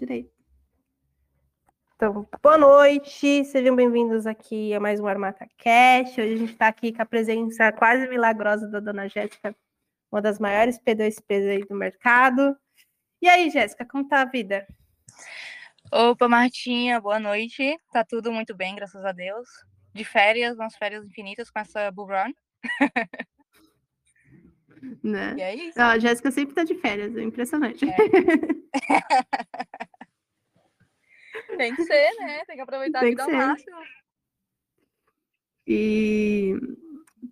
direito. Então, boa noite, sejam bem-vindos aqui a mais um Armata Cash. Hoje a gente está aqui com a presença quase milagrosa da dona Jéssica, uma das maiores P2Ps aí do mercado. E aí, Jéssica, como tá a vida? Opa, Martinha, boa noite. Tá tudo muito bem, graças a Deus. De férias, umas férias infinitas com essa Bull Run. Né? E é isso. Não, a Jéssica sempre tá de férias, é impressionante. É. Tem que ser, né? Tem que aproveitar Tem a vida que ao máximo. E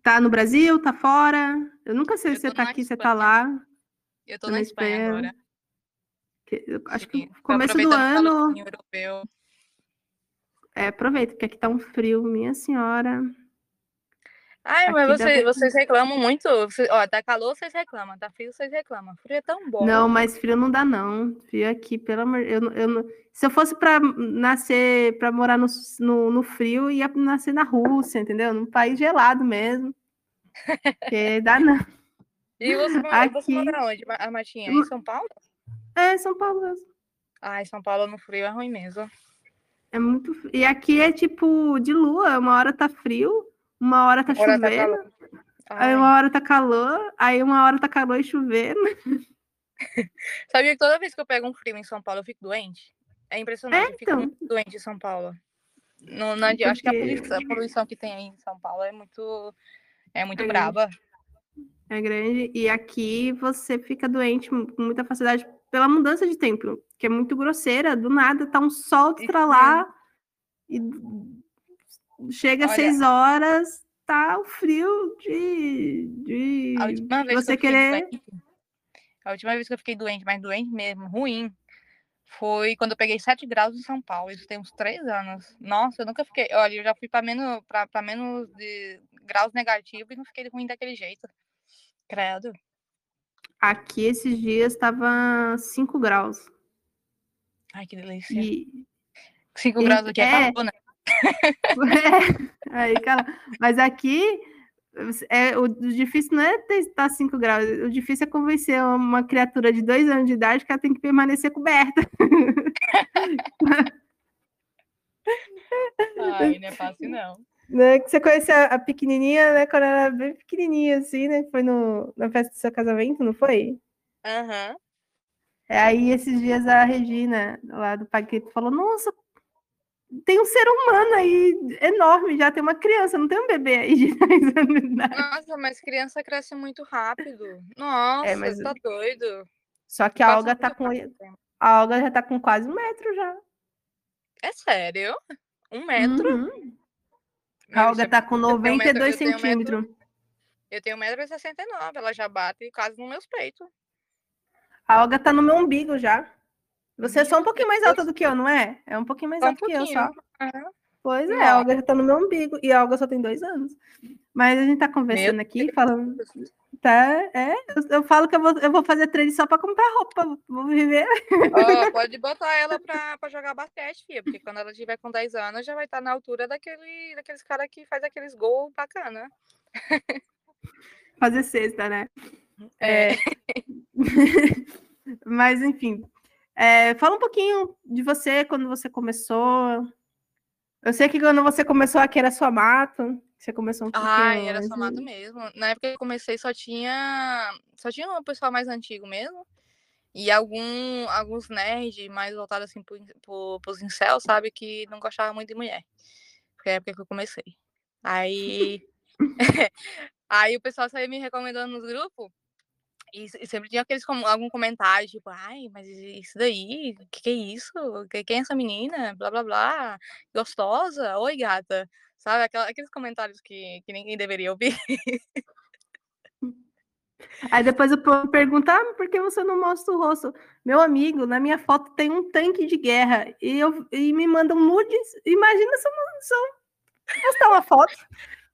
tá no Brasil, tá fora? Eu nunca sei Eu se você tá aqui, se você tá lá. Eu tô Tô na na Espanha Espanha. agora. que- acho Sim, que começo do o ano. europeu. É, aproveita, porque aqui tá um frio, minha senhora. Ai, mas você- pra- vocês reclamam muito. Você- ó, tá calor, vocês reclamam. Tá frio, vocês reclamam. Frio é tão bom. Não, mas frio não dá, não. Frio aqui, pelo amor eu, eu Se eu fosse para nascer, para morar no, no, no frio, ia nascer na Rússia, entendeu? Num país gelado mesmo. Porque dá não. E você, você Aqui- mora onde, a Martinha? Em São Paulo? É, São Paulo mesmo. Ai, São Paulo no frio é ruim mesmo. É muito. E aqui é tipo de lua, uma hora tá frio, uma hora tá Agora tá chovendo, calor. aí uma hora tá calor, aí uma hora tá calor e chovendo. Sabia que toda vez que eu pego um frio em São Paulo, eu fico doente? É impressionante, É, eu fico então. muito doente em São Paulo. Não, não adi- Acho que a Porque- poluição, a poluição que tem aí em São Paulo é muito, é muito É braba. É grande. E aqui você fica doente com muita facilidade pela mudança de tempo, que é muito grosseira. Do nada tá um sol Isso estralar e chega às seis horas, tá o frio de, de A última vez você que eu fiquei querer. doente, a última vez que eu fiquei doente, mas doente mesmo, ruim, foi quando eu peguei 7 graus em São Paulo. Isso tem uns 3 anos. Nossa, eu nunca fiquei. Olha, eu já fui para menos, pra, pra menos de graus negativos e não fiquei ruim daquele jeito. Credo. Aqui esses dias tava 5 graus. Ai, que delícia. E 5 e- graus aqui é, é. calor, né? Aí, cara, mas aqui é, o difícil não é estar 5 graus, o difícil é convencer uma criatura de dois anos de idade que ela tem que permanecer coberta. Ai, não é fácil, não. Né? Que você conhece a, a pequenininha, né? Quando ela era bem pequenininha, assim, né? Foi no, na festa do seu casamento, não foi? Aham. É, Aí, esses dias, a Regina, lá do Paquete, falou, nossa, tem um ser humano aí enorme, já tem uma criança, não tem um bebê aí de 10 anos de idade. Nossa, mas criança cresce muito rápido. Nossa, É, mas- tá doido. Só que a Olga tá com... rápido. A Olga já tá com quase um metro já. É sério? Um metro? Uhum. Meu, A Olga é- tá com eu tenho um metro- 92 eu tenho um metro- centímetros. Eu tenho 1,69m, ela já bate quase nos meus peitos. A Olga tá no meu umbigo já. Você é só um pouquinho mais Deus. alta do que eu, não é? É um pouquinho mais Só um alta que eu, só. Aham. Pois é, a Olga já tá no meu umbigo. E a Olga só tem dois anos. Mas a gente tá conversando aqui, falando. Tá, é. Eu, eu falo que eu vou, eu vou fazer trade só pra comprar roupa. Vou viver. Ó, pode botar ela pra, pra jogar basquete, filha, porque quando ela tiver com 10 anos, já vai estar na altura daquele, daqueles caras que faz aqueles gols bacana. Fazer cesta, né? É. Mas, enfim. É, fala um pouquinho de você, quando você começou. Eu sei que quando você começou aqui era só mato. Você começou um pouquinho Ai, era só antes. mato mesmo. Na época que eu comecei só tinha. Só tinha um pessoal mais antigo mesmo. E algum, alguns nerds mais voltados assim pro, pro, pros incel, sabe? Que não gostavam muito de mulher. Foi a época que eu comecei. Aí. aí o pessoal saía me recomendando nos grupos. E, sempre tinha aqueles com, algum comentário, tipo, ai, mas isso daí, o que, que é isso? Que- Quem é essa menina? Blá blá blá. Gostosa? Oi, gata. Sabe? Aquela- aqueles comentários que, que ninguém deveria ouvir. Aí depois o povo pergunta, ah, por que você não mostra o rosto? Meu amigo, na minha foto tem um tanque de guerra e, eu, e me mandam nudes. Imagina se eu não postar uma foto.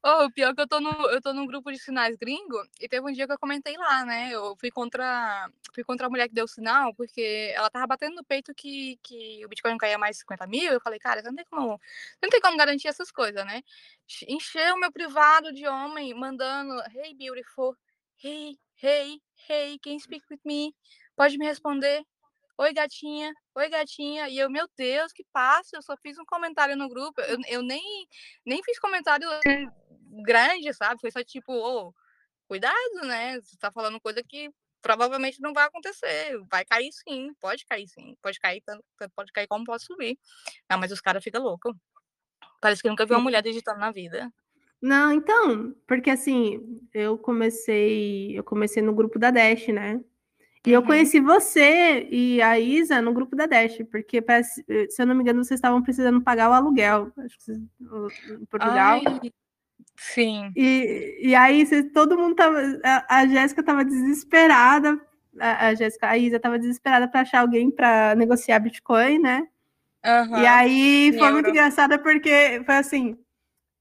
Oh, o pior é que eu tô, no, eu tô num grupo de sinais gringo e teve um dia que eu comentei lá, né? Eu fui contra, fui contra a mulher que deu o sinal, porque ela tava batendo no peito que, que o Bitcoin caía mais de 50 mil. Eu falei, cara, você não tem como, não tem como garantir essas coisas, né? Encheu o meu privado de homem mandando, hey, beautiful, hey, hey, hey, can speak with me? Pode me responder? oi gatinha, oi gatinha. E eu, meu Deus, que passa, eu só fiz um comentário no grupo. Eu, eu nem, nem fiz comentário grande, sabe? Foi só tipo, oh, cuidado, né? Você tá falando coisa que provavelmente não vai acontecer. Vai cair sim, pode cair sim. Pode cair, tanto, pode cair como pode subir. Não, mas os caras ficam loucos. Parece que nunca viu uma mulher digitando na vida. Não, então, porque assim, eu comecei, eu comecei no grupo da Dash, né? E eu uhum. conheci você e a Isa no grupo da Dash, porque, se eu não me engano, vocês estavam precisando pagar o aluguel, acho que vocês, em Portugal. Ai, sim. E, e aí todo mundo tava. A, a Jéssica tava desesperada, a, a Jéssica, a Isa tava desesperada para achar alguém para negociar Bitcoin, né? Uhum. E aí foi muito engraçada porque foi assim,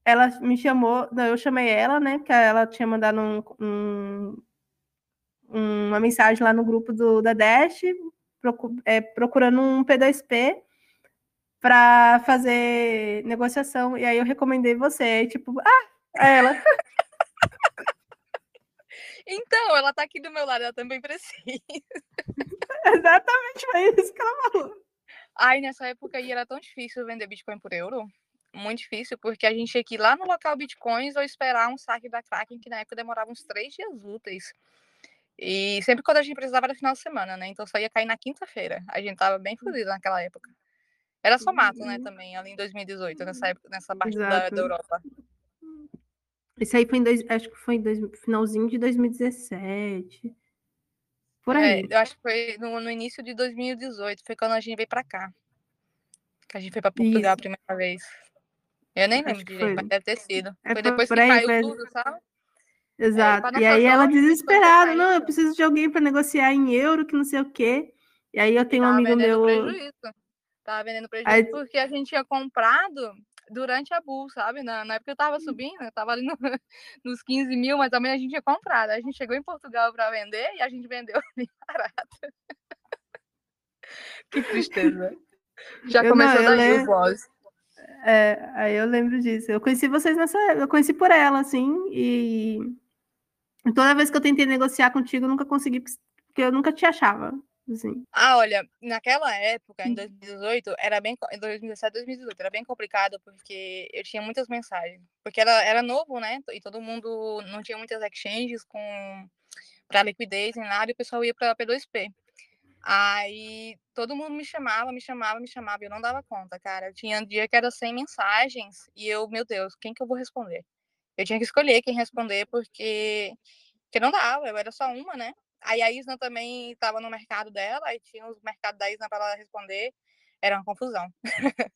ela me chamou, não, eu chamei ela, né? Porque ela tinha mandado um, um uma mensagem lá no grupo do, da Dash, é, procurando um P2P para fazer negociação. E aí eu recomendei você. Aí, tipo, ah, é ela. Então, ela tá aqui do meu lado, ela também precisa. Exatamente, foi isso que ela falou. Ai, nessa época aí era tão difícil vender Bitcoin por euro. Muito difícil, porque a gente tinha que ir lá no local Bitcoins ou esperar um saque da Kraken, que na época demorava uns três dias úteis. E sempre quando a gente precisava era final de semana, né? Então só ia cair na quinta-feira. A gente tava bem fodido naquela época. Era só mato, né, uhum. também, ali em 2018, nessa época, nessa parte da, da, Europa. Isso aí foi em dois, acho que foi em dois, finalzinho de 2017. Por aí. É, eu acho que foi no, no, início de 2018, foi quando a gente veio pra cá. Que a gente foi pra Portugal a primeira vez. Eu nem lembro direito, mas deve ter sido. É foi depois que aí, caiu tudo, sabe? Exato. É, e aí ela desesperada, não, eu preciso de alguém para negociar em euro, que não sei o quê. E aí eu tenho um amigo meu. Prejuízo. Tava vendendo prejuízo aí... porque a gente tinha comprado durante a bull, sabe? Na, na época eu tava hum. subindo, eu tava ali no, nos 15 mil, mas também a gente tinha comprado. A gente chegou em Portugal para vender e a gente vendeu bem barato. que tristeza. Já eu começou não, a dar lembro... voz. É, aí eu lembro disso. Eu conheci vocês nessa. Eu conheci por ela, assim, e Toda vez que eu tentei negociar contigo, eu nunca consegui, porque eu nunca te achava. Assim. Ah, olha, naquela época, em 2018, hum. era bem. Em 2017, 2018, era bem complicado, porque eu tinha muitas mensagens. Porque era, era novo, né? E todo mundo não tinha muitas exchanges com para liquidez nem nada, e o pessoal ia para P2P. Aí todo mundo me chamava, me chamava, me chamava, e eu não dava conta, cara. Eu tinha um dia que era 100 mensagens, e eu, meu Deus, quem que eu vou responder? Eu tinha que escolher quem responder, porque, porque não dava, eu era só uma, né? Aí a Isna também estava no mercado dela, aí tinha os mercados da Isna para ela responder. Era uma confusão.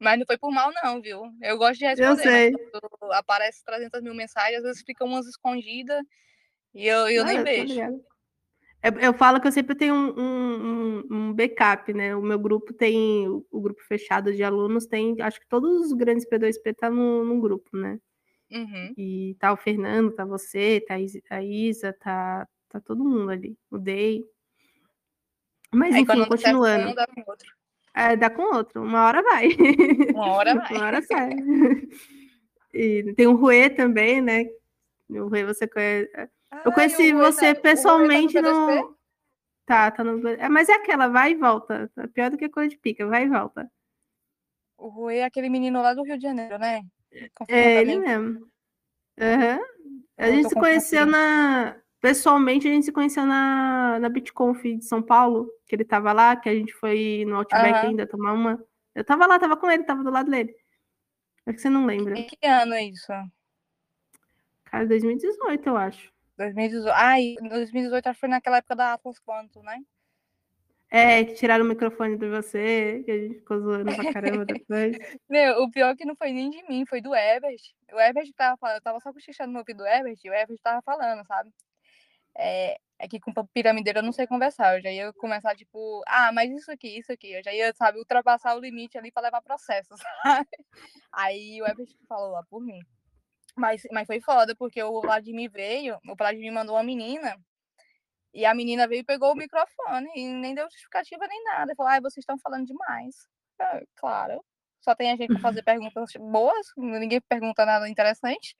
mas não foi por mal, não, viu? Eu gosto de responder. Eu sei. aparece 300 mil mensagens, às vezes ficam umas escondidas e eu, eu ah, nem vejo. Eu, eu, falo que eu sempre tenho um, um, um, backup, né? O meu grupo tem, o grupo fechado de alunos tem, acho que todos os grandes P2P tá no, num grupo, né? Uhum. E tá o Fernando, tá você, tá a Isa, tá, tá todo mundo ali. O Day. Mas Aí, enfim, continuando. Um, dá com outro. É, dá com outro. Uma hora vai. Uma hora vai. Uma hora sai. e tem o Rue também, né? O Rue você conhece. Ah, eu conheci você tá... pessoalmente tá no. no... Tá, tá no. É, mas é aquela, vai e volta. É pior do que coisa de pica, vai e volta. O Rui é aquele menino lá do Rio de Janeiro, né? É ele mesmo. Uhum. A gente se conheceu na. Pessoalmente, a gente se conheceu na, na BitConf de São Paulo, que ele tava lá, que a gente foi no Outback uhum. ainda tomar uma. Eu tava lá, tava com ele, tava do lado dele. É que você não lembra. Em que ano é isso? Cara, 2018, eu acho. 2018. Ah, e 2018 acho que foi naquela época da Atlas Quanto, né? É, que tiraram o microfone de você, que a gente ficou zoando pra caramba depois. Meu, o pior é que não foi nem de mim, foi do Ebert. O Ebert tava falando, eu tava só cochichando no ouvido do Ebert, e o Ebert tava falando, sabe? É, é que com piramideiro eu não sei conversar, eu já ia começar, tipo, ah, mas isso aqui, isso aqui, eu já ia, sabe, ultrapassar o limite ali para levar processo, sabe? Aí o Ebert falou lá por mim. Mas, mas foi foda, porque o Vladimir veio, o Vladimir mandou uma menina e a menina veio e pegou o microfone e nem deu justificativa nem nada. Falou, ah, vocês estão falando demais. É, claro. Só tem a gente para fazer perguntas boas, ninguém pergunta nada interessante.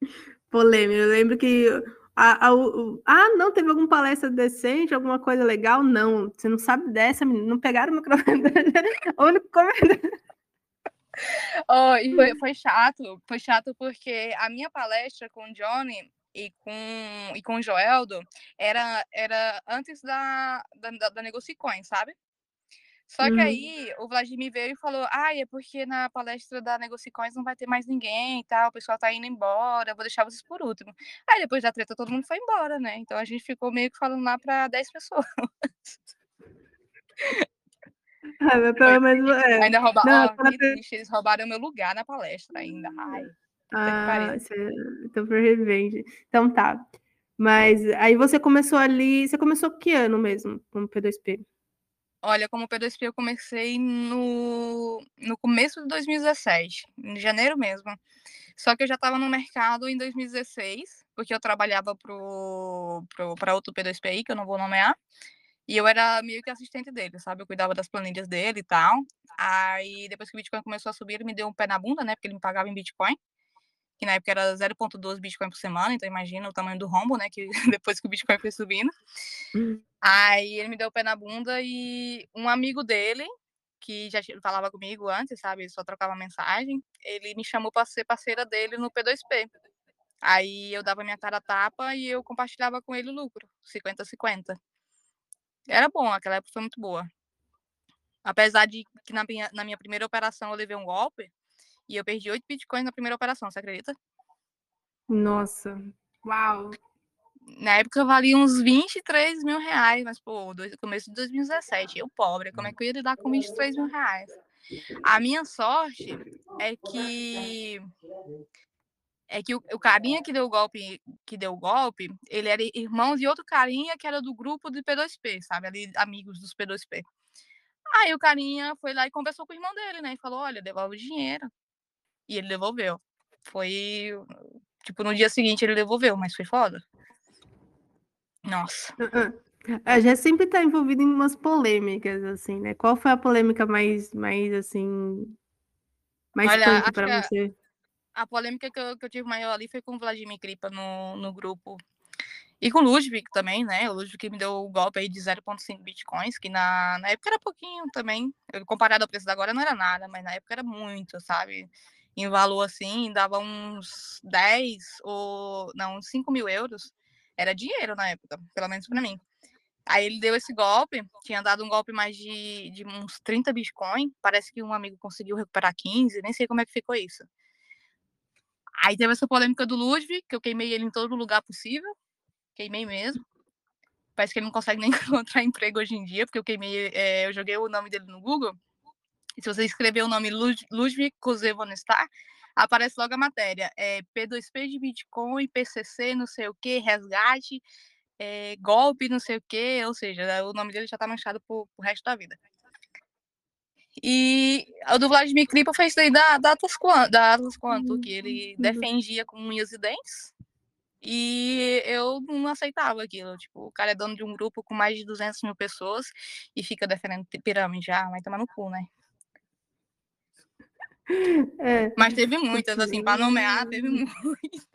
Polêmico. Eu lembro que A, a, o, ah, não, teve alguma palestra decente, alguma coisa legal? Não, você não sabe dessa, menina. Não pegaram o microfone. o único comentário. Oh, e foi, foi, chato, foi chato porque a minha palestra com o Johnny e com, e com o Joeldo era, era antes da, da, da Negocicoin, sabe? Só que uhum. aí o Vladimir veio e falou: Ah, é porque na palestra da Negocicoins não vai ter mais ninguém e tal, o pessoal tá indo embora, vou deixar vocês por último. Aí depois da treta todo mundo foi embora, né? Então a gente ficou meio que falando lá para 10 pessoas. Ah, mas pelo menos. É. Ainda roubaram. Oh, eles roubaram meu lugar na palestra ainda. Ai. Ah, então foi revenge. Então tá. Mas aí você começou ali. Você começou que ano mesmo com o P2P? Olha, como P2P eu comecei no, no começo de 2017, em janeiro mesmo. Só que eu já estava no mercado em 2016, porque eu trabalhava para outro P2P aí, que eu não vou nomear. E eu era meio que assistente dele, sabe? Eu cuidava das planilhas dele e tal. Aí, depois que o Bitcoin começou a subir, ele me deu um pé na bunda, né? Porque ele me pagava em Bitcoin. Que na época era 0,2 Bitcoin por semana. Então, imagina o tamanho do rombo, né? Que depois que o Bitcoin foi subindo. Hum. Aí, ele me deu o pé na bunda e um amigo dele, que já falava comigo antes, sabe? Só trocava mensagem. Ele me chamou para ser parceira dele no P2P. Aí, eu dava minha cara a tapa e eu compartilhava com ele o lucro. 50-50. Era bom, aquela época foi muito boa. Apesar de que na minha, na minha primeira operação eu levei um golpe e eu perdi 8 bitcoins na primeira operação, você acredita? Nossa, uau! Na época valia uns 23 mil reais, mas, pô, do começo de 2017, eu pobre, como é que eu ia lidar com 23 mil reais? A minha sorte é que é que o, o, carinha que deu o golpe, que deu o golpe, ele era irmão de outro carinha que era do grupo do P2P, sabe? Ali, amigos dos P2P. Aí o carinha foi lá e conversou com o irmão dele, né? E falou: olha, devolve o dinheiro. E ele devolveu. Foi. Tipo, no dia seguinte ele devolveu, mas foi foda. Nossa. A gente sempre tá envolvida em umas polêmicas, assim, né? Qual foi a polêmica mais, mais assim. Mais Olha, para você? a polêmica que eu, que eu tive maior ali foi com o Vladimir Kripa no, no grupo. E com o Ludwig também, né? O Ludwig me deu o golpe aí de 0,5 bitcoins, que na, na época era pouquinho também. Comparado ao preço da agora não era nada, mas na época era muito, sabe? Em valor assim, dava uns 10 ou. Não, uns 5 mil euros. Era dinheiro na época, pelo menos para mim. Aí ele deu esse golpe, tinha dado um golpe mais de, de uns 30 bitcoins. Parece que um amigo conseguiu recuperar 15, nem sei como é que ficou isso. Aí teve essa polêmica do Ludwig, que eu queimei ele em todo lugar possível. Queimei mesmo. Parece que ele não consegue nem encontrar emprego hoje em dia, porque eu queimei, é, eu joguei o nome dele no Google. E se você escrever o nome Ludwig Kozevonestar, aparece logo a matéria. É P2P de Bitcoin, PCC, não sei o que, resgate, é, golpe, não sei o que. Ou seja, o nome dele já tá manchado pro, pro resto da vida. E o do Vladimir Kripa fez daí da, da, Atlas, da Atlas Quanto, que ele uhum. defendia com unhas e dentes. E eu não aceitava aquilo. Tipo, o cara é dono de um grupo com mais de 200 mil pessoas e fica defendendo pirâmide. Ah, vai tomar no cu, né? É. Mas teve muitas, assim, para nomear, teve muitas.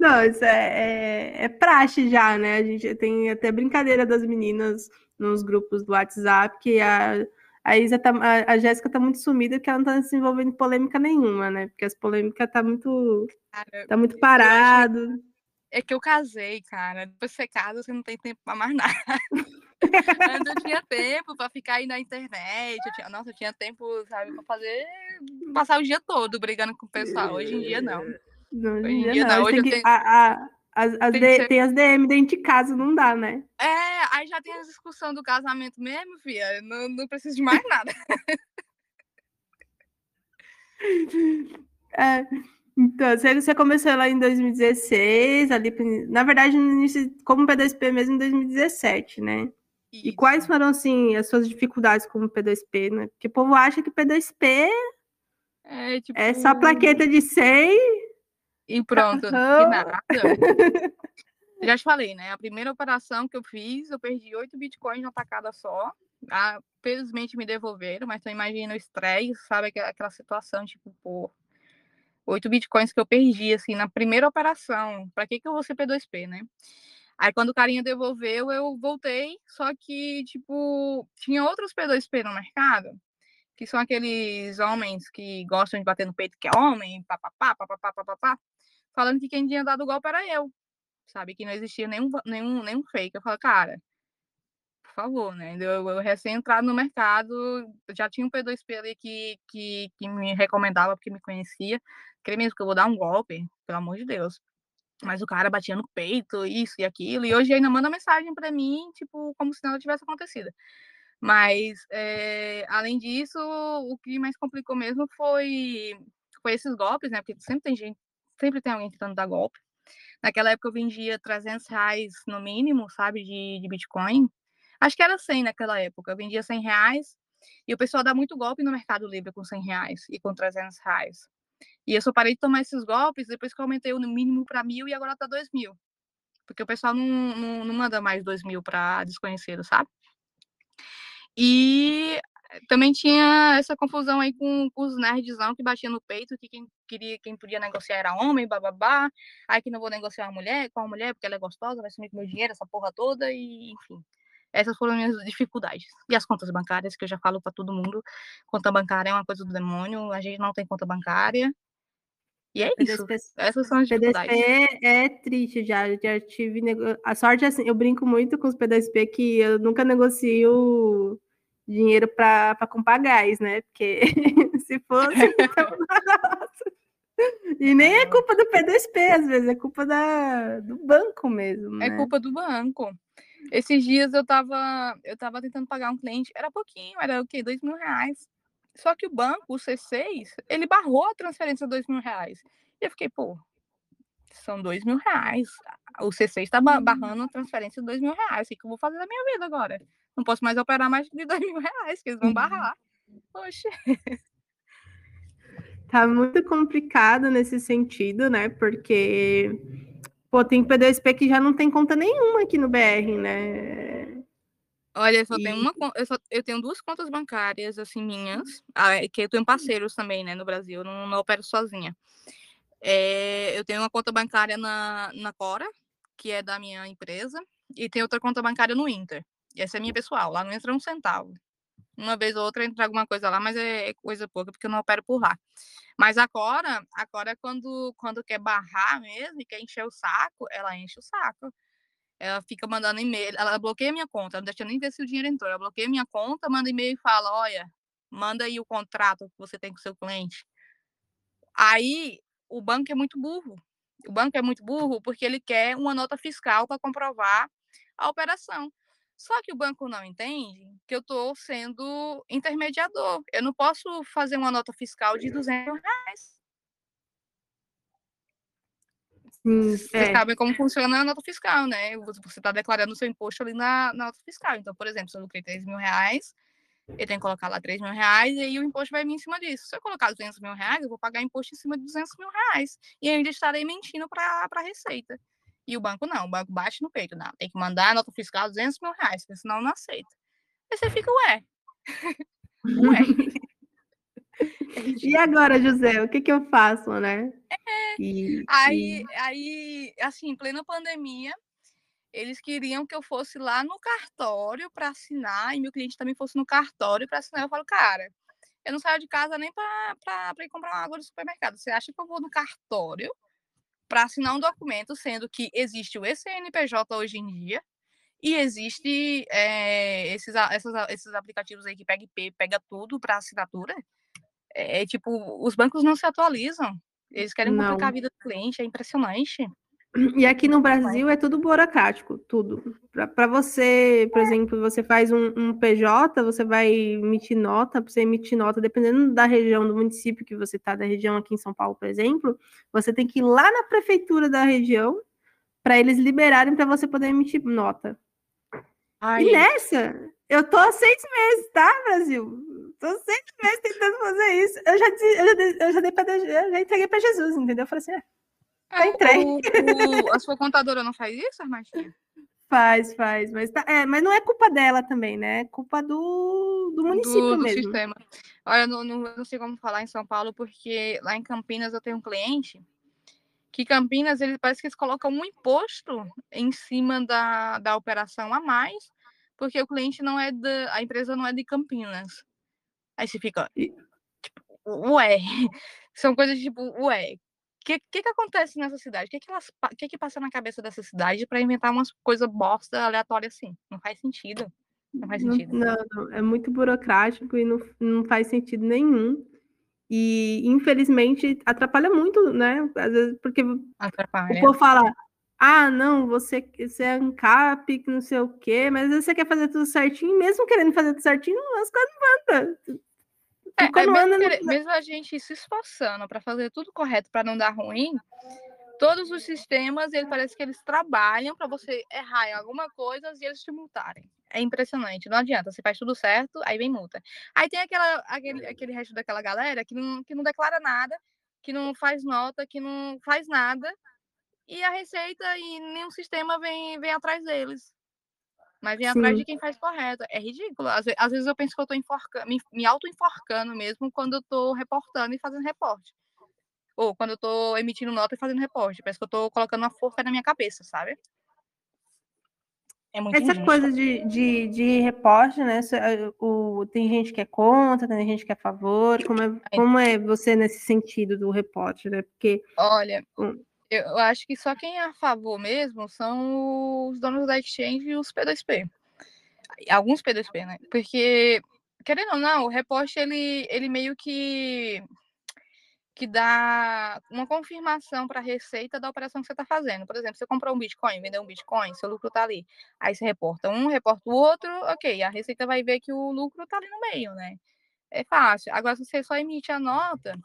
Não, isso é, é, é, praxe já, né? A gente tem até brincadeira das meninas nos grupos do WhatsApp que a a Isa tá, a, a Jéssica tá muito sumida porque ela não tá se envolvendo em polêmica nenhuma, né? Porque as polêmicas tá muito cara, tá muito parado. É que eu casei, cara. Depois você casa, você não tem tempo para mais nada. Antes eu tinha tempo para ficar aí na internet. Eu tinha, nossa, eu tinha tempo, sabe, para fazer passar o dia todo brigando com o pessoal. Hoje em dia não. não hoje em dia, dia não. Hoje que, tenho... a, a, as, as tem, de, ser... tem, as DM dentro de casa, não dá, né? É, aí já tem a discussão do casamento mesmo, filha. Não, não preciso de mais nada. é, então, você começou lá em 2016, ali, na verdade, no início, como P2P mesmo em 2017, né? E quais foram, assim, as suas dificuldades como P2P, né? Porque o povo acha que P2P é, tipo... é só plaqueta de 100 e pronto, uhum. nada. Já te falei, né? A primeira operação que eu fiz, eu perdi oito bitcoins na tacada só. Ah, felizmente me devolveram, mas tu imagina o estresse, sabe? Aquela situação, tipo, pô, 8 bitcoins que eu perdi, assim, na primeira operação. Para que, que eu vou ser P2P, né? Aí, quando o carinha devolveu, eu voltei, só que, tipo, tinha outros P2P no mercado, que são aqueles homens que gostam de bater no peito que é homem, papapá, papapá, papapá, falando que quem tinha dado o golpe era eu, sabe? Que não existia nenhum, nenhum, nenhum fake. Eu falo, cara, por favor, né? Eu, eu recém-entrado no mercado, já tinha um P2P ali que, que, que me recomendava, porque me conhecia. Queria mesmo que eu vou dar um golpe, pelo amor de Deus. Mas o cara batia no peito, isso e aquilo, e hoje ainda manda mensagem para mim, tipo, como se nada tivesse acontecido. Mas, é, além disso, o que mais complicou mesmo foi, foi esses golpes, né? Porque sempre tem gente, sempre tem alguém tentando dar golpe. Naquela época eu vendia 300 reais no mínimo, sabe, de, de Bitcoin. Acho que era 100 naquela época. Eu vendia 100 reais e o pessoal dá muito golpe no Mercado Livre com 100 reais e com 300 reais. E eu só parei de tomar esses golpes depois que eu aumentei o mínimo para mil e agora tá dois mil. Porque o pessoal não, não, não manda mais dois mil para desconhecido, sabe? E também tinha essa confusão aí com, com os nerdzão que batiam no peito, que quem queria, quem podia negociar era homem, bababá. Aí que não vou negociar a mulher com a mulher, porque ela é gostosa, vai sumir com meu dinheiro, essa porra toda, e enfim. Essas foram minhas dificuldades. E as contas bancárias, que eu já falo para todo mundo, conta bancária é uma coisa do demônio, a gente não tem conta bancária. E é PDSP, isso. Essas são as dificuldades. PDSP é triste já. Já tive. Nego... A sorte é assim, eu brinco muito com os PDSP que eu nunca negocio dinheiro para comprar gás, né? Porque se fosse, então, E nem é culpa do PDSP, às vezes, é culpa da, do banco mesmo. É né? É culpa do banco. Esses dias eu tava, eu tava tentando pagar um cliente, era pouquinho, era o quê? Dois mil reais. Só que o banco, o C6, ele barrou a transferência de dois mil reais. E eu fiquei, pô, são dois mil reais. O C6 está hum. barrando a transferência de dois mil reais. O que eu vou fazer da minha vida agora? Não posso mais operar mais de dois mil reais, que eles vão uhum. barrar. Poxa. Tá muito complicado nesse sentido, né? Porque pô, tem P2P que já não tem conta nenhuma aqui no BR, né? Olha, eu só e... tenho uma eu, só, eu tenho duas contas bancárias, assim, minhas, ah, é que eu tenho parceiros também, né, no Brasil, eu não, não opero sozinha. É, eu tenho uma conta bancária na, na Cora, que é da minha empresa, e tem outra conta bancária no Inter. E essa é minha pessoal, lá não entra um centavo. Uma vez ou outra entra alguma coisa lá, mas é coisa pouca, porque eu não opero por lá. Mas agora, agora é quando, quando quer barrar mesmo e quer encher o saco, ela enche o saco. Ela fica mandando e-mail, ela bloqueia minha conta, não deixa nem ver se o dinheiro entrou. Ela bloqueia minha conta, manda e-mail e fala: olha, manda aí o contrato que você tem com o seu cliente. Aí o banco é muito burro. O banco é muito burro porque ele quer uma nota fiscal para comprovar a operação. Só que o banco não entende que eu estou sendo intermediador. Eu não posso fazer uma nota fiscal de 200 reais. Hum, Vocês é. sabem como funciona a nota fiscal, né? Você está declarando o seu imposto ali na, na, nota fiscal. Então, por exemplo, se eu lucrei 3 mil reais, eu tenho que colocar lá 3 mil reais e aí o imposto vai vir em cima disso. Se eu colocar 200 mil reais, eu vou pagar imposto em cima de 200 mil reais. E ainda estarei mentindo para a Receita. E o banco não, o banco bate no peito, não. Tem que mandar a nota fiscal 200 mil reais, senão não aceita. Aí você fica, ué. ué. e agora, José, o que, que eu faço, né? É. E, aí, e... aí, assim, em plena pandemia, eles queriam que eu fosse lá no cartório para assinar, e meu cliente também fosse no cartório para assinar. Eu falo, cara, eu não saio de casa nem para ir comprar uma água no supermercado. Você acha que eu vou no cartório para assinar um documento, sendo que existe o ECNPJ hoje em dia e existe é, esses, esses, esses aplicativos aí que pega IP, pega tudo para assinatura. É, é, tipo, os bancos não se atualizam. Eles querem não. complicar a vida do cliente, é impressionante. E aqui no Brasil é tudo burocrático, tudo. Para você, por exemplo, você faz um, um, PJ, você vai emitir nota, para você emitir nota, dependendo da região, do município que você está, da região aqui em São Paulo, por exemplo, você tem que ir lá na prefeitura da região para eles liberarem para você poder emitir nota. Ai. E nessa, eu tô há seis meses, tá, Brasil? Tô seis meses tentando fazer isso. Eu já, eu já, eu já, dei pra, eu já entreguei para Jesus, entendeu? Eu falei assim, é, é, entrei. O, o, a sua contadora não faz isso, Armandinha? Faz, faz, mas, tá, é, mas não é culpa dela também, né? É culpa do, do município do, do mesmo. sistema. Olha, não, não, não sei como falar em São Paulo, porque lá em Campinas eu tenho um cliente que Campinas, ele parece que eles colocam um imposto em cima da, da operação a mais, porque o cliente não é da, a empresa não é de Campinas. Aí você fica, tipo, ué, são coisas tipo, ué, que, que, que acontece nessa cidade? O que que, elas, que que passa na cabeça dessa cidade para inventar umas coisas bosta aleatórias assim? Não faz sentido. Não faz sentido. Não, não, é muito burocrático e não, não faz sentido nenhum. E, infelizmente, atrapalha muito, né? Às vezes, porque atrapalha. o povo fala, ah, não, você, você é ANCAP, não sei o quê, mas às vezes você quer fazer tudo certinho, mesmo querendo fazer tudo certinho, as coisas não andam. É, é mesmo, no... mesmo, a gente se esforçando para fazer tudo correto, para não dar ruim, todos os sistemas, ele parece que eles trabalham para você errar em alguma coisa e eles te multarem. É impressionante, não adianta, você faz tudo certo, aí vem multa. Aí tem aquela, aquele, aquele resto daquela galera que não, que não declara nada, que não faz nota, que não faz nada, e a receita e nenhum sistema vem, vem atrás deles. Mas vem atrás de quem faz correto. É ridículo. Às, às vezes eu penso que eu estou me, me auto-enforcando mesmo quando eu estou reportando e fazendo reporte. Ou quando eu estou emitindo nota e fazendo reporte. Parece que eu estou colocando uma forca na minha cabeça, sabe? É muito Essa injusto. coisa de, de, de reporte, né? O, tem gente que é contra, tem gente que é a favor. Como é, como é você nesse sentido do reporte, né? Porque. Olha, eu acho que só quem é a favor mesmo são os donos da exchange e os P2P. Alguns P2P, né? Porque, querendo ou não, o reporte ele, ele meio que que dá uma confirmação para a receita da operação que você está fazendo. Por exemplo, você comprou um Bitcoin, vendeu um Bitcoin, seu lucro está ali. Aí você reporta um, reporta o outro, ok, a receita vai ver que o lucro está ali no meio, né? É fácil. Agora, se você só emite a nota,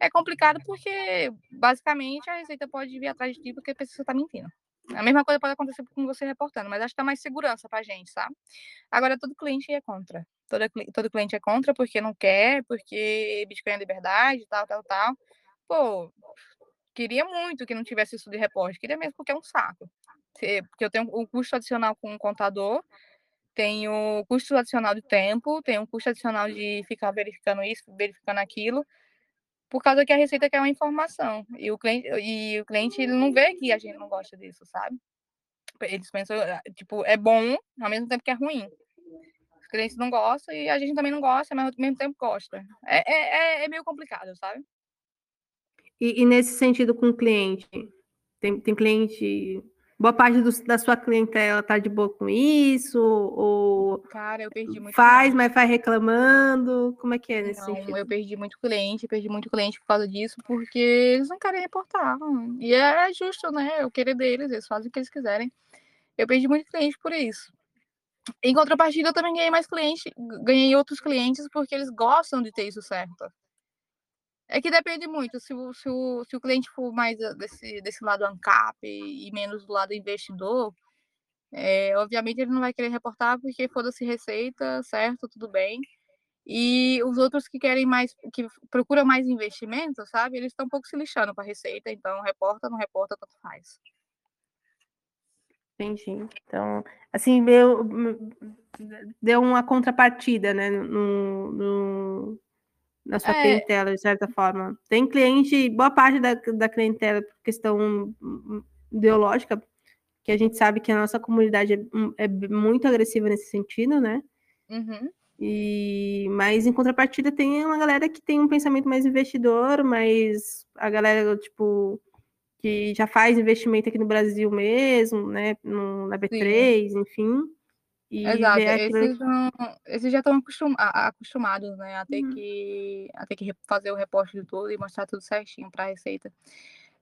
é complicado porque, basicamente, a receita pode vir atrás de ti porque que você está mentindo. A mesma coisa pode acontecer com você reportando, mas acho que dá mais segurança para a gente, sabe? Agora, todo cliente é contra todo, todo cliente é contra porque não quer, porque Bitcoin é liberdade, tal, tal, tal. Pô, queria muito que não tivesse isso de reporte, queria mesmo porque é um saco. Porque eu tenho um custo adicional com um contador, tenho custo adicional de tempo, tenho um custo adicional de ficar verificando isso, verificando aquilo, por causa que a Receita quer uma informação. E o cliente, e o cliente ele não vê que a gente não gosta disso, sabe? Eles pensam, tipo, é bom, ao mesmo tempo que é ruim clientes não gostam e a gente também não gosta, mas ao mesmo tempo gosta. É, é, é, é meio complicado, sabe? E, e, nesse sentido com o cliente, tem, tem cliente. Boa parte do, da sua clientela tá de boa com isso? Ou Cara, eu perdi muito faz, cliente. mas faz reclamando? Como é que é nesse não, sentido? Eu perdi muito cliente, perdi muito cliente por causa disso, porque eles não querem reportar. E é justo, né? O querer deles, eles fazem o que eles quiserem. Eu perdi muito cliente por isso. Em contrapartida, eu também ganhei mais clientes, ganhei outros clientes porque eles gostam de ter isso certo. É que depende muito. Se o, se o, se o cliente for mais desse, desse lado ANCAP e menos do lado investidor, é, obviamente ele não vai querer reportar porque foda-se receita, certo, tudo bem. E os outros que querem mais, que procuram mais investimento, sabe? Eles estão um pouco se lixando para a receita, então reporta, não reporta, tanto faz. Entendi. Então, assim, deu, deu uma contrapartida, né, no, no na sua é. clientela, de certa forma. Tem cliente, boa parte da, da clientela, por questão ideológica, que a gente sabe que a nossa comunidade é, é muito agressiva nesse sentido, né? Uhum. E, mas em contrapartida tem uma galera que tem um pensamento mais investidor, mas a galera, tipo, que já faz investimento aqui no Brasil mesmo, né? No, na B3, Sim. enfim. Exato, esses, esses, já estão acostum, acostumados, né, a ter, uhum. que, a ter que fazer o reporte de tudo e mostrar tudo certinho para a Receita.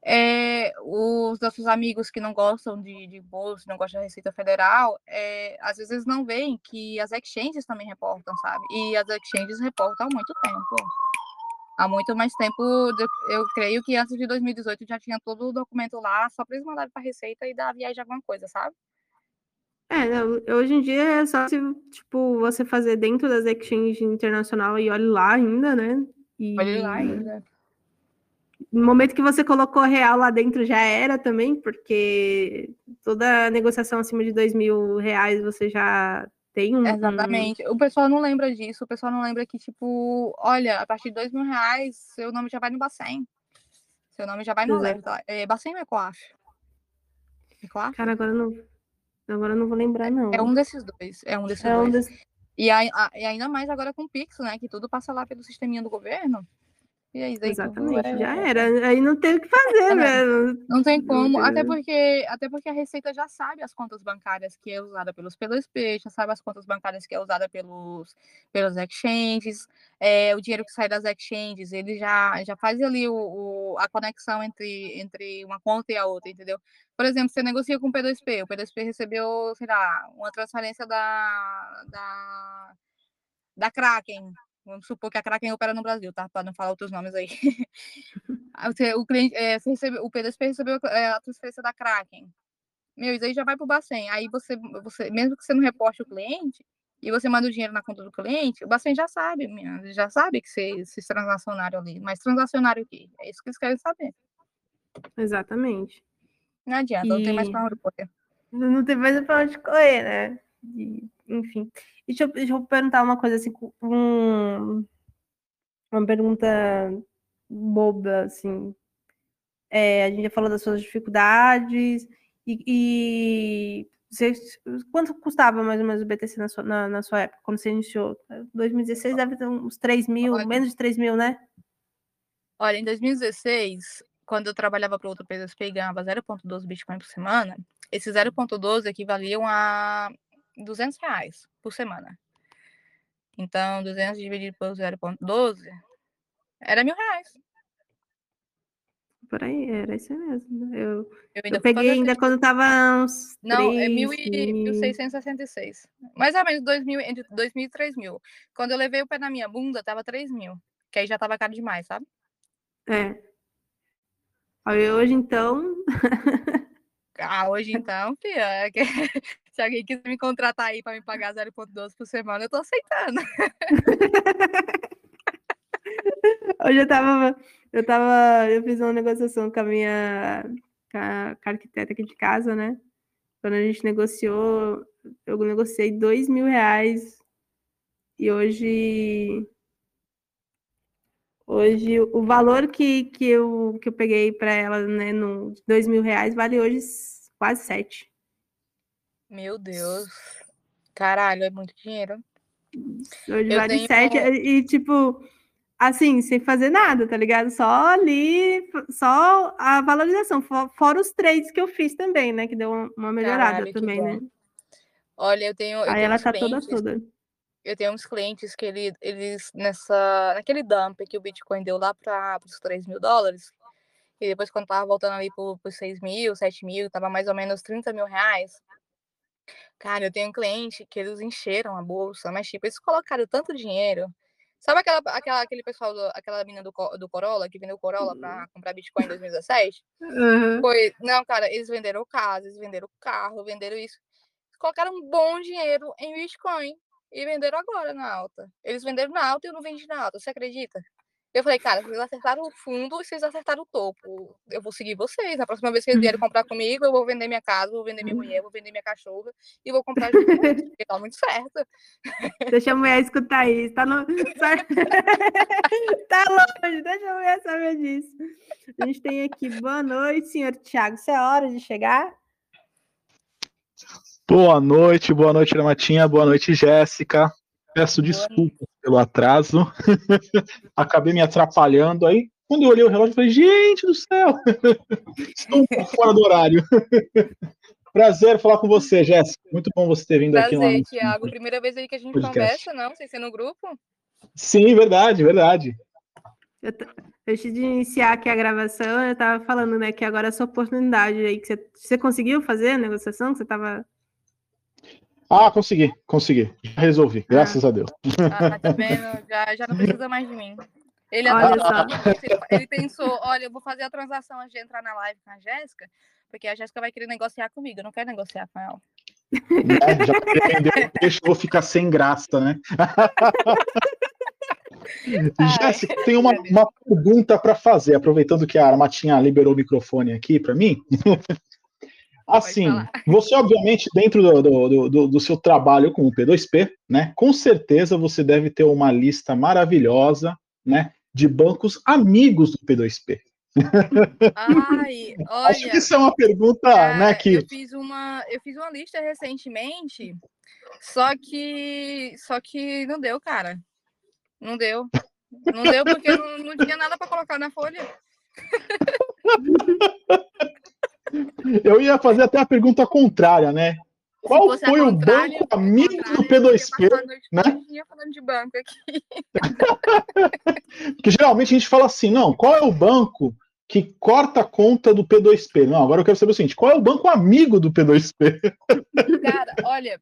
É, os nossos amigos que não gostam de, de não gostam da Receita Federal, é, às vezes não veem que as exchanges também reportam, sabe? E as exchanges reportam há muito tempo há muito mais tempo. Eu creio que antes de 2018 já tinha todo o documento lá, só para eles mandarem para a Receita e dar a viagem alguma coisa, sabe? É, hoje em dia é só se, tipo, você fazer dentro das exchanges internacional e olhe lá ainda, né? E... Olhe lá ainda. no momento que você colocou real lá dentro já era também, porque toda negociação acima de dois mil reais você já tem um. Exatamente. O pessoal não lembra disso, o pessoal não lembra que, tipo, olha, a partir de dois mil reais, seu nome já vai no Bacen. Seu nome já vai no alerta. É Bacen ou Ecoaf? Ecoaf? Cara, agora não. Agora não vou lembrar, não. É um desses dois. É um desses é dois. Um desse... e, a, a, e ainda mais agora com o Pix, né? Que tudo passa lá pelo sisteminha do governo. E aí, Exatamente, é... já era. Aí não tem o que fazer, é, velho. Não tem como, até porque, até porque a Receita já sabe as contas bancárias que é usada pelos PLSP, já sabe as contas bancárias que é usada pelos, pelos exchanges, é, o dinheiro que sai das exchanges, ele já, já faz ali o, o, a conexão entre, entre uma conta e a outra, entendeu? Por exemplo, você negocia com o P2P, o P2P recebeu, sei lá, uma transferência da, da, da Kraken, Vamos supor que a Kraken opera no Brasil, tá? Para não falar outros nomes aí. o cliente, é, você recebeu, o PDSP recebeu é, a transferência da Kraken. Meu, isso aí já vai para o Bacen. Aí você, você, mesmo que você não reporte o cliente, e você manda o dinheiro na conta do cliente, o Bacen já sabe, minha, já sabe que você, se transacionário ali. Mas transacionário o quê? É isso que eles querem saber. Exatamente. Não adianta, e... não tem mais para onde correr. Não tem mais para onde correr, né? E, enfim. Deixa eu, deixa eu perguntar uma coisa assim, um, uma pergunta boba, assim. É, a gente já falou das suas dificuldades e, e você, quanto custava mais ou menos o BTC na sua, na, na sua época, quando você iniciou? 2016 deve ter uns 3 mil, Olha, menos de 3 mil, né? Olha, em 2016, quando eu trabalhava para outra PSP e ganhava 0,12 Bitcoin por semana, esse 0,12 equivaliam a 200 reais por semana. Então, 200 dividido por 0,12 era mil reais. Por aí, era isso mesmo. Eu, eu, eu peguei ainda quando tava uns. Não, 3, é 1.666. Mais ou menos 2 mil, entre 2 mil e 3 mil. Quando eu levei o pé na minha bunda, tava 3 mil. Que aí já tava caro demais, sabe? É. Aí hoje, então. ah, hoje então, pior. Se alguém quiser me contratar aí para me pagar 0,12 por semana, eu tô aceitando. Hoje eu tava, eu tava, eu fiz uma negociação com a minha com a, com a arquiteta aqui de casa, né? Quando a gente negociou, eu negociei dois mil reais e hoje hoje o valor que, que, eu, que eu peguei para ela, né, no dois mil reais vale hoje quase sete. Meu Deus. Caralho, é muito dinheiro. Hoje vale tenho... sete e, tipo, assim, sem fazer nada, tá ligado? Só ali, só a valorização, fora os trades que eu fiz também, né? Que deu uma melhorada Caralho, também, né? Olha, eu tenho. Eu Aí tenho ela tá clientes, toda toda. Eu tenho uns clientes que ele, eles, nessa, naquele dump que o Bitcoin deu lá para os 3 mil dólares, e depois quando tava voltando ali para os 6 mil, 7 mil, tava mais ou menos 30 mil reais. Cara, eu tenho um cliente que eles encheram a bolsa, mas tipo, eles colocaram tanto dinheiro. Sabe aquela, aquela, aquele pessoal, do, aquela menina do, do Corolla, que vendeu Corolla para uhum. comprar Bitcoin em 2017? Uhum. Foi, não, cara, eles venderam casa, eles venderam carro, venderam isso. Colocaram um bom dinheiro em Bitcoin e venderam agora na alta. Eles venderam na alta e eu não vendi na alta, você acredita? Eu falei, cara, vocês acertaram o fundo e vocês acertaram o topo. Eu vou seguir vocês. Na próxima vez que eles vierem comprar comigo, eu vou vender minha casa, vou vender minha mulher, vou vender minha cachorra e vou comprar junto, porque tá muito certo. Deixa a mulher escutar isso. Tá, no... tá longe, deixa a mulher saber disso. A gente tem aqui, boa noite, senhor Tiago. Isso é hora de chegar? Boa noite, boa noite, Matinha, boa noite, Jéssica. Peço desculpas pelo atraso. Acabei me atrapalhando. Aí, quando eu olhei o relógio, eu falei: gente do céu, estou fora do horário. Prazer falar com você, Jéssica. Muito bom você ter vindo Prazer, aqui. Prazer, Tiago. Primeira vez aí que a gente podcast. conversa, não? Sem ser no grupo? Sim, verdade, verdade. Eu Antes de iniciar aqui a gravação, eu estava falando, né, que agora é a sua oportunidade aí, que você, você conseguiu fazer a negociação, que você estava ah, consegui, consegui. Já resolvi, graças ah. a Deus. Ah, tá vendo? Já, já não precisa mais de mim. Ele, só. ele pensou, olha, eu vou fazer a transação antes de entrar na live com a Jéssica, porque a Jéssica vai querer negociar comigo, eu não quero negociar com ela. É, já entendeu, deixa eu vou ficar sem graça, né? Jéssica, tem uma, uma pergunta para fazer, aproveitando que a Armatinha liberou o microfone aqui para mim. Assim, você obviamente, dentro do, do, do, do, seu trabalho com o P2P, né, com certeza você deve ter uma lista maravilhosa, né, de bancos amigos do P2P. Ai, olha, Acho que isso é uma pergunta, é, né, que... Eu fiz uma, eu fiz uma lista recentemente, só que, só que não deu, cara. Não deu. Não deu porque não, não tinha nada para colocar na folha. Eu ia fazer até a pergunta contrária, né? Qual foi o banco amigo do P2P? Né? falando de banco aqui. Porque geralmente a gente fala assim, não, qual é o banco que corta a conta do P2P? Não, agora eu quero saber o seguinte, qual é o banco amigo do P2P? Cara, olha,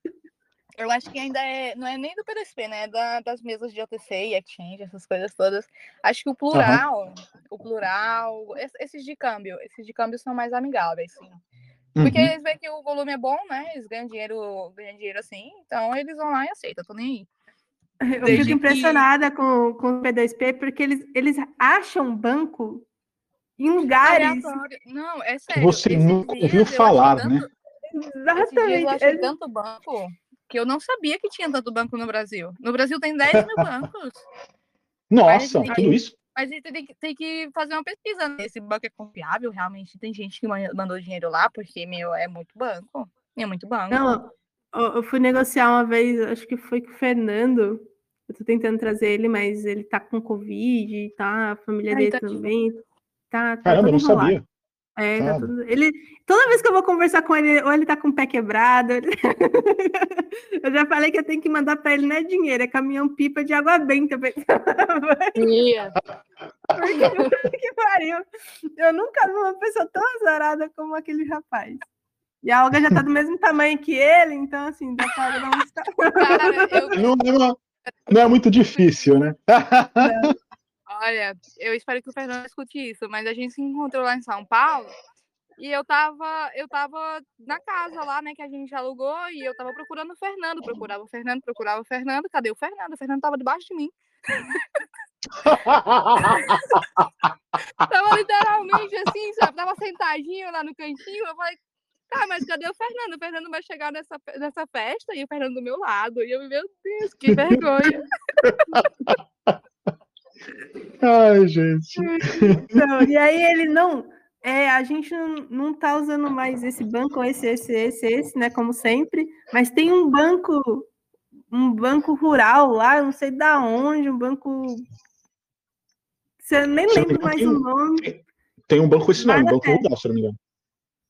eu acho que ainda é, não é nem do PDSP, né? É da, das mesas de OTC e Exchange, essas coisas todas. Acho que o plural, uhum. o plural, esses de câmbio, esses de câmbio são mais amigáveis, sim. Porque uhum. eles veem que o volume é bom, né? Eles ganham dinheiro, ganham dinheiro assim, então eles vão lá e aceitam, tô nem aí. Eu Desde fico impressionada que... com, com o P2P, porque eles, eles acham banco em lugares. Não, é sério. Você nunca ouviu falar, né? Exatamente. Eu acho tanto banco que eu não sabia que tinha tanto banco no Brasil. No Brasil tem 10 mil bancos. Nossa, tudo que, isso? Mas a gente tem que, tem que fazer uma pesquisa. Né? Esse banco é confiável? Realmente tem gente que mandou dinheiro lá, porque, meu, é muito banco. É muito banco. Não, eu fui negociar uma vez, acho que foi com o Fernando. Eu tô tentando trazer ele, mas ele tá com Covid, tá? A família Ai, dele tá também. Tá, tá Caramba, eu não sabia. É, tá tudo... ele, toda vez que eu vou conversar com ele, ou ele tá com o pé quebrado. Ele... eu já falei que eu tenho que mandar para ele não é dinheiro, é caminhão pipa de água benta. Yeah. Porque, que pariu. Eu nunca vi uma pessoa tão azarada como aquele rapaz. E a Olga já tá do mesmo tamanho que ele, então assim, dá pra dar um... Cara, eu... não, é não é muito difícil, né? Não. Olha, eu espero que o Fernando escute isso, mas a gente se encontrou lá em São Paulo e eu tava, eu tava na casa lá, né, que a gente alugou, e eu tava procurando o Fernando, procurava o Fernando, procurava o Fernando, cadê o Fernando? O Fernando tava debaixo de mim. tava literalmente assim, sabe? Tava sentadinho lá no cantinho, eu falei, tá, mas cadê o Fernando? O Fernando vai chegar nessa, nessa festa e o Fernando do meu lado. E eu, meu Deus, que vergonha. Ai, gente. Então, e aí ele não. É, a gente não, não tá usando mais esse banco, esse, esse, esse, esse, né? Como sempre, mas tem um banco, um banco rural lá, não sei da onde, um banco. Você nem lembro mais o nome. Tem um banco esse nome, Banco Rural, se não me engano.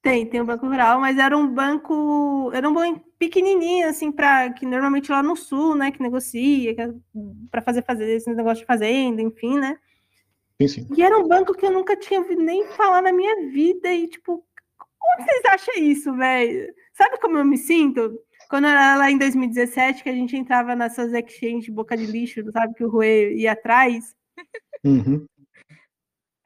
Tem, tem um banco rural, mas era um banco, era um banco pequenininho, assim, para que normalmente lá no sul, né, que negocia, é para fazer fazer esse negócio de fazenda, enfim, né? Sim, sim. E era um banco que eu nunca tinha ouvido nem falar na minha vida e tipo, como vocês acham isso, velho? Sabe como eu me sinto? Quando era lá em 2017, que a gente entrava nessas exchanges boca de lixo, sabe, que o Rui ia atrás. Uhum.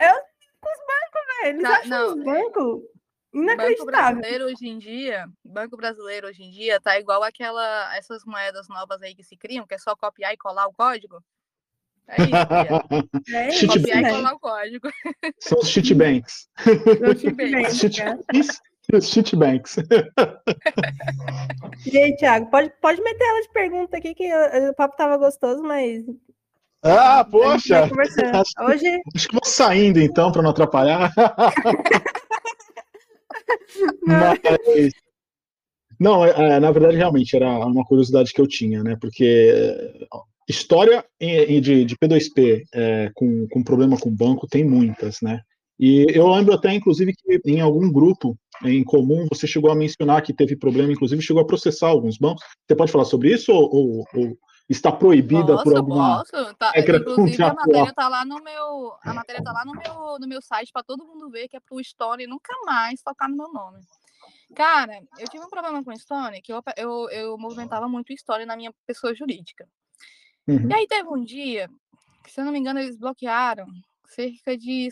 Eu, os bancos, velho, eles tá, acham não, os bancos Inacreditável. Banco brasileiro hoje em dia, banco brasileiro hoje em dia tá igual aquela essas moedas novas aí que se criam, que é só copiar e colar o código. É isso, é isso. copiar e colar o código. São os cheat banks. Os cheat banks. Os cheat banks. E aí, Thiago, pode, pode meter ela de pergunta aqui, que o papo tava gostoso, mas. Ah, poxa! Hoje... Acho que vou saindo então, para não atrapalhar. Mas, não, é, é, na verdade, realmente era uma curiosidade que eu tinha, né? Porque história de, de P2P é, com, com problema com banco tem muitas, né? E eu lembro até, inclusive, que em algum grupo em comum você chegou a mencionar que teve problema, inclusive chegou a processar alguns bancos. Você pode falar sobre isso ou, ou, ou está proibida posso, por alguma posso. Tá, inclusive a matéria está lá no meu a matéria tá lá no meu no meu site para todo mundo ver que é para o Stone nunca mais tocar no meu nome cara eu tive um problema com o Stone que eu, eu, eu movimentava muito Stone na minha pessoa jurídica uhum. e aí teve um dia que se eu não me engano eles bloquearam cerca de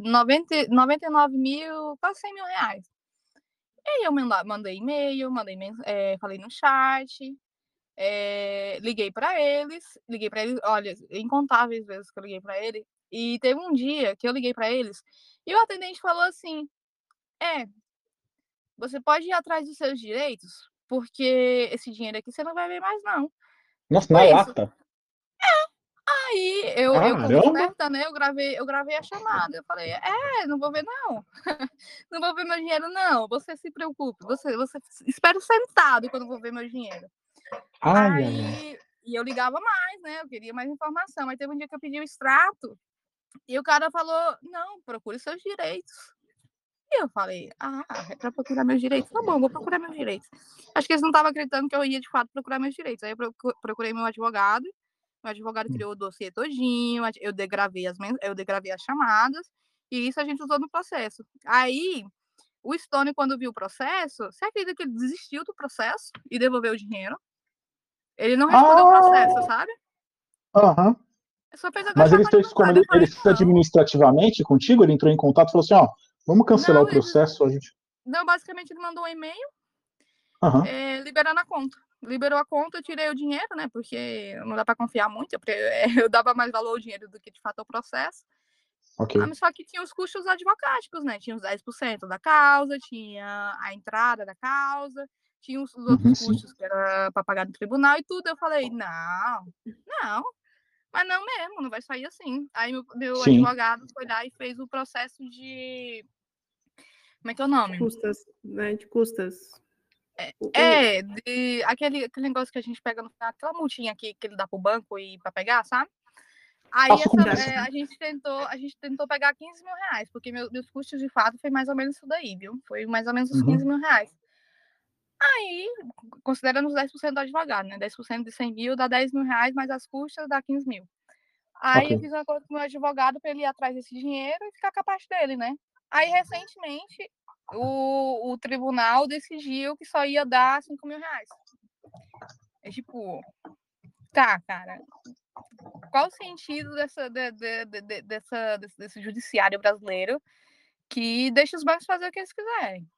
90, 99 mil quase 100 mil reais e aí eu mandei e-mail mandei é, falei no chat é, liguei para eles, liguei para eles, olha, incontáveis vezes que eu liguei para ele. E teve um dia que eu liguei para eles e o atendente falou assim: "É, você pode ir atrás dos seus direitos, porque esse dinheiro aqui você não vai ver mais não". Nossa, na lata. Aí eu, eu como esperta, né? Eu gravei, eu gravei a chamada. Eu falei, é, não vou ver, não. não vou ver meu dinheiro, não. Você se preocupe. Você, você espera sentado quando vou ver meu dinheiro. Ai, aí, ai. e eu ligava mais, né? Eu queria mais informação. Aí teve um dia que eu pedi o extrato e o cara falou: não, procure seus direitos. E eu falei, ah, é para procurar meus direitos? Tá bom, vou procurar meus direitos. Acho que eles não estavam acreditando que eu ia de fato procurar meus direitos. Aí eu procurei meu advogado o advogado hum. criou o dossiê todinho, eu degravei as, eu degravei as chamadas, e isso a gente usou no processo. Aí, o Stone, quando viu o processo, você acredita que ele desistiu do processo e devolveu o dinheiro? Ele não respondeu ah. o processo, sabe? Aham. Uhum. Mas ele fez como ele, ele fez administrativamente contigo? Ele entrou em contato e falou assim: ó, vamos cancelar não, o processo? Ele... A gente... Não, basicamente ele mandou um e-mail uhum. é, liberando a conta liberou a conta, eu tirei o dinheiro, né? Porque não dá para confiar muito, eu, eu, dava mais valor ao dinheiro do que de fato ao processo. Okay. Ah, mas só que tinha os custos advocáticos, né? Tinha os 10% da causa, tinha a entrada da causa, tinha os, os outros uhum, custos sim. que era para pagar no tribunal e tudo. Eu falei, não, não, mas não mesmo, não vai sair assim. Aí meu, meu advogado foi lá e fez o processo de. Como é que é o nome? Custas, né? De custas. É, é, de, aquele, aquele negócio que a gente pega no final, aquela multinha aqui que ele dá pro banco e para pegar, sabe? Aí essa, é, a, gente tentou, a gente tentou pegar 15 mil reais, porque meu, meus custos de fato foi mais ou menos isso daí, viu? Foi mais ou menos 15 uhum. mil reais. Aí, considerando os 10% do advogado, né? 10% de 100 mil dá 10 mil reais, mas as custas dá 15 mil. Aí okay. eu fiz um acordo com o meu advogado para ele ir atrás desse dinheiro e ficar com a parte dele, né? Aí, recentemente, o, o tribunal decidiu que só ia dar 5 mil reais. É tipo, tá, cara. Qual o sentido dessa, de, de, de, dessa, desse, desse judiciário brasileiro que deixa os bancos fazer o que eles quiserem?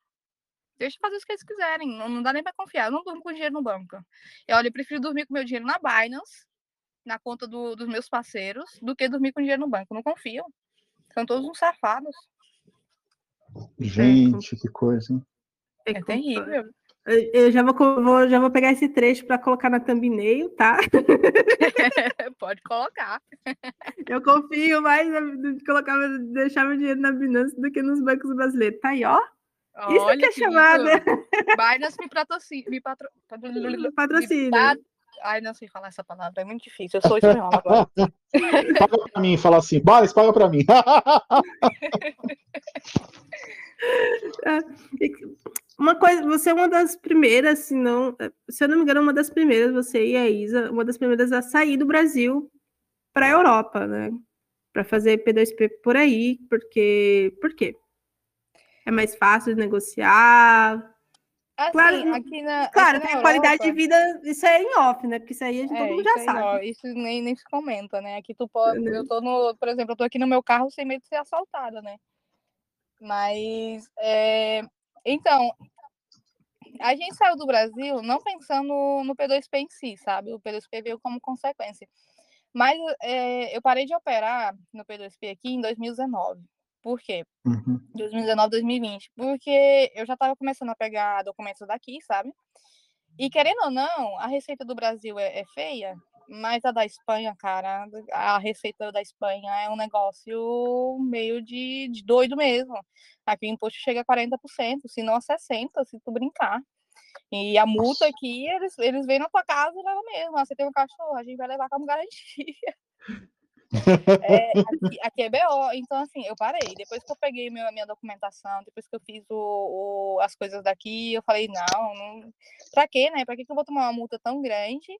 Deixa fazer o que eles quiserem. Não, não dá nem para confiar. Eu não durmo com dinheiro no banco. Eu, olha, eu prefiro dormir com meu dinheiro na Binance, na conta do, dos meus parceiros, do que dormir com dinheiro no banco. não confio. São todos uns safados. Gente, que coisa, hein? É, é terrível. Eu já vou, vou, já vou pegar esse trecho para colocar na thumbnail, tá? Pode colocar. Eu confio mais de colocar, deixar meu dinheiro na Binance do que nos bancos brasileiros. Tá aí, ó. Isso Olha, que é chamada. Binance me patrocina. Me patro... patrocina. Ai, não sei falar essa palavra, é muito difícil. Eu sou espanhola agora. paga pra mim, fala assim. Binance, paga pra mim. É, uma coisa, você é uma das primeiras, se não, se eu não me engano, uma das primeiras, você e a Isa, uma das primeiras a sair do Brasil para a Europa, né? Para fazer P2P por aí, porque por quê? É mais fácil de negociar. Assim, claro, aqui na, claro aqui tem qualidade de vida, isso é em off, né? Porque isso aí a gente, é, todo mundo já sabe. Ó, isso nem, nem se comenta, né? Aqui tu pode, eu tô no, por exemplo, eu tô aqui no meu carro sem medo de ser assaltada, né? Mas, é, então, a gente saiu do Brasil não pensando no P2P em si, sabe? O P2P veio como consequência. Mas é, eu parei de operar no P2P aqui em 2019. Por quê? Uhum. 2019, 2020. Porque eu já estava começando a pegar documentos daqui, sabe? E querendo ou não, a receita do Brasil é, é feia, mas a da Espanha, cara, a receita da Espanha é um negócio meio de, de doido mesmo. Aqui o imposto chega a 40%, se não a 60%, se tu brincar. E a multa aqui, eles, eles vêm na tua casa e levam mesmo. Ah, você tem um cachorro, a gente vai levar como garantia. É, aqui, aqui, é BO, então assim, eu parei. Depois que eu peguei meu, minha documentação, depois que eu fiz o, o, as coisas daqui, eu falei, não, não pra quê, né? Pra que, que eu vou tomar uma multa tão grande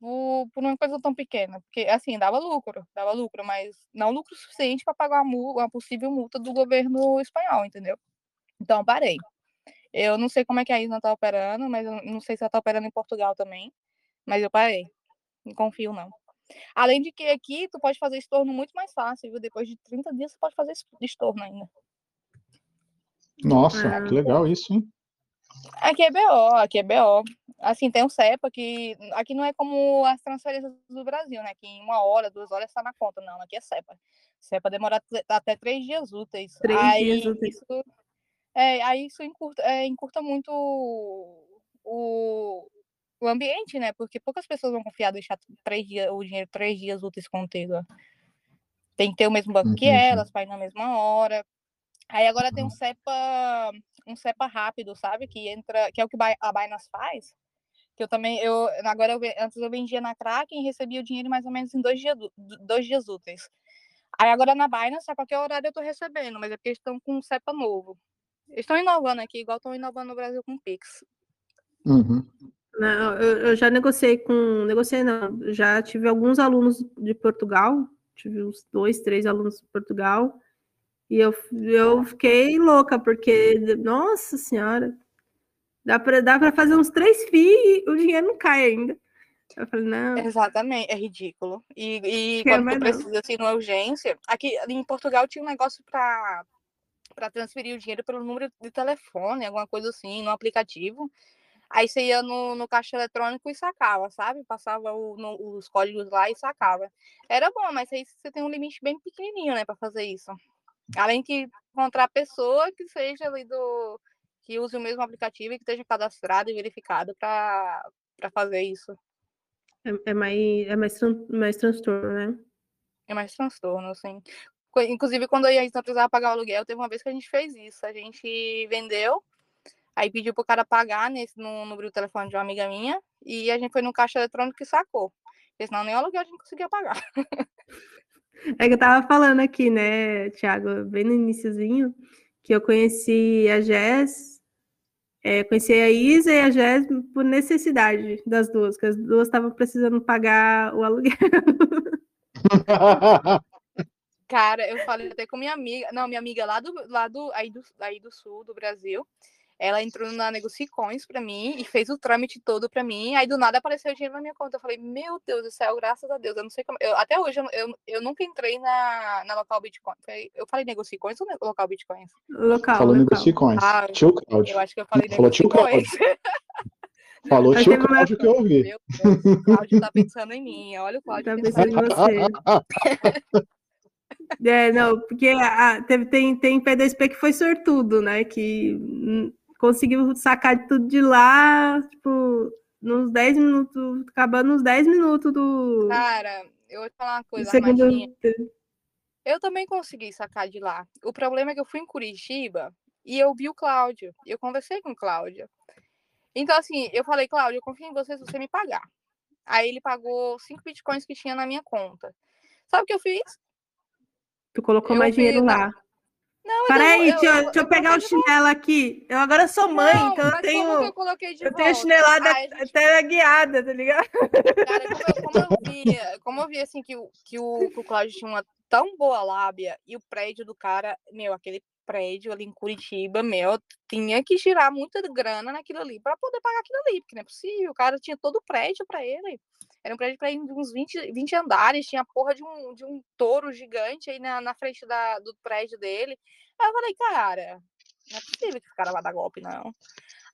por, por uma coisa tão pequena. Porque, assim, dava lucro, dava lucro, mas não lucro suficiente para pagar uma, uma possível multa do governo espanhol, entendeu? Então, parei. Eu não sei como é que a Isna tá operando, mas eu não sei se ela tá operando em Portugal também. Mas eu parei. Não confio, não. Além de que aqui tu pode fazer estorno muito mais fácil, viu? Depois de 30 dias você pode fazer estorno ainda. Nossa, que legal isso, hein? Aqui é BO, aqui é BO. Assim, tem um CEPA que aqui não é como as transferências do Brasil, né? Que em uma hora, duas horas está na conta. Não, aqui é CEPA. CEPA demora até três dias úteis. Três aí, dias úteis. Isso, é, aí isso encurta, é, encurta muito o, o ambiente, né? Porque poucas pessoas vão confiar deixar três dias, o dinheiro três dias úteis contigo. Tem que ter o mesmo banco que Entendi. elas, para ir na mesma hora. Aí agora tem um. CEPA, um CEPA rápido, sabe? Que entra, que é o que a Binance faz. Que eu também, eu agora eu, antes eu vendia na Kraken e recebia o dinheiro mais ou menos em dois dias, dois dias úteis. Aí agora na Binance, a qualquer horário eu tô recebendo, mas é porque eles estão com um CEPA novo. Eles estão inovando aqui, igual estão inovando no Brasil com o Pix. Uhum. Não, eu, eu já negociei com. Negociei não. Já tive alguns alunos de Portugal. Tive uns dois, três alunos de Portugal. E eu, eu fiquei louca, porque, nossa senhora, dá para dá pra fazer uns três FII e o dinheiro não cai ainda. Eu falei, não, Exatamente, é ridículo. E, e quando tu não. precisa, assim, numa urgência. Aqui em Portugal tinha um negócio para transferir o dinheiro pelo número de telefone, alguma coisa assim, no aplicativo. Aí você ia no, no caixa eletrônico e sacava, sabe? Passava o- no- os códigos lá e sacava. Era bom, mas aí você tem um limite bem pequenininho, né, para fazer isso. Além que encontrar pessoa que seja ali do. que use o mesmo aplicativo e que esteja cadastrado e verificado para fazer isso. é, é mais, é mais, mais transtorno, né? É mais transtorno, assim. Inclusive, quando a gente não precisava pagar o aluguel, teve uma vez que a gente fez isso. A gente vendeu, aí pediu pro cara pagar nesse, no número do telefone de uma amiga minha, e a gente foi no caixa eletrônico e sacou. Porque senão nem o aluguel a gente conseguia pagar. É que eu tava falando aqui, né, Thiago, bem no iniciozinho, que eu conheci a Jess, é, conheci a Isa e a Jess por necessidade das duas, que as duas estavam precisando pagar o aluguel. Cara, eu falei até com minha amiga, não, minha amiga lá do, lá do, aí do, aí do sul do Brasil, ela entrou na Negocicoins pra mim e fez o trâmite todo pra mim, aí do nada apareceu o dinheiro na minha conta. Eu falei, meu Deus do céu, graças a Deus, eu não sei como. Eu, até hoje eu, eu, eu nunca entrei na, na local Bitcoin. Eu falei Negocicoins ou local Bitcoins? Local, Falou. Negocicoins. Ah, Tio Cláudio. Eu acho que eu falei Falou tio Negocicoins. Falou tio Cláudio que eu ouvi. Meu Deus, o Cláudio tá pensando em mim. Olha o Cláudio Tá pensando pensando em você. É, não, porque a- teve, tem, tem P2P que foi sortudo, né? Que hum, conseguiu sacar de tudo de lá, tipo, nos 10 minutos, acabando nos 10 minutos do, Cara, eu vou te falar uma coisa, segundo. Eu também consegui sacar de lá. O problema é que eu fui em Curitiba e eu vi o Cláudio. Eu conversei com o Cláudio. Então, assim, eu falei, Cláudio, eu confio em você se você me pagar. Aí ele pagou cinco bitcoins que tinha na minha conta. Sabe o que eu fiz? Tu colocou Eu mais dinheiro lá. Não, Peraí, eu- deixa, eu- deixa eu eu pegar o chinelo aqui. Eu agora sou mãe, Não, então eu mas como que tenho, eu coloquei de eu tenho volta? chinelada Aí a gente até guiada, tá ligado? Cara, como eu, como eu vi, como eu vi assim que o, que o, que o Cláudio tinha uma tão boa lábia e o prédio do cara, meu, aquele prédio ali em Curitiba, meu, tinha que girar muita grana naquilo ali para poder pagar aquilo ali, porque não é possível. O cara tinha todo o prédio para ele. Era um prédio para de uns 20, 20 andares, tinha a porra de um, de um touro gigante aí na, na frente da, do prédio dele. Aí eu falei, cara, não é possível que esse cara vai dar golpe, não.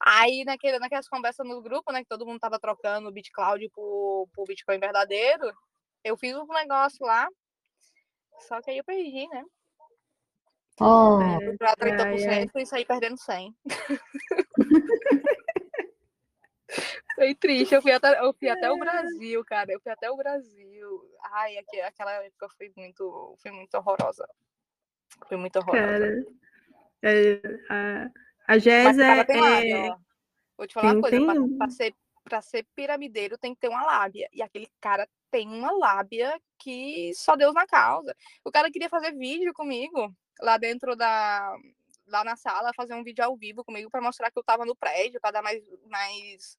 Aí, naquele, naquelas conversas no grupo, né, que todo mundo tava trocando o BitCloud por, por Bitcoin verdadeiro, eu fiz um negócio lá, só que aí eu perdi, né? Ah, Fui pra ai, 30% e saí perdendo 100. Foi triste, eu fui, até, eu fui até o Brasil, cara, eu fui até o Brasil. Ai, aque- aquela época foi muito, foi muito horrorosa. Foi muito horrorosa. Cara, é, a, a Mas Jess o cara é, é-. Vou te falar uma tem- coisa, pra, pra ser, pra ser piramideiro tem que ter uma lábia. E aquele cara tem uma lábia que só Deus na causa. O cara queria fazer vídeo comigo lá dentro da. Lá na sala, fazer um vídeo ao vivo comigo para mostrar que eu tava no prédio, para dar mais. mais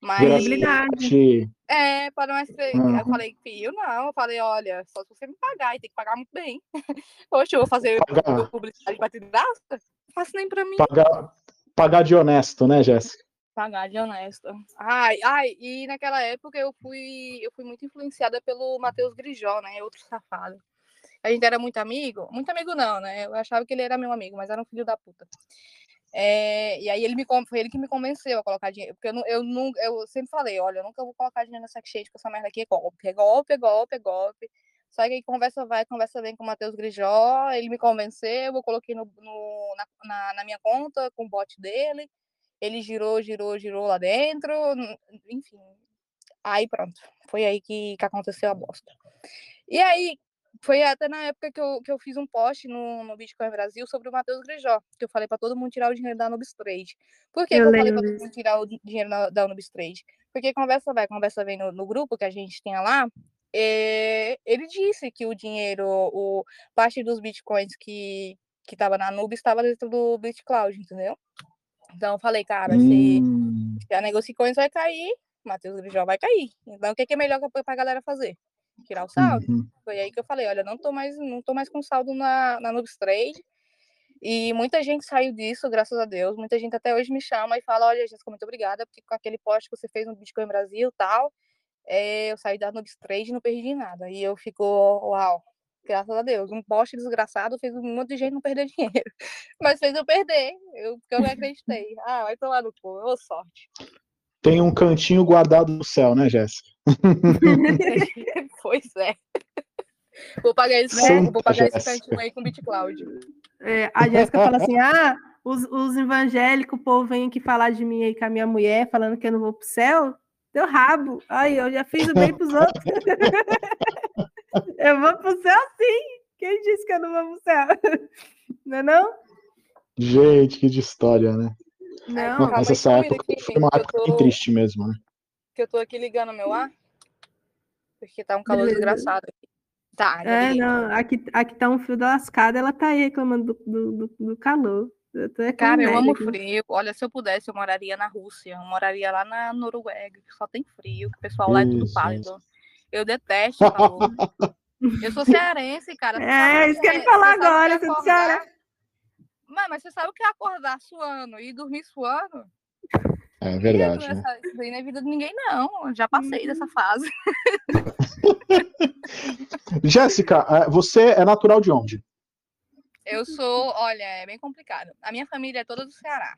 mais Visibilidade. é, para mais. Eu Uhum. falei, filho, não. Eu falei, olha, só se você me pagar, e tem que pagar muito bem. Poxa, eu vou fazer Pagar. publicidade pra te dar? Não faço nem pra mim pagar, pagar de honesto, né, Jéssica? pagar de honesta. Ai, ai, e naquela época eu fui, eu fui muito influenciada pelo Matheus Grijó, né? Outro safado. A gente era muito amigo, muito amigo não, né? Eu achava que ele era meu amigo, mas era um filho da puta. É, e aí ele me foi ele que me convenceu a colocar dinheiro, porque eu, não, eu, eu sempre falei, olha, eu nunca vou colocar dinheiro nessa exchange, porque essa merda aqui é golpe, é golpe, é golpe, é golpe. Só que aí conversa vai, conversa vem com o Matheus Grijó, ele me convenceu, eu coloquei no, no na, na, na, minha conta com o bot dele, ele girou, girou, girou lá dentro, enfim. Aí pronto, foi aí que, que aconteceu a bosta. E aí, foi até na época que eu, que eu fiz um post no, no Bitcoin Brasil sobre o Matheus Grijó, que eu falei para todo mundo tirar o dinheiro da Nubis Trade. Por que eu, eu falei para todo mundo tirar o dinheiro da, da Nubis Trade? Porque conversa vai, conversa vem no, no grupo que a gente tem lá, é, ele disse que o dinheiro, o parte dos bitcoins que que estava na nuvem estava dentro do BitCloud, entendeu? Então eu falei, cara, hum. se, se a Negocicoins vai cair, Matheus Grijó vai cair. Então o que, que é melhor para a galera fazer? Tirar o saldo. Uhum. Foi aí que eu falei, olha, não tô mais, não tô mais com saldo na, na Nubes Trade. E muita gente saiu disso, graças a Deus. Muita gente até hoje me chama e fala, olha, Jéssica, muito obrigada, porque com aquele post que você fez no Bitcoin Brasil tal, é, eu saí da Nubes Trade e não perdi nada. E eu fico, uau, graças a Deus. Um poste desgraçado fez um monte de gente não perder dinheiro. Mas fez eu perder, eu, porque eu não acreditei. Ah, vai tomar no cu, ô sorte. Tem um cantinho guardado no céu, né, Jéssica? pois é. Vou pagar esse, Santa vou pagar esse cantinho aí com BitCloud. É, a Jéssica fala assim: ah, os, os evangélicos, o povo vem aqui falar de mim aí com a minha mulher, falando que eu não vou pro céu. Deu rabo. Aí, eu já fiz o bem pros outros. eu vou pro céu sim. Quem disse que eu não vou pro céu? Não é não? Gente, que de história, né? Não, Mas essa época aqui, foi uma época tô... triste mesmo, né? Que eu tô aqui ligando meu ar. Porque tá um calor Beleza. desgraçado aqui. Tá, é, não, aqui, aqui tá um frio da lascada, ela tá aí reclamando do, do, do calor. Eu Cara, eu amo aqui. frio. Olha, se eu pudesse, eu moraria na Rússia. Eu moraria lá na Noruega, que só tem frio, que o pessoal lá é tudo pálido. Eu detesto o calor. eu sou cearense, cara. É, isso que eu ia falar agora, você é Ceará. Mas, mas você sabe o que é acordar suando e dormir suando? É verdade. Né? Isso aí não é vida de ninguém, não. Eu já passei dessa uhum. fase. Jéssica, é, você é natural de onde? Eu sou, olha, é bem complicado. A minha família é toda do Ceará.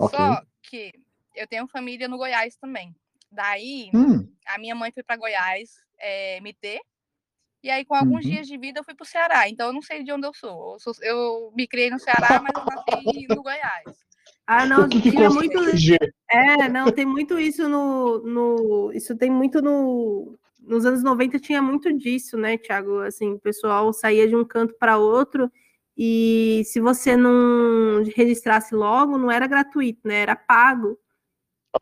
Okay. Só que eu tenho família no Goiás também. Daí, hum. a minha mãe foi para Goiás é, me ter. E aí, com alguns uhum. dias de vida, eu fui para o Ceará. Então, eu não sei de onde eu sou. eu sou. Eu, me criei no Ceará, mas eu nasci no Goiás. Ah, não, tinha muito. É, não, tem muito isso no. no isso tem muito no. Nos anos 90 tinha muito disso, né, Thiago? Assim, o pessoal saía de um canto para outro e se você não registrasse logo, não era gratuito, né? Era pago.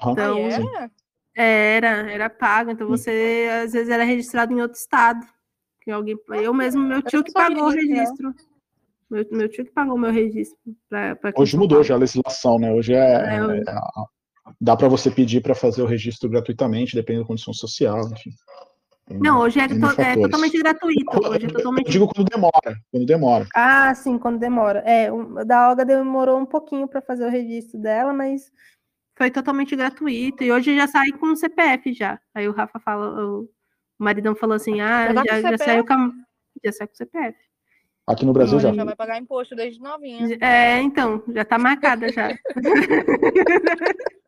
Uhum. Então, ah, era? Era, pago. Então você às vezes era registrado em outro estado. Que alguém, eu mesmo, meu tio que pagou o registro. Meu, meu tio que pagou o meu registro. Pra, pra Hoje mudou já a legislação, né? Hoje é, é, é dá para você pedir para fazer o registro gratuitamente, dependendo da condição social, enfim. Não, hoje é, to é, totalmente gratuito. Hoje é totalmente... Eu digo quando demora, quando demora. Ah, sim, quando demora. É, um, da Olga demorou um pouquinho para fazer o registro dela, mas foi totalmente gratuito. E hoje já sai com o CPF já. Aí o Rafa fala, o maridão falou assim: ah, já, já, já saiu com, já saiu com o CPF. Aqui no Brasil já. Já vai pagar imposto desde novinha. É, então, já tá marcada já.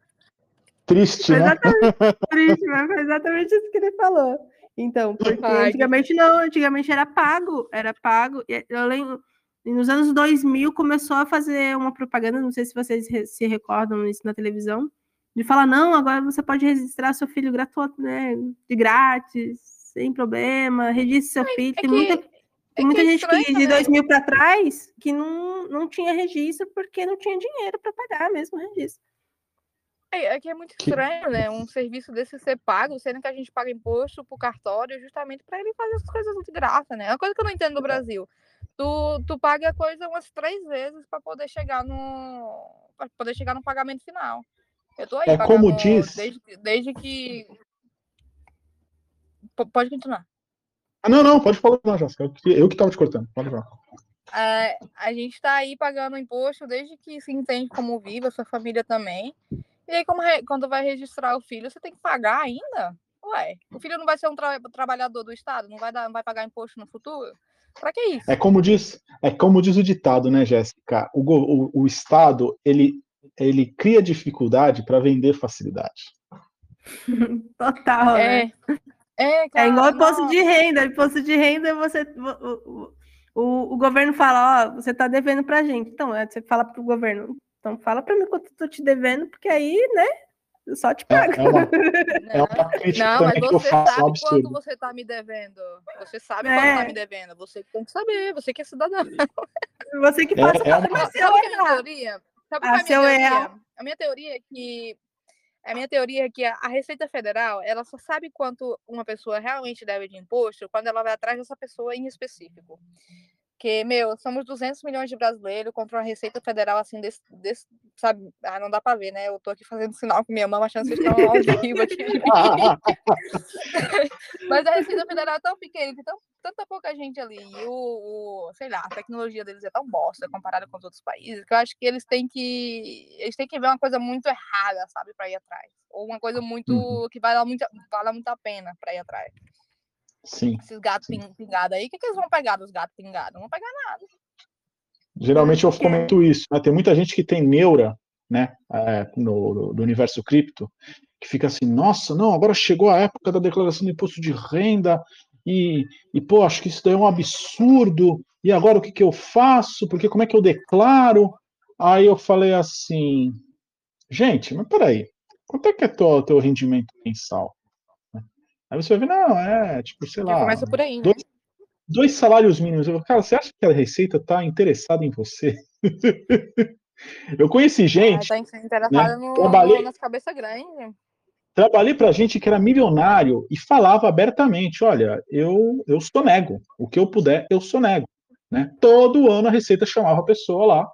Triste, né? Triste, mas foi exatamente isso que ele falou. Então, porque antigamente não, antigamente era pago, era pago. Eu lembro, nos anos 2000 começou a fazer uma propaganda, não sei se vocês se recordam isso na televisão, de falar, não, agora você pode registrar seu filho gratuito, né, de grátis, sem problema, registre seu Ai, filho. É tem que, muita, tem muita é gente estranho, que de 2000 né? para trás que não, não tinha registro porque não tinha dinheiro para pagar mesmo o registro. É, é que é muito estranho, né? Um serviço desse ser pago, sendo que a gente paga imposto pro cartório justamente para ele fazer essas coisas de graça, né? É uma coisa que eu não entendo no Brasil. Tu, tu paga a coisa umas três vezes para poder chegar no. para poder chegar no pagamento final. Eu tô aí é como diz. Desde, desde que. Pode continuar. Ah, não, não, pode falar, não, Jéssica. Eu que estava te cortando. Pode falar. É, a gente está aí pagando imposto desde que se entende como viva, sua família também. E aí, como quando vai registrar o filho, você tem que pagar ainda? Ué, o filho não vai ser um tra trabalhador do Estado? Não vai, dar, não vai pagar imposto no futuro? Pra que isso? É como diz, é como diz o ditado, né, Jéssica? O, o, o Estado, ele, ele cria dificuldade para vender facilidade. Total, É, né? é, É cara, igual imposto não. de renda. Imposto de renda, você, o, o, o, o governo fala, ó, você tá devendo pra gente. Então, é, você fala pro governo, então fala pra mim quanto eu tô te devendo, porque aí, né, eu só te É, pago. é uma, é uma crítica Não, mas que eu você faço, é sabe absurdo. quanto você tá me devendo. Você sabe É. quanto tá me devendo. Você que tem que saber, você que é cidadão. Você que É- faz é o uma- se Sabe qual é a minha teoria? Sabe Ah, qual é a minha eu teoria? A minha teoria é que a minha teoria é que a a Receita Federal, ela só sabe quanto uma pessoa realmente deve de imposto quando ela vai atrás dessa pessoa em específico. Porque, meu, somos 200 milhões de brasileiros contra uma Receita Federal assim, desse, desse- sabe? Ah, não dá pra ver, né? Eu tô aqui fazendo sinal com minha mão, achando que vocês estão ao vivo aqui. Mas a Receita Federal é tão pequena, tem tão, tanta pouca gente ali. E o, o- sei lá, a tecnologia deles é tão bosta comparada com os outros países, que eu acho que eles têm que. Eles têm que ver uma coisa muito errada, sabe, pra ir atrás. Ou uma coisa muito. Uhum. que vale muito, vale muito a pena pra ir atrás. Sim. Esses gatos pin- pingados aí, o que, que eles vão pegar dos gatos pingados? Não vão pegar nada. Geralmente eu comento isso, né? Tem muita gente que tem neura, né? é, no, do universo cripto, que fica assim, nossa, não, agora chegou a época da declaração do imposto de renda e, e pô, acho que isso daí é um absurdo. E agora o que, que eu faço? Porque como é que eu declaro? Aí eu falei assim, gente, mas peraí, quanto é que é teu, teu rendimento mensal? Aí você vai ver, não, é tipo, sei lá, começa por aí, né? dois, dois salários mínimos. Eu falo, cara, você acha que a Receita está interessada em você? eu conheci Ah, gente, tá interessada no, Trabalhei- nas cabeças grandes. trabalhei para gente que era milionário e falava abertamente, olha, eu, eu sonego, o que eu puder, eu sonego. Né? Todo ano a Receita chamava a pessoa lá,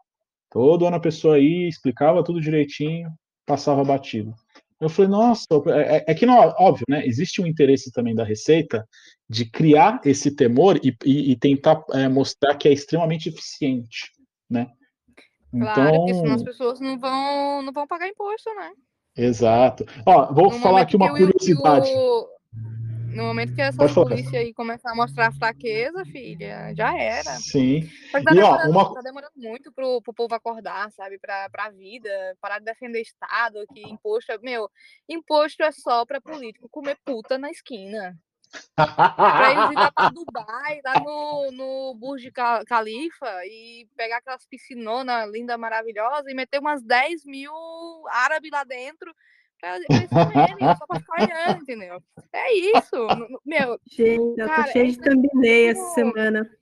todo ano a pessoa ia, explicava tudo direitinho, passava batido. Eu falei, nossa, é, é- é que não, óbvio, né? Existe um interesse também da Receita de criar esse temor e, e- e tentar é, mostrar que é extremamente eficiente, né? Claro, porque senão as Então, pessoas não vão, não vão pagar imposto, né? exato. Ó, vou No falar aqui uma curiosidade. o- No momento que Pode falar. polícias aí começar a mostrar fraqueza, filha, já era. Sim. Que tá, E, ó, demorando, uma- tá demorando muito pro, pro povo acordar, sabe? Pra, pra vida, parar de defender Estado, que imposto é. Meu, imposto é só pra político comer puta na esquina. Pra eles ir lá pra Dubai, lá no, no Burj Khal- Khalifa e pegar aquelas piscinonas linda, maravilhosa e meter umas 10 mil árabes lá dentro ficar olhando, entendeu? É isso. Meu, Gente, eu tô Cara, cheia de thumbnail essa semana.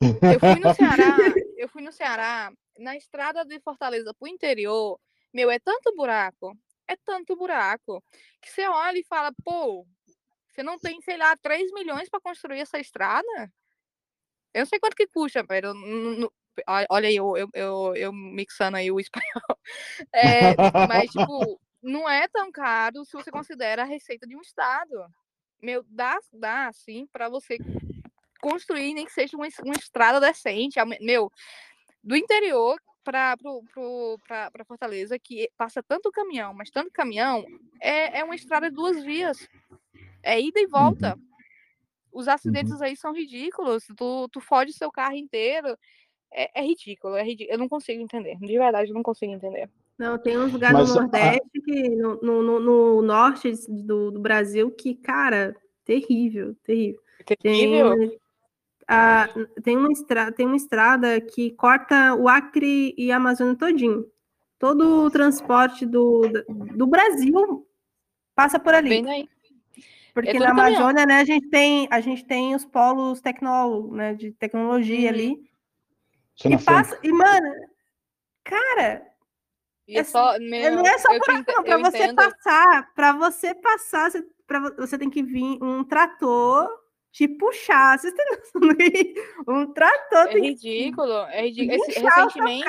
eu fui no Ceará, eu fui no Ceará, na estrada de Fortaleza pro interior, meu, é tanto buraco, é tanto buraco, que você olha e fala, pô, você não tem, sei lá, 3 milhões para construir essa estrada? Eu não sei quanto que custa, velho. eu Olha aí, eu, eu, eu, eu mixando aí o espanhol. É, mas, tipo, não é tão caro se você considera a receita de um estado. Meu, dá, dá sim, para você construir, nem que seja uma, uma estrada decente. Meu, do interior para para Fortaleza, que passa tanto caminhão, mas tanto caminhão, é, é uma estrada de duas vias. É ida e volta. Os acidentes aí são ridículos. Tu, tu fode seu carro inteiro. É, é ridículo, é ridículo. Eu não consigo entender. De verdade, eu não consigo entender. Não, tem uns lugares Mas no a- Nordeste, que, no, no, no- no norte do, do Brasil, que, cara, terrível, terrível. Tem, Terrível. a, tem, uma estrada, tem uma estrada que corta o Acre e a Amazônia todinho. Todo o transporte do, do Brasil passa por ali. Vem daí. Porque É na. Amazônia, né, a gente tem, a gente tem os polos tecnólogos, né, de tecnologia Uhum. ali. E passa, e mano, cara, E é só, meu, não é só eu você entendo. passar, para você passar, você, pra, vo- você tem que vir um trator te puxar. Vocês têm noção que um trator É ridículo, é ridículo. Esse- recentemente,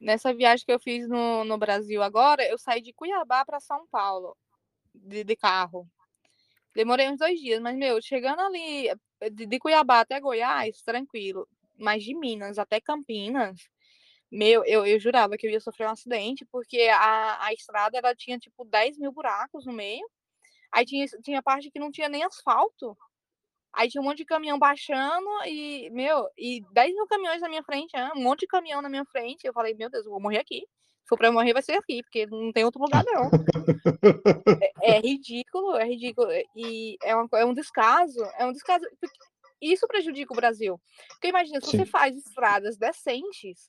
nessa viagem que eu fiz no, no Brasil agora, eu saí de Cuiabá para São Paulo de, de carro. Demorei uns dois dias, mas, meu, chegando ali eh, de, de Cuiabá até Goiás, tranquilo. Mas de Minas até Campinas, meu, eu, eu jurava que eu ia sofrer um acidente, porque a, a estrada ela tinha tipo 10 mil buracos no meio. Aí tinha, tinha parte que não tinha nem asfalto. Aí tinha um monte de caminhão baixando e, meu, e 10 mil caminhões na minha frente, um monte de caminhão na minha frente. Eu falei, meu Deus, eu vou morrer aqui. Se for pra morrer, vai ser aqui, porque não tem outro lugar, não. é, é, ridículo, é ridículo. E é, uma, é um descaso, é um descaso. Isso prejudica o Brasil. Porque imagina, se Sim. você faz estradas decentes,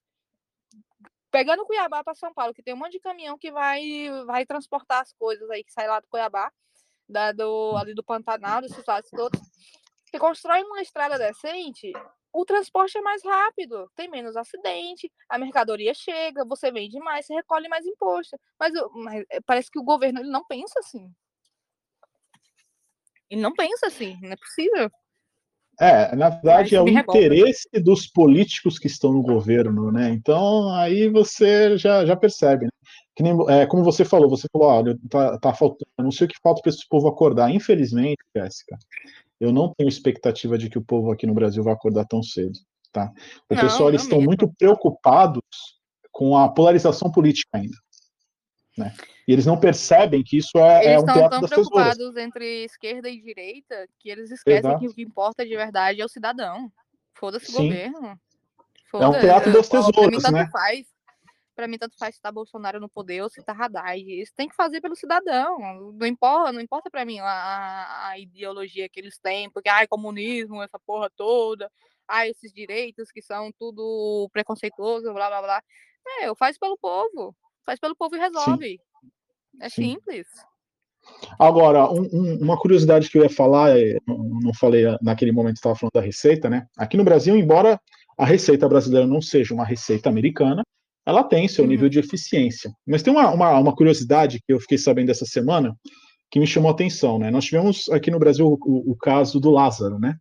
pegando Cuiabá para São Paulo, que tem um monte de caminhão que vai, vai transportar as coisas aí, que sai lá do Cuiabá, da, do, ali do Pantanal, desses lados todos. Você constrói uma estrada decente, o transporte é mais rápido, tem menos acidente, a mercadoria chega, você vende mais, você recolhe mais imposto. Mas, mas eh, parece que o governo ele não pensa assim. Ele não pensa assim, não é possível. É, na verdade é o interesse dos políticos que estão no governo, né? Então aí você já, já percebe, né? Que nem, é, como você falou, você falou, olha, tá, tá faltando, não sei o que falta para esse povo acordar. Infelizmente, Jéssica, eu não tenho expectativa de que o povo aqui no Brasil vai acordar tão cedo, tá? O não, pessoal, eles estão muito preocupados com a polarização política ainda, né? E eles não percebem que isso é, é um teatro das pessoas. Eles estão tão preocupados entre esquerda e direita que eles esquecem Exato. que o que importa de verdade é o cidadão. Foda-se o governo. Foda é um teatro das tesouras, né? Faz. Pra mim, tanto faz se tá Bolsonaro no poder ou se tá Haddad. Isso tem que fazer pelo cidadão. Não importa, não importa pra mim a, a ideologia que eles têm, porque, ai, comunismo, essa porra toda, ai, esses direitos que são tudo preconceituoso, blá, blá, blá. É, faz pelo povo. Faz pelo povo e resolve. Sim. É Sim. simples. Agora, um, um, uma curiosidade que eu ia falar, é, não, não falei naquele momento, estava falando da receita, né? Aqui no Brasil, embora a receita brasileira não seja uma receita americana, ela tem seu uhum. nível de eficiência. Mas tem uma, uma, uma, curiosidade que eu fiquei sabendo essa semana que me chamou a atenção, né? Nós tivemos aqui no Brasil o, o caso do Lázaro, né?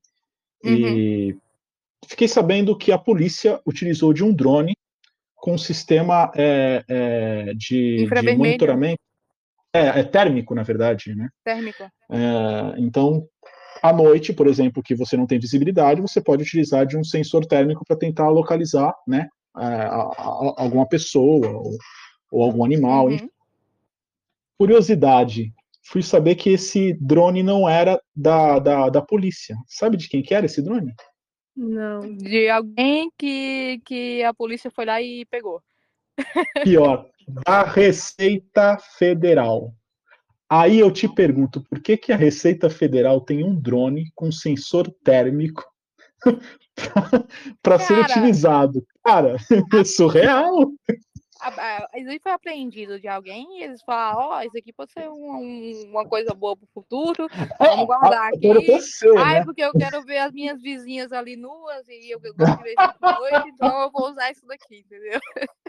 E uhum. fiquei sabendo que a polícia utilizou de um drone com sistema é, é, de, de monitoramento é, é térmico, na verdade, né? Térmico. É, então, à noite, por exemplo, que você não tem visibilidade, você pode utilizar de um sensor térmico para tentar localizar, né, a, a, alguma pessoa ou, ou algum animal. Uhum. Curiosidade, fui saber que esse drone não era da, da, da polícia. Sabe de quem que era esse drone? Não. De alguém que, que a polícia foi lá e pegou. Pior, da Receita Federal. Aí eu te pergunto, por que, que a Receita Federal tem um drone com sensor térmico para ser utilizado? Cara, é surreal isso aí foi apreendido de alguém e eles falaram, ó, oh, isso aqui pode ser um, uma coisa boa pro futuro, vamos guardar aqui. Ai, né? porque eu quero ver as minhas vizinhas ali nuas e eu gosto de ver isso noite, então eu vou usar isso daqui, entendeu?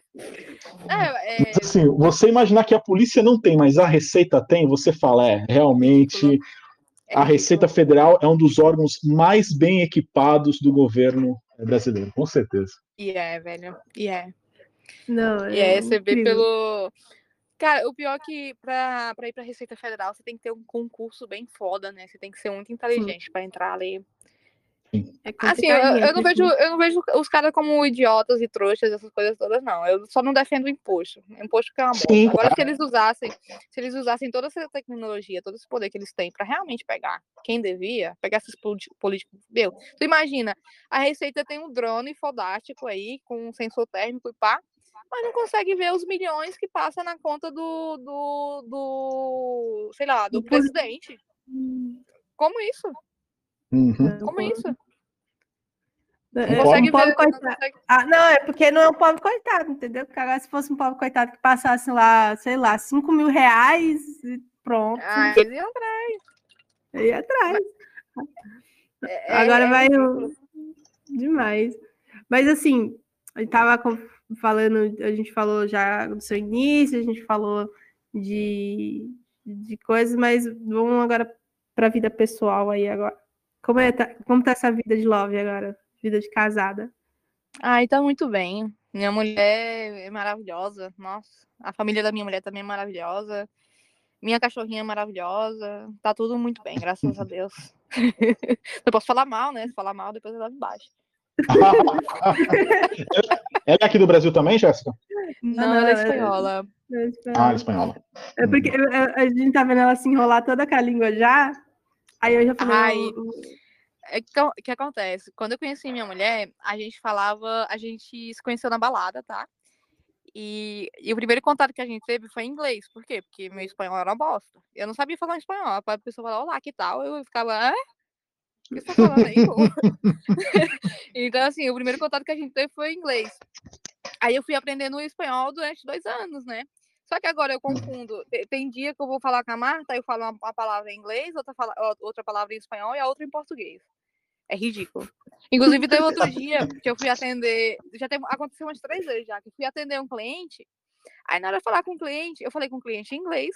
É, é... Assim, você imaginar que a polícia não tem, mas a Receita tem, você fala, é, realmente é a Receita Federal é um dos órgãos mais bem equipados do governo brasileiro, com certeza. E é, velho, e é. Não, e é, vê pelo. Cara, o pior é que pra, pra ir pra Receita Federal você tem que ter um concurso bem foda, né? Você tem que ser muito inteligente para entrar ali. É assim, eu, eu, não vejo, eu não vejo os caras como idiotas e trouxas, essas coisas todas, não. Eu só não defendo o imposto. O imposto que é uma bosta. Agora, se eles usassem, se eles usassem toda essa tecnologia, todo esse poder que eles têm para realmente pegar quem devia, pegar esses políticos. Meu, tu imagina, a Receita tem um drone fodástico aí, com um sensor térmico e pá, mas não consegue ver os milhões que passa na conta do, do, do sei lá, do presidente. Como isso? Uhum. Como isso? É, não consegue um ver, não, consegue... ah, não, é porque não é um pobre coitado, entendeu? Porque agora se fosse um pobre coitado que passasse lá, sei lá, 5 mil reais e pronto. Ah, ele ia atrás. Ele ia atrás. É, agora é, vai. Demais. Mas assim, ele tava falando, a gente falou já do seu início, a gente falou de, de coisas, mas vamos agora para a vida pessoal aí agora. Como é tá, como tá essa vida de love agora? Vida de casada? Ai, tá muito bem. Minha mulher é maravilhosa. Nossa, a família da minha mulher também é maravilhosa. Minha cachorrinha é maravilhosa. Tá tudo muito bem, graças a Deus. Não posso falar mal, né? Se falar mal, depois eu levo embaixo. ela é aqui do Brasil também, Jéssica? Não, ela é espanhola. É espanhola. Ah, espanhola. É porque a gente tá vendo ela se enrolar toda com a língua já. Aí eu já falei. Ai, é o que acontece? Quando eu conheci minha mulher, a gente falava, a gente se conheceu na balada, tá? E, e, o primeiro contato que a gente teve foi em inglês. Por quê? Porque meu espanhol era uma bosta. Eu não sabia falar espanhol. A pessoa falava, olá, que tal? Eu ficava, hã? O tá falando aí? então, assim, o primeiro contato que a gente teve foi inglês. Aí eu fui aprendendo espanhol durante dois anos, né? Só que agora eu confundo. Tem dia que eu vou falar com a Marta, eu falo uma, palavra em inglês, outra, fala, outra palavra em espanhol e a outra em português. É ridículo. Inclusive, teve outro dia que eu fui atender. Já teve, aconteceu umas três vezes já, que eu fui atender um cliente. Aí, na hora de falar com o cliente, eu falei com o cliente em inglês.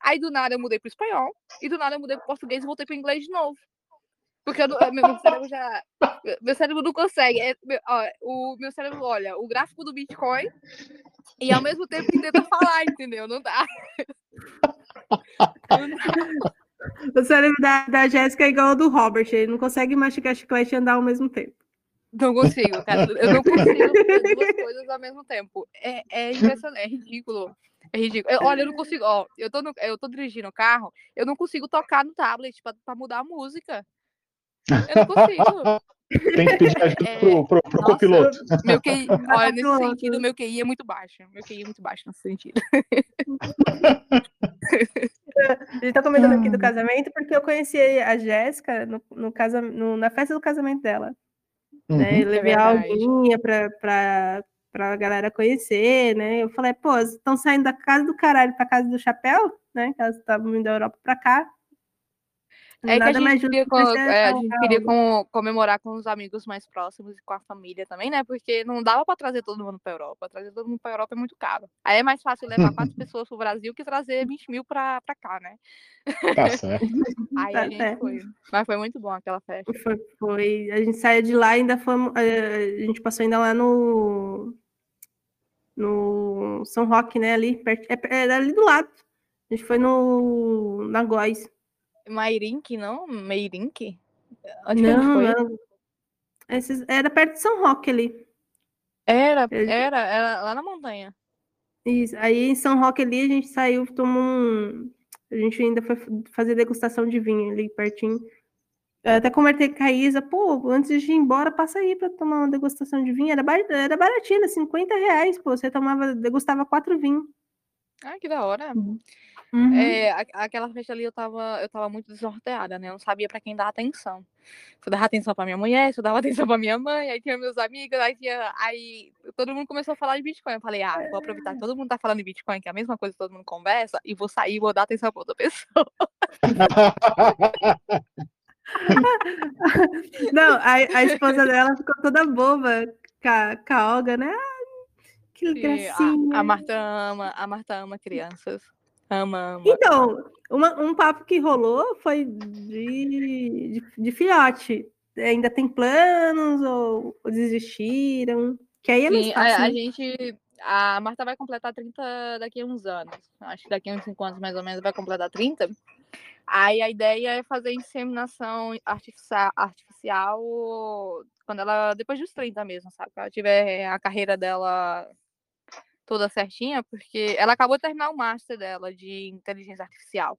Aí, do nada, eu mudei para espanhol. E do nada, eu mudei para português e voltei para inglês de novo. Porque eu, meu, cérebro já. Meu cérebro não consegue. É, meu, ó, o meu cérebro olha o gráfico do Bitcoin e ao mesmo tempo tenta falar, entendeu? Não dá. O cérebro da, da Jéssica é igual ao do Robert, ele não consegue mastigar chiclete e andar ao mesmo tempo. Não consigo, cara. Eu não consigo fazer duas coisas ao mesmo tempo. É, é impressionante, é ridículo. É ridículo. Eu, olha, eu não consigo. Ó, eu tô, no, eu tô dirigindo o carro, eu não consigo tocar no tablet pra, pra mudar a música. Eu não consigo. Tem que pedir ajuda é, pro, pro, pro Nossa, copiloto. Meu QI, olha, nesse sentido, meu QI é muito baixo. Meu QI é muito baixo nesse sentido. A gente tá comentando aqui do casamento porque eu conheci a Jéssica no, no casa, no, na festa do casamento dela. Né? Uhum. Né? Levei é a alguinha pra, pra, pra galera conhecer, né? Eu falei, pô, estão saindo da casa do caralho pra casa do chapéu, né? Que elas estavam vindo da Europa pra cá. É Nada que a gente, queria, com, é, a gente queria com, comemorar com os amigos mais próximos e com a família também, né? Porque não dava para trazer todo mundo para Europa. Trazer todo mundo para Europa é muito caro. Aí é mais fácil levar quatro pessoas para o Brasil que trazer 20 mil para cá, né? Tá certo. Aí tá a gente certo. foi. Mas foi muito bom aquela festa. Foi, foi. A gente saiu de lá ainda fomos. A gente passou ainda lá no. No São Roque, né? Ali, perto, é, é ali do lado. A gente foi no. Na Góis. Mairink, não? Meirink? Onde não, não. Esses, era perto de São Roque ali. Era, era, era lá na montanha. Isso. Aí em São Roque ali a gente saiu, tomou um. A gente ainda foi fazer degustação de vinho ali pertinho. Eu até convertei com a Isa, pô, antes de ir embora, passa aí para tomar uma degustação de vinho. Era, bar... era baratinho, 50 reais, pô. Você tomava, degustava quatro vinhos. Ah, que da hora. Uhum. Uhum. É, aquela festa ali eu tava, eu tava muito desnorteada, né? Eu não sabia para quem dar atenção. Se eu dava atenção para minha mulher, se eu dava atenção para minha mãe, aí tinha meus amigos, aí tinha. Aí todo mundo começou a falar de Bitcoin. Eu falei, ah, vou aproveitar que todo mundo tá falando de Bitcoin, que é a mesma coisa que todo mundo conversa, e vou sair e vou dar atenção pra outra pessoa. Não, a, a esposa dela ficou toda boba com a, com a Olga, né? Que gracinha. A, a Marta ama, a Marta ama crianças. Ama, ama. Então, uma, um papo que rolou foi de, de, de filhote. Ainda tem planos ou, ou desistiram? Que aí é Sim, a, a, gente. A Marta vai completar 30 daqui a uns anos. Acho que daqui a uns 5 anos, mais ou menos, vai completar 30. Aí a ideia é fazer inseminação artificial, artificial quando ela. depois dos 30 mesmo, sabe? Quando ela tiver a carreira dela toda certinha, porque ela acabou de terminar o master dela de inteligência artificial.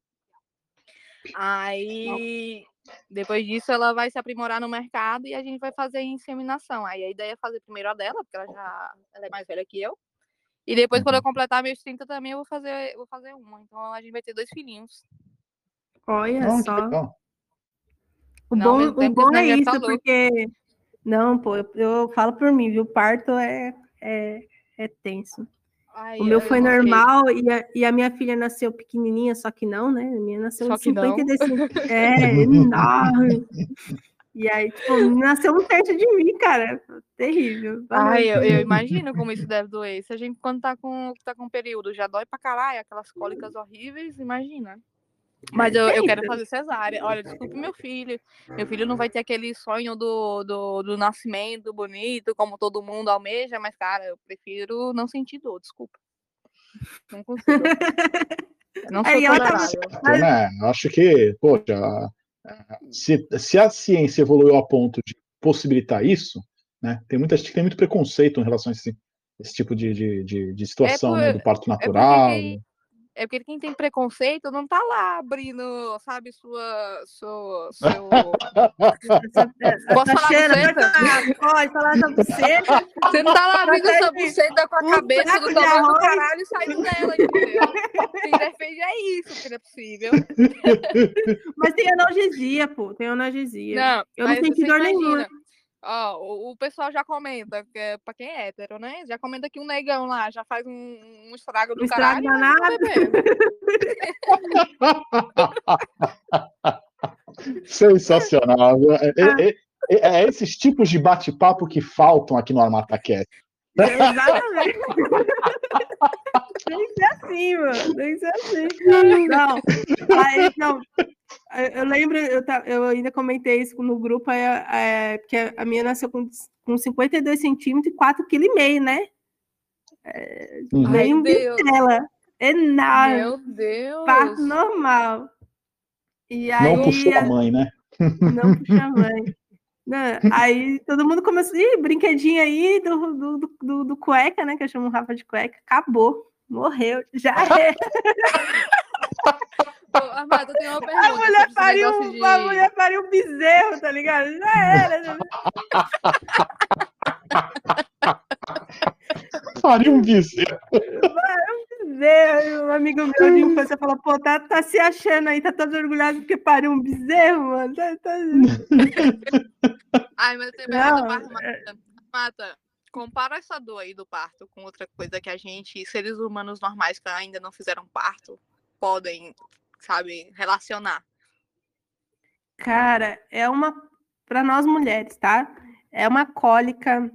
Aí, depois disso, ela vai se aprimorar no mercado e a gente vai fazer inseminação. Aí a ideia é fazer primeiro a dela, porque ela já ela é mais velha que eu. E depois, quando eu uhum. completar meus 30 também, eu vou fazer, vou fazer uma. Então a gente vai ter dois filhinhos. Olha Não, só. O bom, o bom é isso, falou. porque. Não, pô, eu, eu, falo por mim, viu? Parto é, é, é tenso. Ai, o meu foi normal e a, e a, minha filha nasceu pequenininha, só que não, né? A minha nasceu só em 55. É, enorme. E aí, tipo, nasceu um terço de mim, cara. Terrível. Ai, eu, eu, imagino como isso deve doer. Se a gente, quando tá com, tá com período, já dói pra caralho, aquelas cólicas horríveis, imagina. Mas eu, eu quero fazer cesárea. Olha, desculpe meu filho. Meu filho não vai ter aquele sonho do, do, do nascimento bonito, como todo mundo almeja, mas, cara, eu prefiro não sentir dor, desculpa. Não consigo. Eu não sou Aí tá... né? Acho que, poxa, se, se a ciência evoluiu a ponto de possibilitar isso, né? Tem muita gente que tem muito preconceito em relação a esse, esse tipo de, de, de, de situação, é por, né? Do parto é natural. É É porque quem tem preconceito não tá lá abrindo, sabe, sua. sua seu... Posso falar buceta? Pode falar da buceta. Você não tá lá abrindo sua buceta com a cabeça do tamanho do caralho e saindo dela, entendeu? Quem defende é isso, que não é possível. Mas tem analgesia, pô. Tem analgesia. Não, eu não senti dor nenhuma. Ó, o, o, pessoal já comenta, que é pra quem é hétero, né? Já comenta que um negão lá já faz um, um estrago do um caralho. Sensacional. É, é, é, é, esses tipos de bate-papo que faltam aqui no Armatacast. Exatamente. Tem que ser assim, mano. Tem que ser assim. Não. Aí, não. Eu lembro, eu, eu ainda comentei isso no grupo, é, é, porque a minha nasceu com, com 52 centímetros e 4,5 kg, né? É, uhum. Bem um dela. Enorme. Meu Deus. Parto normal. E aí, não puxou a mãe, né? Não puxou a mãe. Não, aí todo mundo começou, ih, brinquedinho aí do, do, do, do, cueca, né? Que eu chamo o Rafa de cueca. Acabou. Morreu. Já é. Amado, eu tenho uma pergunta. A mulher, pariu, de... a mulher pariu um bezerro, tá ligado? Já era. Pariu um bezerro. Bezerro. Um amigo meu de infância falou, pô, tá, tá se achando aí, tá todo orgulhoso porque pariu um bezerro, mano. Tá, tá... Ai, mas tem pergunta, Mata. É Mata, compara essa dor aí do parto com outra coisa que a gente, seres humanos normais que ainda não fizeram parto, podem sabe, relacionar? Cara, é uma para nós mulheres, tá? É uma cólica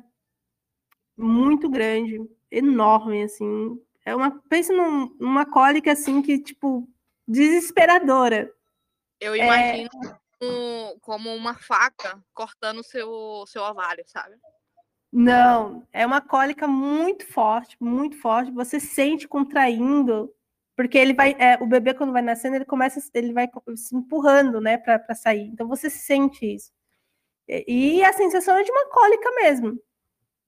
muito grande, enorme assim. É uma pense num, numa cólica assim que tipo desesperadora. Eu é imagino é... como, como uma faca cortando seu seu ovário, sabe? Não, é uma cólica muito forte, muito forte. Você sente contraindo porque ele vai, é, o bebê quando vai nascendo, ele começa, ele vai se empurrando, né, para sair. Então você sente isso. E, e, a sensação é de uma cólica mesmo,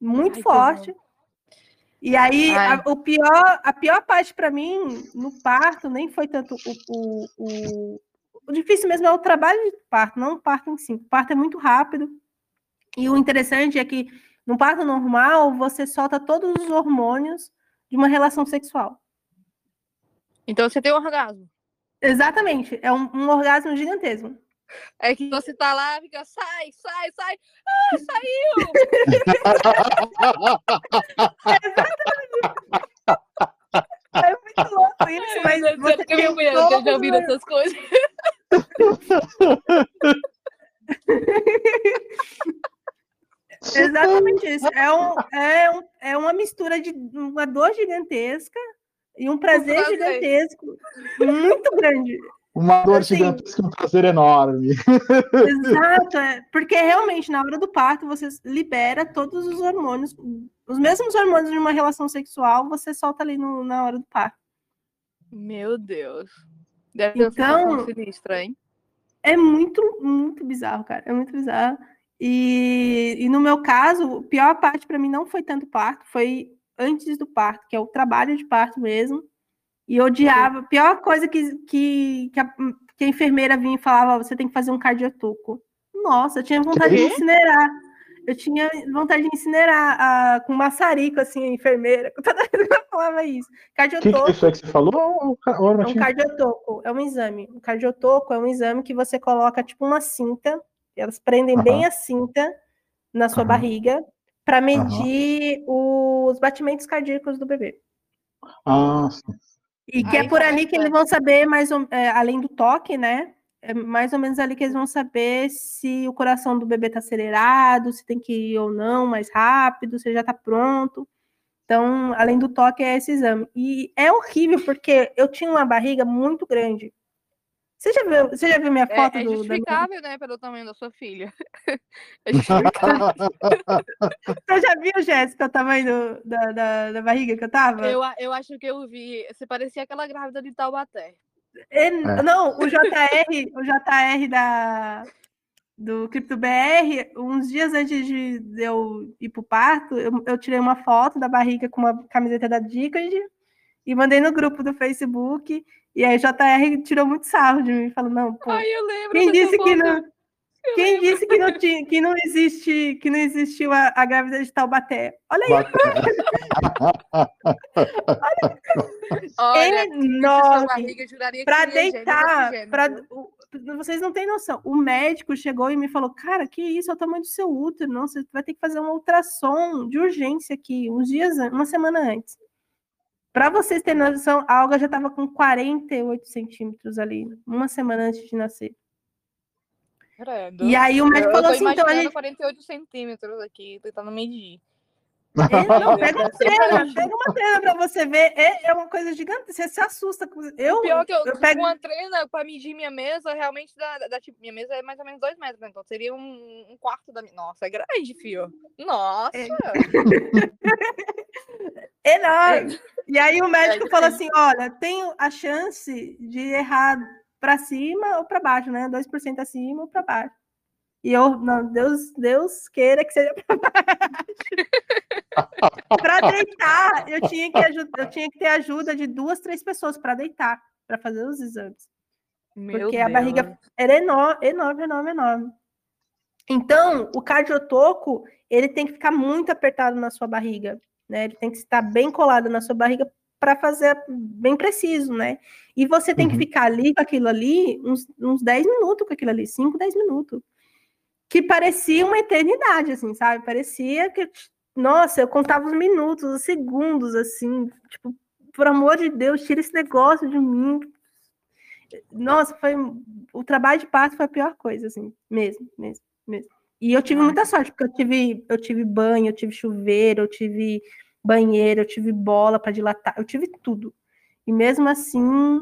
muito Ai, forte. E aí a, o pior, a pior parte para mim no parto nem foi tanto o, o, o, o difícil mesmo é o trabalho de parto, não o parto em si. O parto é muito rápido. E o interessante é que no parto normal você solta todos os hormônios de uma relação sexual. Então você tem um orgasmo. Exatamente, é um, um orgasmo gigantesco. É que você tá lá, fica, sai, sai, sai. Ah, saiu! é muito louco isso, mas é você tem minha mulher essas coisas. Exatamente isso. É, um, é, um, é uma mistura de uma dor gigantesca e um prazer, um prazer. gigantesco, muito grande. Uma dor assim, gigantesca e um prazer enorme. Exato, é, porque realmente na hora do parto você libera todos os hormônios, os mesmos hormônios de uma relação sexual, você solta ali no, na hora do parto. Meu Deus. Deve então, ser sinistra, hein? É muito, muito bizarro, cara. É muito bizarro. E, e no meu caso, a pior parte para mim não foi tanto parto, foi antes do parto, que é o trabalho de parto mesmo. E odiava. A pior coisa que, que, que, a, que a enfermeira vinha e falava: você tem que fazer um cardiotoco. Nossa, eu tinha vontade de incinerar. Eu tinha vontade de incinerar a, com maçarico, assim, a enfermeira. Toda vez que eu falava isso. Cardiotoco. Que, que isso é que você falou? é um cardiotoco. É um exame. O cardiotoco é um exame que você coloca, tipo, uma cinta. Elas prendem uhum. bem a cinta na sua uhum. barriga para medir uhum. os batimentos cardíacos do bebê. Ah, sim. E que Aí é por ali que eles vão saber, mais é, além do toque, né? É mais ou menos ali que eles vão saber se o coração do bebê está acelerado, se tem que ir ou não mais rápido, se já está pronto. Então, além do toque, é esse exame. E é horrível, porque eu tinha uma barriga muito grande. Você já viu, você já viu minha é, foto é, é do. É justificável, minha... né, pelo tamanho da sua filha. É justificável. você já viu, Jéssica, o tamanho do, da, da, da, barriga que eu tava? Eu, eu acho que eu vi. Você parecia aquela grávida de Taubaté. É. Não, o JR, o JR da, do CryptoBR, uns dias antes de eu ir pro parto, eu, eu tirei uma foto da barriga com uma camiseta da Dicad e mandei no grupo do Facebook. E aí JR tirou muito sarro de mim, falou, não, pô. Ai, eu lembro. Quem disse que não, quem disse que não tinha, que não existe, que não existiu a, a grávida de Taubaté? Olha aí, Olha, É enorme. Para deitar, o- vocês não têm noção. O médico chegou e me falou: Cara, que isso? É o tamanho do seu útero. Não, você vai ter que fazer um ultrassom de urgência aqui, uns dias, uma semana antes. Para vocês terem noção, a Olga já estava com 48 centímetros ali, uma semana antes de nascer. Credo. E aí o médico eu falou assim: então a gente. 48 centímetros aqui, tentando medir. É, não, pega uma trena, pega uma trena para você ver. É, é uma coisa gigante, você se assusta. com- Eu, Pior que eu, eu pego. uma trena pra medir minha mesa, realmente dá, dá, tipo, minha mesa é mais ou menos dois metros, né? Então seria um, um quarto da minha. Nossa, é grande, fio. Nossa! enorme. E aí o médico É falou assim: olha, tenho a chance de errar para cima ou para baixo, né? 2% acima ou para baixo. E eu, não, Deus, Deus queira que seja para baixo. para deitar, eu tinha, que aju- eu tinha que ter ajuda de duas, três pessoas para deitar, para fazer os exames. Meu Porque a Deus. barriga era enorme, enorme, enorme, enorme. Então, o cardiotoco, ele tem que ficar muito apertado na sua barriga, né? Ele tem que estar bem colado na sua barriga para fazer bem preciso, né? E você tem que Uhum. ficar ali com aquilo ali uns, uns 10 minutos com aquilo ali, 5, 10 minutos. Que parecia uma eternidade, assim, sabe? Parecia que, nossa, eu contava os minutos, os segundos, assim, tipo, por amor de Deus, tira esse negócio de mim, nossa, foi o trabalho de parto foi a pior coisa, assim, mesmo, mesmo, mesmo. E eu tive Ai. muita sorte, porque eu tive, eu tive banho, eu tive chuveiro, eu tive banheiro, eu tive bola para dilatar, eu tive tudo. E mesmo assim.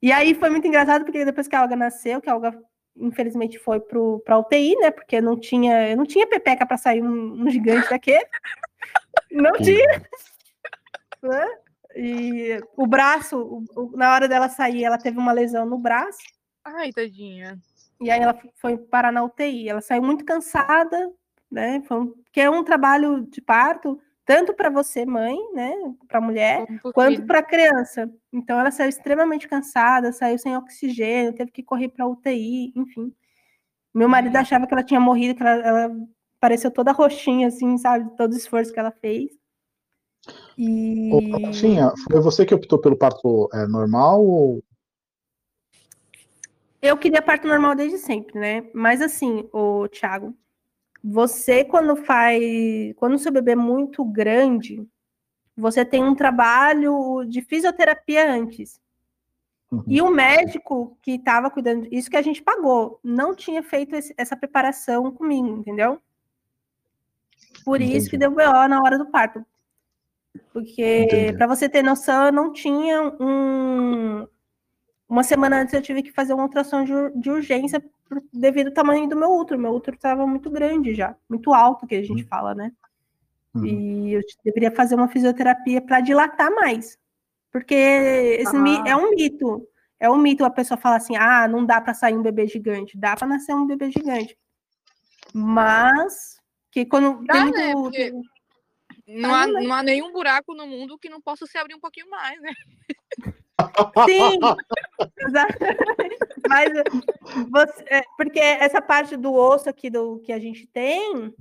E aí foi muito engraçado, porque depois que a Olga nasceu, que a Olga infelizmente foi para UTI, né? Porque não tinha, eu não tinha pepeca para sair um, um gigante daquele. Não tinha. Né? E o braço, o- o- na hora dela sair, ela teve uma lesão no braço. Ai, tadinha. E aí ela foi parar na UTI. Ela saiu muito cansada, né? Foi um, que é um trabalho de parto, tanto para você, mãe, né? Para a mulher, por quanto para a criança. Então ela saiu extremamente cansada, saiu sem oxigênio, teve que correr para UTI, enfim. Meu marido achava que ela tinha morrido, que ela, ela pareceu toda roxinha, assim, sabe? Todo o esforço que ela fez. E Ô, Patinha, foi você que optou pelo parto é, normal ou Eu queria parto normal desde sempre, né? Mas assim, o Thiago, você quando faz, quando o seu bebê é muito grande, você tem um trabalho de fisioterapia antes. Uhum. E o médico que estava cuidando, isso que a gente pagou, não tinha feito esse- essa preparação comigo, entendeu? Por isso que Entendi. deu BO na hora do parto. Porque, Entendi. para você ter noção, eu não tinha um. Uma semana antes eu tive que fazer uma ultrassom de, de urgência por- devido ao tamanho do meu útero. Meu útero estava muito grande já, muito alto, que a gente fala, né? Uhum. E eu deveria fazer uma fisioterapia para dilatar mais. Porque esse Ah. é um mito. É um mito a pessoa falar assim: ah, não dá para sair um bebê gigante. Dá para nascer um bebê gigante. Mas que quando Dá, muito. né? Porque- tem- Não há, não há nenhum buraco no mundo que não possa se abrir um pouquinho mais, né? Sim, exatamente. Mas você, é, porque essa parte do osso aqui do que a gente tem,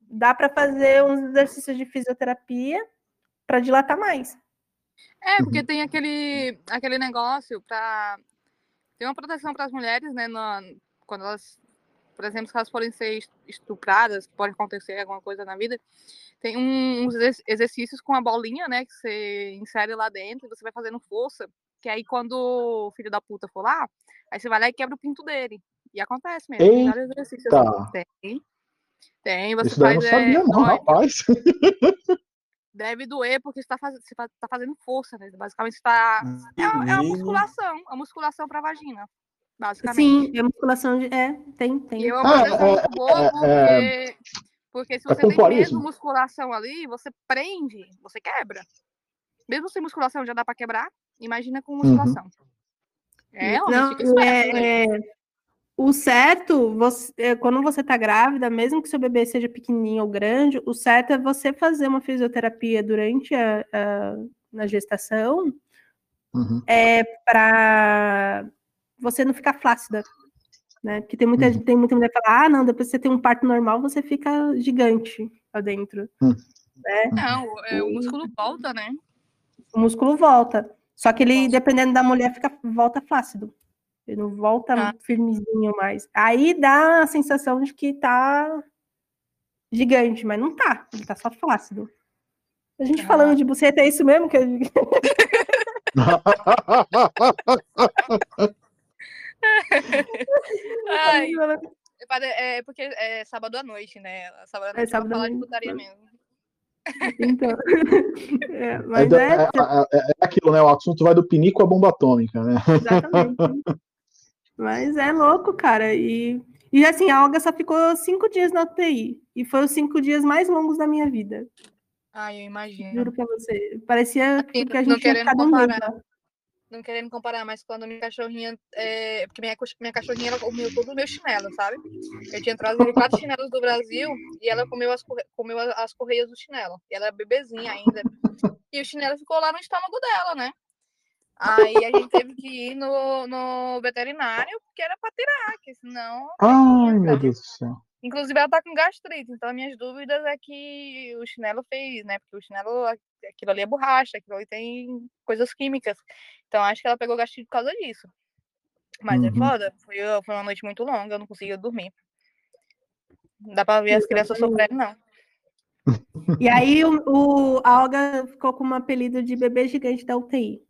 dá para fazer uns exercícios de fisioterapia para dilatar mais. É, porque tem aquele, aquele negócio para tem uma proteção para as mulheres, né, na- quando elas, por exemplo, se elas forem ser est- estupradas, pode acontecer alguma coisa na vida, tem um- uns exer- exercícios com a bolinha, né, que você insere lá dentro e você vai fazendo força, que aí quando o filho da puta for lá, aí você vai lá e quebra o pinto dele. E acontece mesmo. Tem vários exercícios. Tá. Tem. Tem, você Isso eu faz. não sabia, é, não, dói. rapaz. deve doer porque você está faz... você tá fazendo força, né? Basicamente você tá. É, uma- é uma Menino. musculação, a musculação para vagina, basicamente. Sim, é musculação de. É, tem, tem. E é Ah, proteção é- muito boa é- porque, porque se é você tem pompoarismo? mesmo musculação ali, você prende, você quebra. Mesmo sem musculação já dá para quebrar, imagina com musculação. É, homem, Não, esperto. né? é, é, o certo, você, é, quando você tá grávida, mesmo que seu bebê seja pequenininho ou grande, o certo é você fazer uma fisioterapia durante a, a- na gestação Uhum. é para você não ficar flácida, né? Porque tem muita, Uhum. tem muita mulher que fala, ah, não, depois que você tem um parto normal, você fica gigante lá dentro. Não, é, o músculo volta, né? O músculo volta. Só que ele, dependendo da mulher, fica, volta flácido. Ele não volta Ah. firmezinho mais. Aí dá a sensação de que tá gigante, mas não tá. Ele tá só flácido. A gente Ah. falando de buceta, é isso mesmo que eu Ai, é é porque é sábado à noite, né? Sábado à É noite é, sábado falar de putaria mesmo. Então. É, É, mas do- é, é- é- é aquilo, né? O assunto vai do pinico à bomba atômica, né? exatamente. Mas é louco, cara. E, e assim, a Olga só ficou cinco dias na UTI. E foi os cinco dias mais longos da minha vida. Ai, eu imagino. Juro pra você. Parecia Assim, que a não gente tinha querendo um comparar. Não querendo comparar, mas quando minha cachorrinha. É, porque minha, minha cachorrinha ela comeu todo o meu chinelo, sabe? Eu tinha trazido quatro chinelos do Brasil e ela comeu as, comeu as correias do chinelo. E ela é bebezinha ainda. E o chinelo ficou lá no estômago dela, né? Aí a gente teve que ir no, no veterinário, porque era pra tirar, porque senão. Ai, meu Deus do céu. Inclusive, ela tá com gastrite, então minhas dúvidas é que o chinelo fez, né? Porque o chinelo, aquilo ali é borracha, aquilo ali tem coisas químicas. Então, acho que ela pegou gastrite por causa disso. Mas é Uhum. foda, foi, foi uma noite muito longa, eu não conseguia dormir. Não dá pra ver as crianças sofrendo, não. E aí o, o- a Olga ficou com um apelido de bebê gigante da UTI.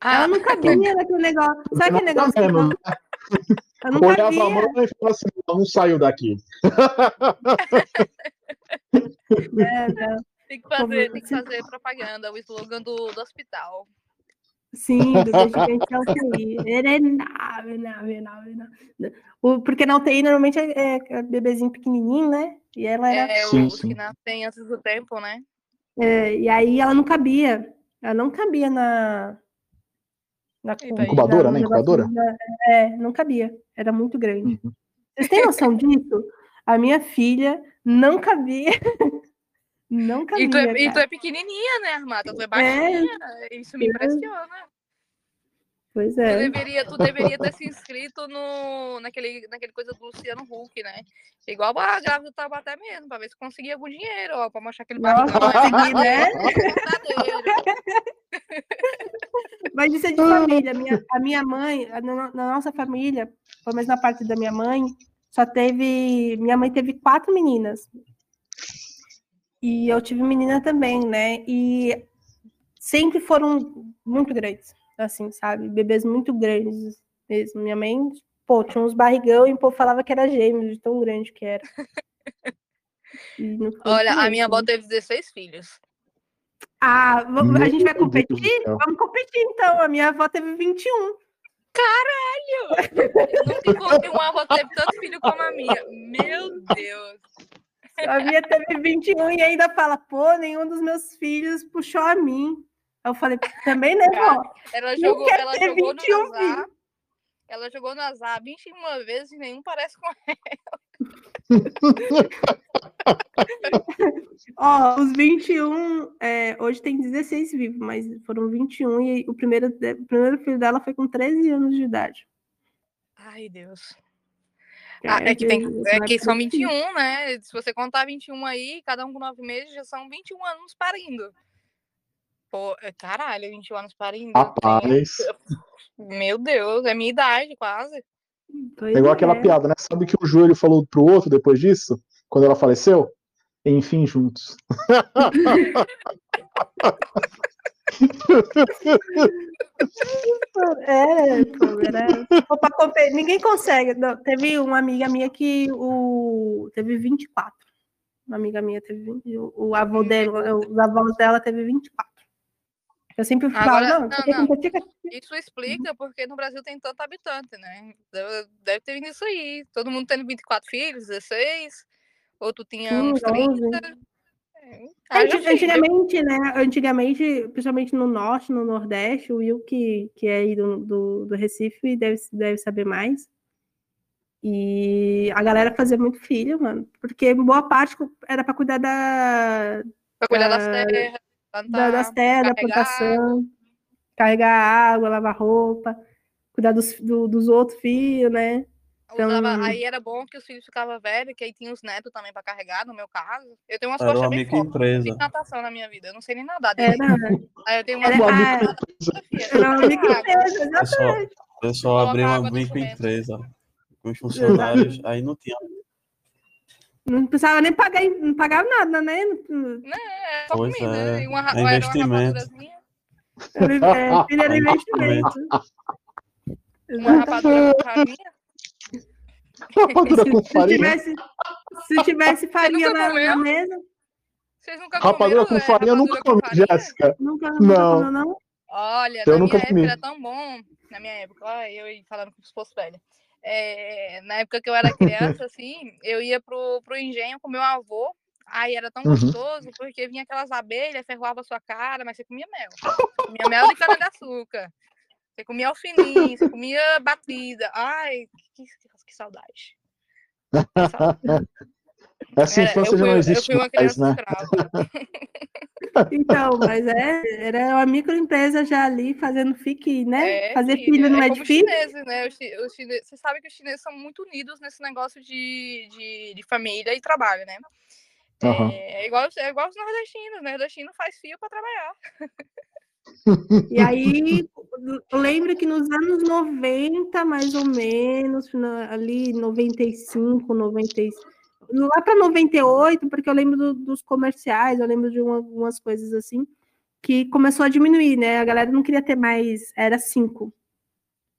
Ah, Ela não cabia naquele negócio. Sabe aquele negócio? que mesmo, não- né? Olhava a mão e falava assim, não saiu daqui. É, não. tem que fazer, tem que fazer propaganda, o slogan do, do hospital. Sim, da UTI. Ele é enorme, enorme, enorme, enorme. O- Porque na UTI normalmente é, é bebezinho pequenininho, né? E ela era É, Sim, os sim. que nascem antes do tempo, né? É, e aí ela não cabia. Ela não cabia na. na. Incubadora, na- né? Incubadora? da- É, não cabia. Era muito grande. Uhum. Vocês têm noção disso? A minha filha não cabia. Não cabia. E tu, é, e tu é pequenininha, né, Armata? Tu é baixinha. Isso me É. impressiona. Pois Tu, é. deveria, tu deveria ter se inscrito no, naquele, naquele coisa do Luciano Huck, né? Igual a grávida do Taubaté mesmo, pra ver se conseguia algum dinheiro, ó, pra mostrar aquele barrigão. consegui, né? Mas isso é de família. Minha, a minha mãe, a- na, na nossa família, pelo menos na parte da minha mãe, só teve. Minha mãe teve quatro meninas. E eu tive menina também, né? E sempre foram muito grandes, assim, sabe? Bebês muito grandes mesmo. Minha mãe, pô, tinha uns barrigão e o povo falava que era gêmeo, de tão grande que era. Olha, a mesmo. minha avó teve 16 filhos. Ah, a gente vai competir? Vamos competir, então. A minha avó teve 21. Eu nunca encontrei uma avó que teve tanto filho como a minha. Meu Deus. A minha teve 21 e ainda fala, pô, nenhum dos meus filhos puxou a mim. Eu falei, também, né, vó? Ela Não jogou, ela jogou 21 no azar. Ela jogou no azar 21 vezes e nenhum parece com Ó, os 21, é, hoje tem 16 vivos, mas foram 21 e o primeiro, o primeiro filho dela foi com 13 anos de idade. Ai, Deus. Ah, é que, tem, é que são 21, né? Se você contar 21 aí, cada um com 9 meses, já são 21 anos parindo. Pô, é- caralho, 21 anos parindo. Rapaz. Meu Deus, é minha idade, quase. Pois É igual aquela é. piada, né? Sabe o que o joelho falou pro outro depois disso? Quando ela faleceu? Enfim, juntos. É, era... Ninguém consegue. Não, teve uma amiga minha que o... teve 24. Uma amiga minha teve 20. O o avô dela, os avós dela teve 24. Eu sempre falo, Agora- não, não, não. Isso explica porque no Brasil tem tanto habitante, né? Deve deve ter vindo isso aí. Todo mundo tendo 24 filhos, 16. Outro tinha uns 30. É, filho. Antigamente, né? Antigamente, principalmente no norte, no nordeste, o Will, que, que é aí do, do, do Recife, deve, deve saber mais. E a galera fazia muito filho, mano, porque boa parte era para cuidar da, Pra cuidar das Ah, terras, da- das terras, da plantação, carregar água, lavar roupa, cuidar dos, do- dos outros filhos, né? Então- Usava, aí era bom que os filhos ficavam velhos, que aí tinha os netos também pra carregar, no meu caso. Eu tenho umas Era costas uma bem fortes. Fiz natação na minha vida. Eu não sei nem nadar. Era, Aí eu tenho uma era, Uma microempresa. era uma microempresa, O pessoal, exatamente. o pessoal abriu uma microempresa com os funcionários, aí não tinha. Não precisava nem pagar, não pagava nada, né? É só Pois comida. é, E uma, é era uma investimento. Era, é, filho era É investimento. Uma rapadura com Rapadura com Se farinha. tivesse, se tivesse farinha na, na mesa, Vocês nunca Rapadura comeram, com é, farinha eu nunca comi, com? Jéssica. nunca, Não. nunca comeu, não? Olha, Eu na nunca minha época comi. era tão bom. Na minha época, olha, eu aí falando como se fosse velha. É, na época que eu era criança, assim, eu ia pro, pro engenho com meu avô. Aí era tão Uhum. gostoso, porque vinha aquelas abelhas, ferroava a sua cara, mas você comia mel. Comia mel de cana-de-açúcar. Você comia alfinim, você comia batida. Ai, que, que, que saudade. Que saudade. Essa Era- infância eu já fui, não eu existe fui uma mais, criança né? escrava. Então, mas é, era uma microempresa já ali fazendo fique, né? É, Fazer filho não é os difícil. chineses, né? Os, os chine- Você sabe que os chineses são muito unidos nesse negócio de, de, de família e trabalho, né? É, é igual, é igual os nordestinos, né? O nordestino faz fio para trabalhar. E aí, eu lembro que nos anos 90, mais ou menos, ali 95, 95, lá para 98, porque eu lembro do- dos comerciais, eu lembro de uma- algumas coisas assim, que começou a diminuir, né? A galera não queria ter mais, era cinco,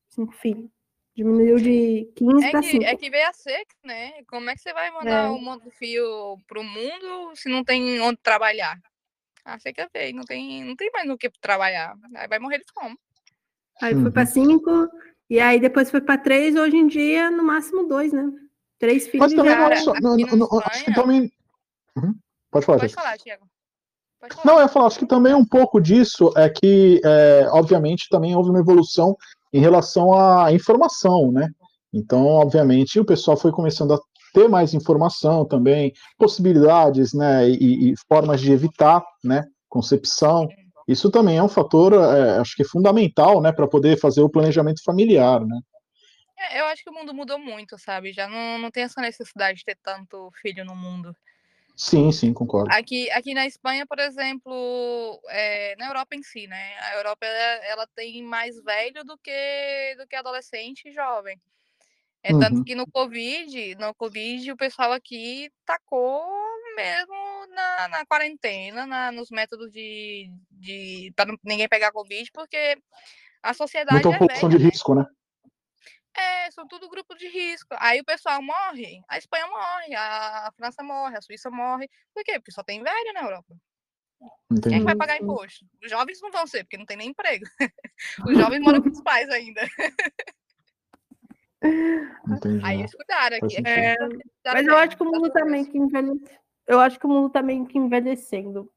cinco filhos. Diminuiu de 15 É para que, 5. é que veio a seca, né? Como é que você vai mandar É. um monte de fio pro mundo se não tem onde trabalhar? A seca veio, não tem, não tem mais no que trabalhar. Aí vai morrer de fome. Aí foi Uhum. para 5, e aí depois foi para 3, hoje em dia, no máximo dois, né? Três filhos Mas também não Cara, só. aqui não- na não- acho que também. Uhum. Pode falar, Pode falar, Tiago. Não, eu ia falar, acho que também um pouco disso é que, é, obviamente, também houve uma evolução em relação à informação, né? Então, obviamente, o pessoal foi começando a ter mais informação também, possibilidades, né, e, e formas de evitar, né, concepção. Isso também é um fator, é, acho que fundamental, né, para poder fazer o planejamento familiar, né? É, eu acho que o mundo mudou muito, sabe? Já não, não tem essa necessidade de ter tanto filho no mundo. Sim, sim, concordo. Aqui, aqui na Espanha, por exemplo, é, na Europa em si, né? A Europa ela, ela tem mais velho do que, do que adolescente e jovem. É Uhum. tanto que no Covid, no Covid, o pessoal aqui tacou mesmo na, na quarentena, na- nos métodos de, de para ninguém pegar Covid, porque a sociedade Muita é população de risco, né? É, são tudo grupo de risco. Aí o pessoal morre, a Espanha morre, a França morre, a Suíça morre. Por quê? Porque só tem velho na Europa. Quem é Entendi. que vai pagar imposto? Os jovens não vão ser, porque não tem nem emprego. Os jovens moram com os pais ainda. Entendi. Aí Faz aqui. É, Mas eu bem, acho que o mundo também Deus. que envelhece. Eu acho que o mundo também que envelhecendo.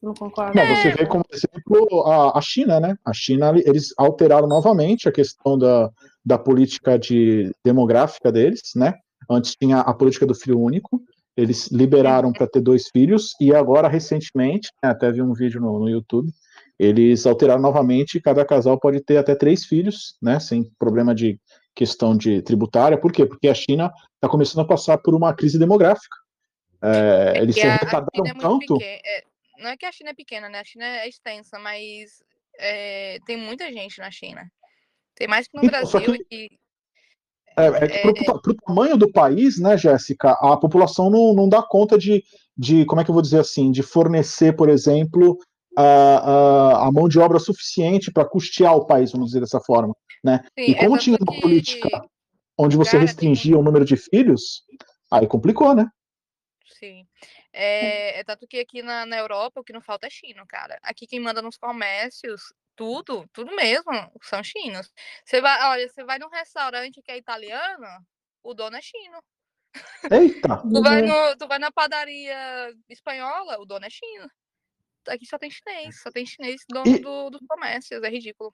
Não concordo. Não, você vê como exemplo a, a China, né? A China, eles alteraram novamente a questão da, da política de, demográfica deles, né? Antes tinha a política do filho único, eles liberaram para ter dois filhos, e agora, recentemente, né, até vi um vídeo no, no YouTube, eles alteraram novamente, cada casal pode ter até três filhos, né? Sem problema de questão de tributária. Por quê? Porque a China está começando a passar por uma crise demográfica. É, eles se China é tanto. é, não é que a China é pequena, né? A China é extensa, mas é, tem muita gente na China. Tem mais que no Então, Brasil. que- E, É, é que pro, pro tamanho do país, né, Jéssica, a população não, não dá conta de, de, como é que eu vou dizer assim, de fornecer, por exemplo, a, a, a mão de obra suficiente para custear o país, vamos dizer dessa forma, né? sim, E é como tinha uma que- política onde você Cara, tem restringia o número de filhos, aí complicou, né? Sim. É, é tanto que aqui na, na Europa o que não falta é chino, cara. Aqui quem manda nos comércios, tudo, tudo mesmo, são chinos. Você vai, olha, você vai num restaurante que é italiano, o dono é chino. Eita! Tu vai, no, tu vai na padaria espanhola, o dono é chino. Aqui só tem chinês, só tem chinês dono E- do, dos comércios, é ridículo.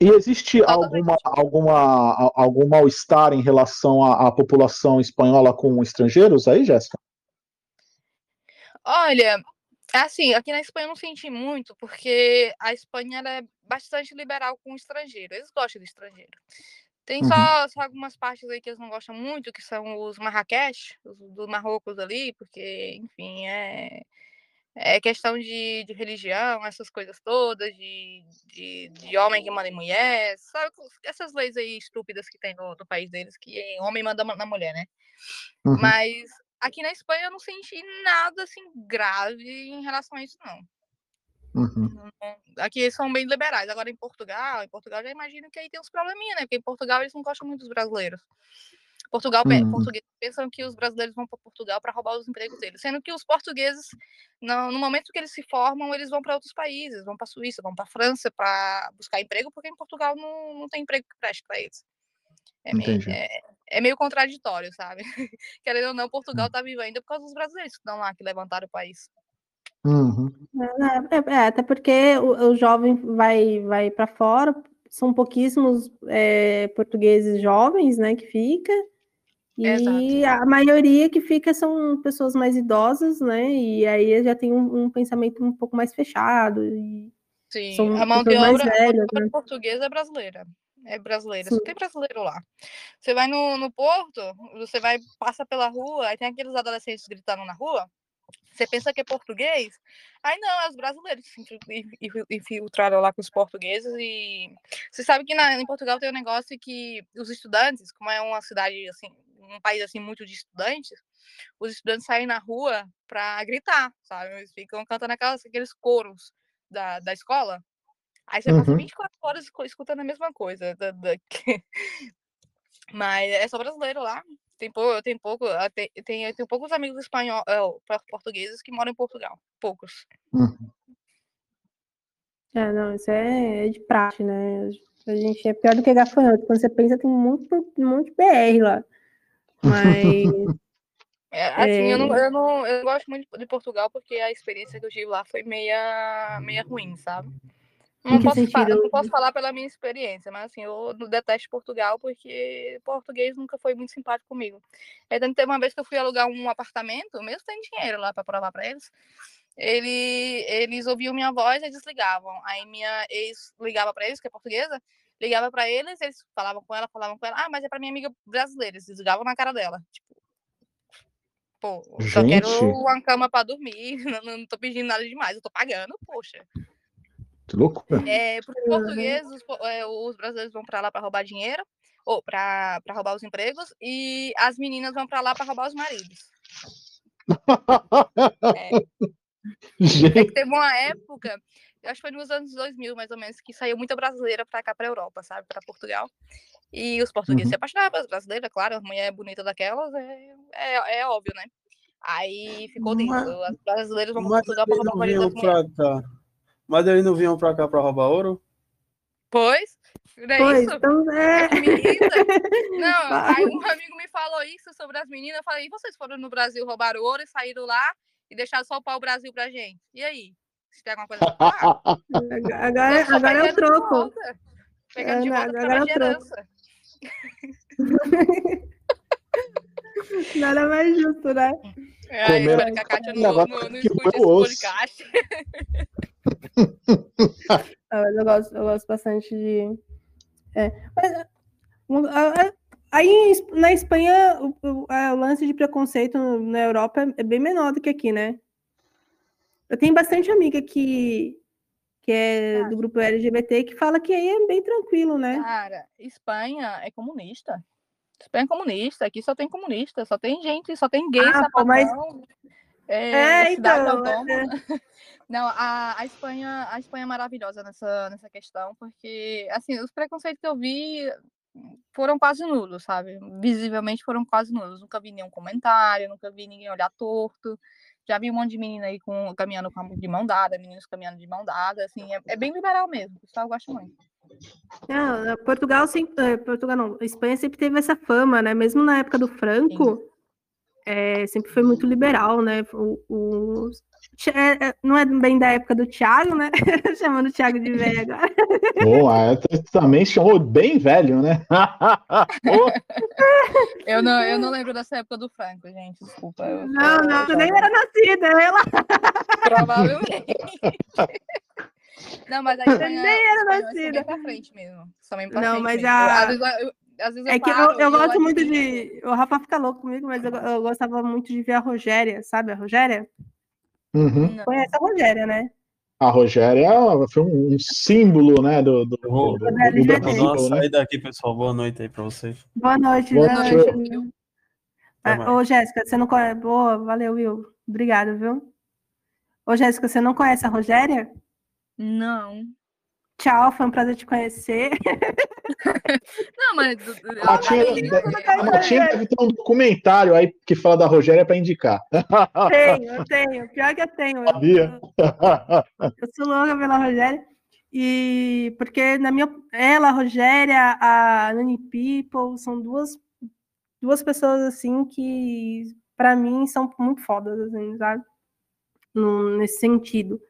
E existe alguma, alguma, algum mal-estar em relação à, à população espanhola com estrangeiros aí, Jéssica? Olha, assim, aqui na Espanha eu não senti muito, porque a Espanha é bastante liberal com o estrangeiro. Eles gostam do estrangeiro. Tem Uhum. só, só algumas partes aí que eles não gostam muito, que são os Marrakech, os do Marrocos ali, porque, enfim, é, é questão de, de religião, essas coisas todas, de, de, de homem que manda em mulher, sabe? Essas leis aí estúpidas que tem no, no país deles, que homem manda na mulher, né? Uhum. Mas aqui na Espanha eu não senti nada assim grave em relação a isso, não. Uhum. Aqui eles são bem liberais. Agora em Portugal, em Portugal eu já imagino que aí tem uns probleminha, né? Porque em Portugal eles não gostam muito dos brasileiros. Portugal, Uhum. portugueses pensam que os brasileiros vão para Portugal para roubar os empregos deles, sendo que os portugueses, no, no momento que eles se formam, eles vão para outros países, vão para Suíça, vão para França para buscar emprego, porque em Portugal não, não tem emprego que preste para eles. É meio, é, é meio contraditório, sabe? Querendo ou não, Hum. Portugal tá vivo ainda por causa dos brasileiros que estão lá, que levantaram o país. Uhum. É, é, até porque o, o jovem vai, vai para fora, são pouquíssimos é, portugueses jovens, né, que fica, e Exato. a maioria que fica são pessoas mais idosas, né, e aí já tem um, um pensamento um pouco mais fechado, e Sim, são a mão de velhas, obra né. portuguesa é brasileira. É brasileira, Sim. só tem brasileiro lá. Você vai no, no porto, você vai, passa pela rua, aí tem aqueles adolescentes gritando na rua, você pensa que é português, aí não, é os brasileiros que se infil- infil- infiltraram lá com os portugueses e você sabe que na, em Portugal tem um negócio que os estudantes, como é uma cidade assim, um país assim muito de estudantes, os estudantes saem na rua pra gritar, sabe? Eles ficam cantando aquelas, aqueles coros da, da escola. Aí você passa Uhum. 24 horas escu- escutando a mesma coisa. da- da- Mas é só brasileiro lá. Tem, pou, tem pouco, tem, tem, tem poucos amigos espanhol, eh, por- portugueses que moram em Portugal. Poucos. Uhum. É, não, isso é, é de praxe, né, a gente é pior do que gafanhoto, quando você pensa tem monte, monte de BR lá, mas... É, assim, eu, não, eu, não, eu não gosto muito de Portugal porque a experiência que eu tive lá foi meia, meia ruim, sabe? Não posso, sentido? não posso falar pela minha experiência, mas assim, eu detesto Portugal porque português nunca foi muito simpático comigo. Aí tanto teve uma vez que eu fui alugar um apartamento, mesmo sem dinheiro lá para provar para eles, ele, eles ouviam minha voz e desligavam. Aí minha ex ligava para eles, que é portuguesa, ligava para eles, eles falavam com ela, falavam com ela, ah, mas é para minha amiga brasileira, eles desligavam na cara dela. Tipo, pô, só quero Gente. uma cama para dormir, não, não tô pedindo nada demais, eu tô pagando, poxa. Que loucura. É, para os portugueses, os, é, os brasileiros vão para lá para roubar dinheiro, ou para roubar os empregos, e as meninas vão para lá para roubar os maridos. É que Gente. teve uma época, eu acho que foi nos anos 2000, mais ou menos, que saiu muita brasileira para cá, para Europa, sabe, para Portugal. E os portugueses Uhum. se apaixonavam pelas brasileiras, claro, a mulher bonita daquelas, é, é, é óbvio, né? Aí ficou. Mas- As brasileiras vão para Portugal para roubar o não marido das mulheres. pra cá. Mas eles não vinham pra cá pra roubar ouro? Pois, não é Pois, isso? então, é... Não, Vai. aí um amigo me falou isso sobre as meninas. Eu falei, e vocês foram no Brasil roubar ouro e saíram lá e deixaram só o pau Brasil pra gente? E aí? Se tem alguma coisa pra falar? Agora, Eu agora é o pegando de troco. Pegando de É, volta agora é o de troco. herança. Nada mais justo, né? É, Comer- espero que a Kátia não, não, não que escute esse podcast. Ah, eu gosto, eu gosto bastante de. É. Mas, um, a- a- aí na Espanha, o, o- o lance de preconceito na Europa é- é bem menor do que aqui, né? Eu tenho bastante amiga que, que é do grupo LGBT que fala que aí é bem tranquilo, né? Cara, Espanha é comunista. Espanha é comunista. Aqui só tem comunista. Só tem gente, só tem gay, Ah, pô, mas- sapatão. É, É, cidade então, autônoma. Não, a, a, Espanha, a Espanha é maravilhosa nessa, nessa questão, porque, assim, os preconceitos que eu vi foram quase nulos, sabe? Visivelmente foram quase nulos. Nunca vi nenhum comentário, nunca vi ninguém olhar torto. Já vi um monte de menina aí com, caminhando com de mão dada, meninos caminhando de mão dada, assim, é, é bem liberal mesmo. O pessoal gosta muito. Não, Portugal sempre, eh, Portugal não, a Espanha sempre teve essa fama, né? Mesmo na época do Franco, eh, sempre foi muito liberal, né? O, o- é, é, não é bem da época do Thiago, né? Chamando o Thiago de velho agora. Pô, a- também chamou bem velho, né? Eu não, eu não lembro dessa época do Franco, gente. Desculpa. eu Não, tô não, tu nem era nascida, ela Provavelmente. Não, mas a Espanha, nem era nascida. pra frente mesmo. Bem pra Não, frente mas mesmo. a- Às vezes eu, às vezes É que eu, paro eu gosto muito admiro. de. O Rafa fica louco comigo, mas eu, eu gostava muito de ver a Rogéria, sabe? A Rogéria? Uhum. Conhece a Rogéria, né? A Rogéria foi um, um símbolo, né, do, do, Eu vou, do, do, da do vou Brasil, né? saída aqui, pessoal. Boa noite aí pra vocês. Boa noite, Boa noite. Viu? Ah. Ô, Jéssica, você não conhece. Boa, valeu, Will. Obrigada, viu? Ô, Jéssica, você não conhece a Rogéria? Não. Tchau, foi um prazer te conhecer. Não, mas. A Matinha, a Matinha deve ter um documentário aí que fala da Rogéria para indicar. tenho, eu tenho. Pior que eu tenho. Eu- Sabia? Eu sou louca pela Rogéria. E porque na minha ela, a Rogéria, a Nani People são duas duas pessoas assim que para mim são muito fodas, assim, sabe? No- nesse sentido.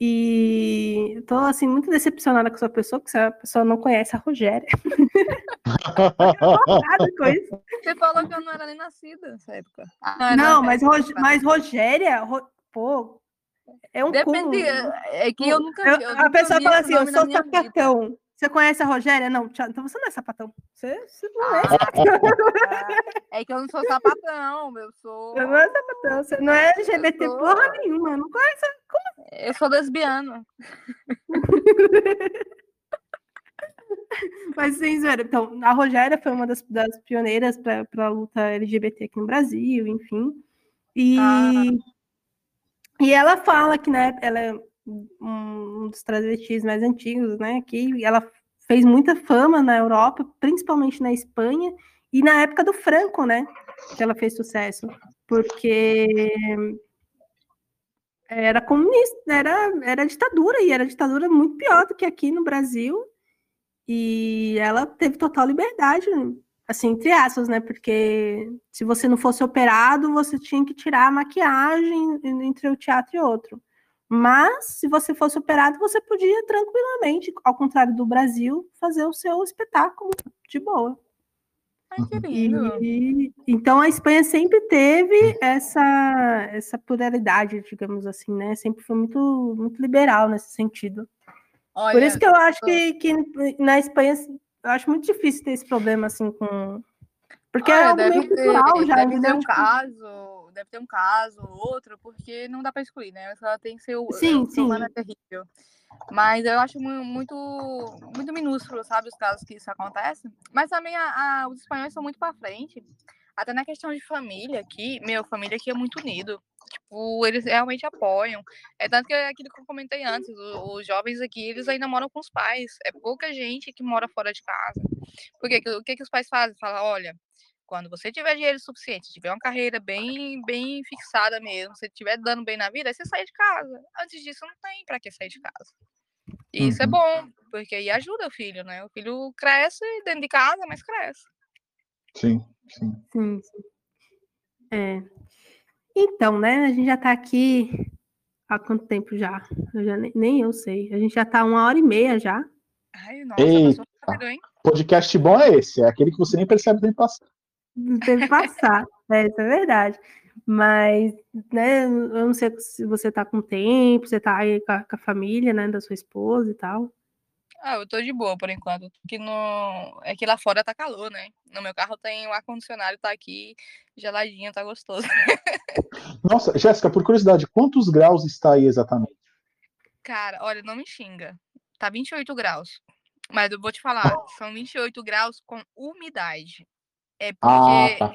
E eu tô assim muito decepcionada com essa pessoa, porque essa pessoa não conhece a Rogéria. Com isso. Você falou que eu não era nem nascida nessa época. Ah, Não, é, mas, Rog- mas Rogéria, Ro- pô, é um Depende. cúmulo. É que eu nunca Eu- vi. eu a nunca pessoa fala assim, eu sou sapatão. Você conhece a Rogéria? Não, tchau. então você não é sapatão. Você, você não é, É que eu não sou sapatão, eu sou. você não é sapatão. Você não é LGBT Eu sou- porra nenhuma. Não conhece. Eu sou lesbiana. Mas sem zoeira. Então, a Rogéria foi uma das, das pioneiras para a luta LGBT aqui no Brasil, enfim. E, Ah. e ela fala que né, ela é um dos travestis mais antigos, né? Que ela fez muita fama na Europa, principalmente na Espanha, e na época do Franco, né? Que ela fez sucesso. Porque era comunista, era, era ditadura, e era ditadura muito pior do que aqui no Brasil. E ela teve total liberdade, assim, entre aspas, né? Porque se você não fosse operado, você tinha que tirar a maquiagem entre o teatro e outro. Mas, se você fosse operado, você podia tranquilamente, ao contrário do Brasil, fazer o seu espetáculo de boa. Ai, que E, então a Espanha sempre teve essa, essa pluralidade, digamos assim, né? Sempre foi muito, muito liberal nesse sentido. Olha, Por isso que eu acho que, que na Espanha eu acho muito difícil ter esse problema assim com. Porque é olha, algo deve meio ter, cultural já, deve ter entendeu? um Tipo, caso, deve ter um caso ou outro, porque não dá pra excluir, né? Ela tem seu. Sim, o sim. é terrível. Mas eu acho mu- muito, muito minúsculo, sabe, os casos que isso acontece. Mas também a- a- os espanhóis são muito pra frente. Até na questão de família aqui, meu, família aqui é muito unido. Tipo, eles realmente apoiam. É tanto que é aquilo que eu comentei antes, o- os jovens aqui, eles ainda moram com os pais. É pouca gente que mora fora de casa. Porque o que, que os pais fazem? Falam, olha, quando você tiver dinheiro suficiente, tiver uma carreira bem, bem fixada mesmo, você estiver dando bem na vida, aí você sai de casa. Antes disso, não tem pra que sair de casa. E isso é Uhum. bom, porque aí ajuda o filho, né? O filho cresce dentro de casa, mas cresce. Sim, sim. Sim, sim. É. Então, né? A gente já tá aqui há quanto tempo já? Eu já nem, nem eu sei. A gente já tá uma hora e meia já. Ai, nossa, Eita. passou rápido, hein? Podcast bom é esse, é aquele que você nem percebe o tempo passar. Não teve que passar. é, isso é verdade. Mas, né, eu não sei se você tá com tempo, você tá aí com a, com a família, né, da sua esposa e tal. Ah, eu tô de boa por enquanto. Que no... É que lá fora tá calor, né? No meu carro tem o ar-condicionado, tá aqui geladinho, tá gostoso. Nossa, Jéssica, por curiosidade, quantos graus está aí exatamente? Cara, olha, não me xinga. Tá 28 graus. Mas eu vou te falar, são 28 graus com umidade. É Ah, porque, tá.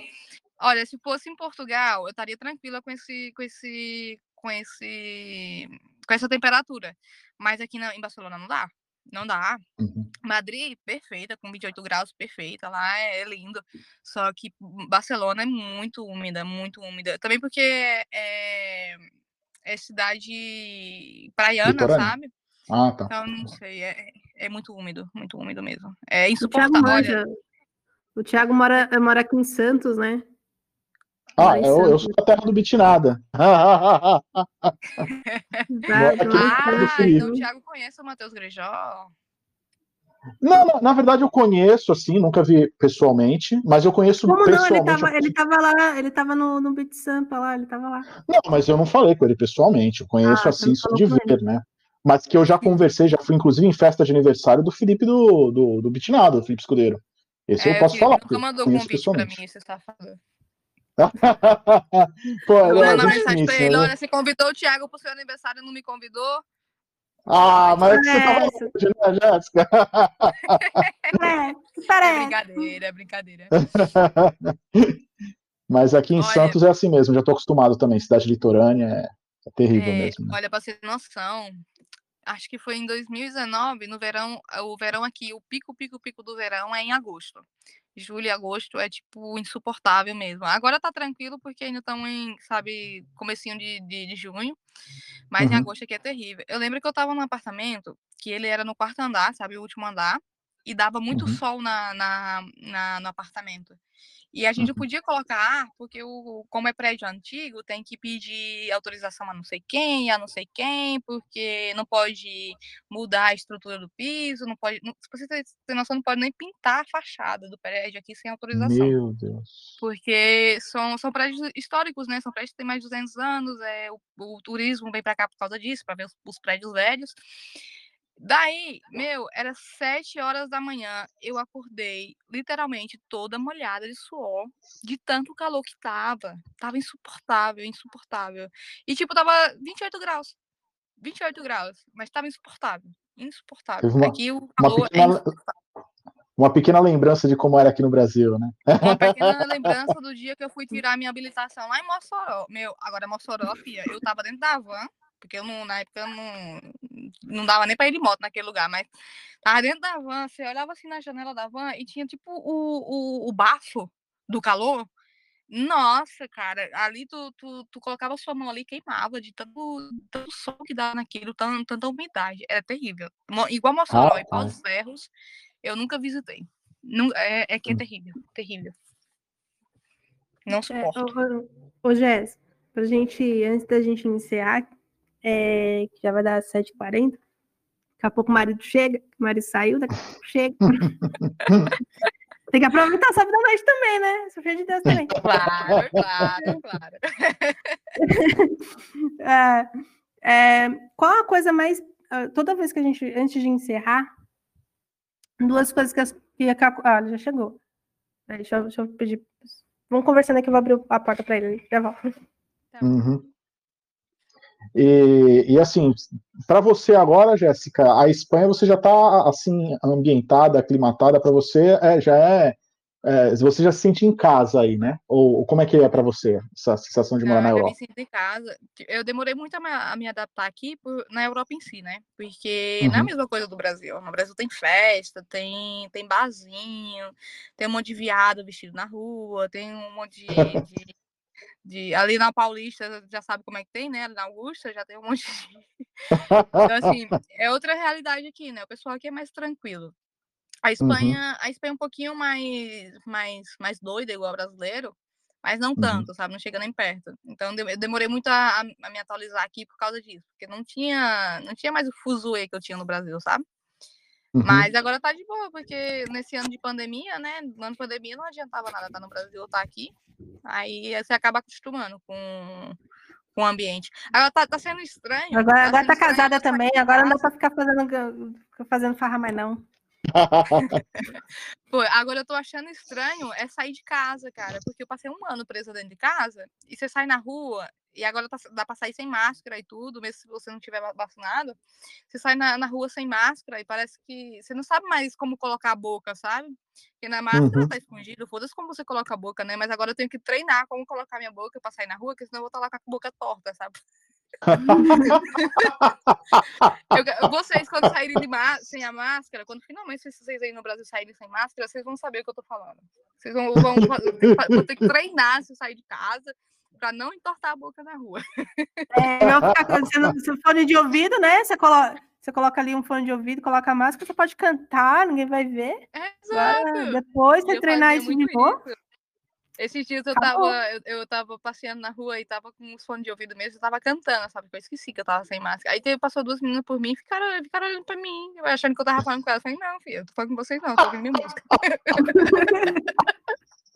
olha, se fosse em Portugal, eu estaria tranquila com esse, com esse, com esse, com essa temperatura. Mas aqui na, em Barcelona não dá. Não dá. Uhum. Madrid, perfeita, com 28 graus, perfeita, lá é, é lindo. Só que Barcelona é muito úmida, muito úmida. Também porque é, é cidade praiana, Litorânea? sabe? Ah, tá. Então, não sei, é, é muito úmido, muito úmido mesmo. É insuportável. O Thiago mora, mora aqui em Santos, né? Ah, eu, eu sou da terra do no ah, frio. então o Thiago conhece o Matheus Grejó. Não, não, na verdade eu conheço, assim, nunca vi pessoalmente, mas eu conheço Como não? pessoalmente. Ele tava, ele tava lá, ele tava no, no Beat Sampa lá, ele tava lá. Não, mas eu não falei com ele pessoalmente, eu conheço Ah, assim, não só de ver, né? Mas que eu já conversei, já fui inclusive em festa de aniversário do Felipe do, do, do do Felipe Escudeiro. Esse eu É, posso o falar. Nunca eu mandou convite pra mim, você está falando. Pô, Eu é, gente mensagem pra ele, né? olha, você convidou o Thiago pro seu aniversário e não me convidou. Ah, mas é que você tava longe, né, Jéssica? É, É parece. brincadeira, é brincadeira. Mas aqui em Olha- Santos é assim mesmo, já tô acostumado também. Cidade litorânea é, é terrível É, mesmo. né? olha, pra ter noção, acho que foi em 2019, no verão, o verão aqui, o pico, pico, pico do verão é em agosto. Julho e agosto é, tipo, insuportável mesmo. Agora tá tranquilo porque ainda estamos em, sabe, comecinho de, de, de junho, mas em Uhum. agosto aqui é terrível. Eu lembro que eu tava num apartamento que ele era no quarto andar, sabe, o último andar, e dava muito Uhum. sol na, na, na- no apartamento. E a gente Uhum. podia colocar ar, porque o, como é prédio antigo, tem que pedir autorização a não sei quem, a não sei quem, porque não pode mudar a estrutura do piso, não pode. Não, se você tem tem noção, não pode nem pintar a fachada do prédio aqui sem autorização. Meu Deus. Porque são, são prédios históricos, né? São prédios que têm mais de 200 anos, é, o, o turismo vem para cá por causa disso, para ver os, os prédios velhos. Daí, meu, era sete horas da manhã, eu acordei literalmente toda molhada de suor, de tanto calor que tava. Tava insuportável, insuportável. E tipo, tava 28 graus. 28 graus, mas tava insuportável. Insuportável. Uma- Aqui o Uma calor é pequena, insuportável. uma pequena lembrança de como era aqui no Brasil, né? Uma pequena lembrança do dia que eu fui tirar minha habilitação lá em Mossoró. Meu, agora Mossoró, fia, eu tava dentro da van, porque eu não, na época eu não, não dava nem pra ir de moto naquele lugar, mas tava dentro da van, você olhava assim na janela da van e tinha tipo o, o, o bafo do calor. Nossa, cara, ali tu, tu, tu colocava sua mão ali e queimava de tanto, tanto sol que dava naquilo, tan- tanta umidade. Era terrível. Igual Mossoró e Pau dos Ferros, eu nunca visitei. É, é que é Hum. terrível, terrível. Não É, suporto. ô, ô, ô Jéssica, pra gente, antes da gente iniciar, é, que já vai dar 7h40, daqui a pouco o marido chega, o marido saiu, daqui a pouco chega. Tem que aproveitar o sábado da noite também, né? Sou filho de Deus também. Claro, claro, claro. É, é, qual a coisa mais. ah, Toda vez que a gente, antes de encerrar, duas coisas que, as, que a Caco- Ah, ele já chegou. Deixa eu, deixa eu pedir. Vamos conversando aqui, eu vou abrir a porta para ele. Já volto. Uhum. E, e assim, para você agora, Jéssica, a Espanha você já está assim ambientada, aclimatada para você, é, já é, é, você já se sente em casa aí, né? Ou, ou como é que é para você essa sensação de morar na Não, eu Europa? me sinto em casa. Eu demorei muito a me, a me adaptar aqui por- na Europa em si, né? Porque não é a Uhum. mesma coisa do Brasil. No Brasil tem festa, tem, tem barzinho, tem um monte de viado vestido na rua, tem um monte de, de- de- Ali na Paulista, já sabe como é que tem, né? Ali na Augusta já tem um monte de. Então, assim, é outra realidade aqui, né? O pessoal aqui é mais tranquilo. A Espanha, a Espanha é um pouquinho mais, mais, mais doida, igual o brasileiro, mas não Uhum. tanto, sabe? Não chega nem perto. Então eu demorei muito a, a me atualizar aqui por causa disso, porque não tinha, não tinha mais o fuzuê que eu tinha no Brasil, sabe? Uhum. Mas agora tá de boa, porque nesse ano de pandemia, né? No ano de pandemia não adiantava nada estar no Brasil ou estar aqui. Aí você acaba acostumando com, com o ambiente. Agora tá, tá sendo estranho. Agora, agora sendo tá casada sair também, agora não dá pra ficar fazendo, ficar fazendo farra mais, não. Pô, agora eu tô achando estranho é sair de casa, cara, porque eu passei um ano presa dentro de casa e você sai na rua e agora tá- dá pra sair sem máscara e tudo, mesmo se você não tiver va- vacinado. Você sai na, na rua sem máscara e parece que você não sabe mais como colocar a boca, sabe? Porque na máscara Uhum. tá escondido, foda-se como você coloca a boca, né? Mas agora eu tenho que treinar como colocar minha boca pra sair na rua, porque senão eu vou estar lá com a boca torta, sabe? Eu- vocês, quando saírem sem a máscara, quando finalmente vocês aí no Brasil saírem sem máscara, vocês vão saber o que eu tô falando. Vocês vão, vão, vão ter, que, treinar se eu sair de casa pra não entortar a boca na rua. É, não ficar com- você não- se fone de ouvido, né? Você coloca, você coloca ali um fone de ouvido, coloca a máscara, você pode cantar, ninguém vai ver. Agora, Exato. depois E você eu treinar isso de novo. Esses dias eu tava, eu, eu tava passeando na rua e tava com os fones de ouvido mesmo, eu tava cantando, sabe? Eu esqueci que eu tava sem máscara. Aí teve, passou duas meninas por mim e ficaram, ficaram olhando pra mim, eu achando que eu tava falando com elas. Eu falei, não, filho, eu tô falando com vocês não, eu tô ouvindo minha música.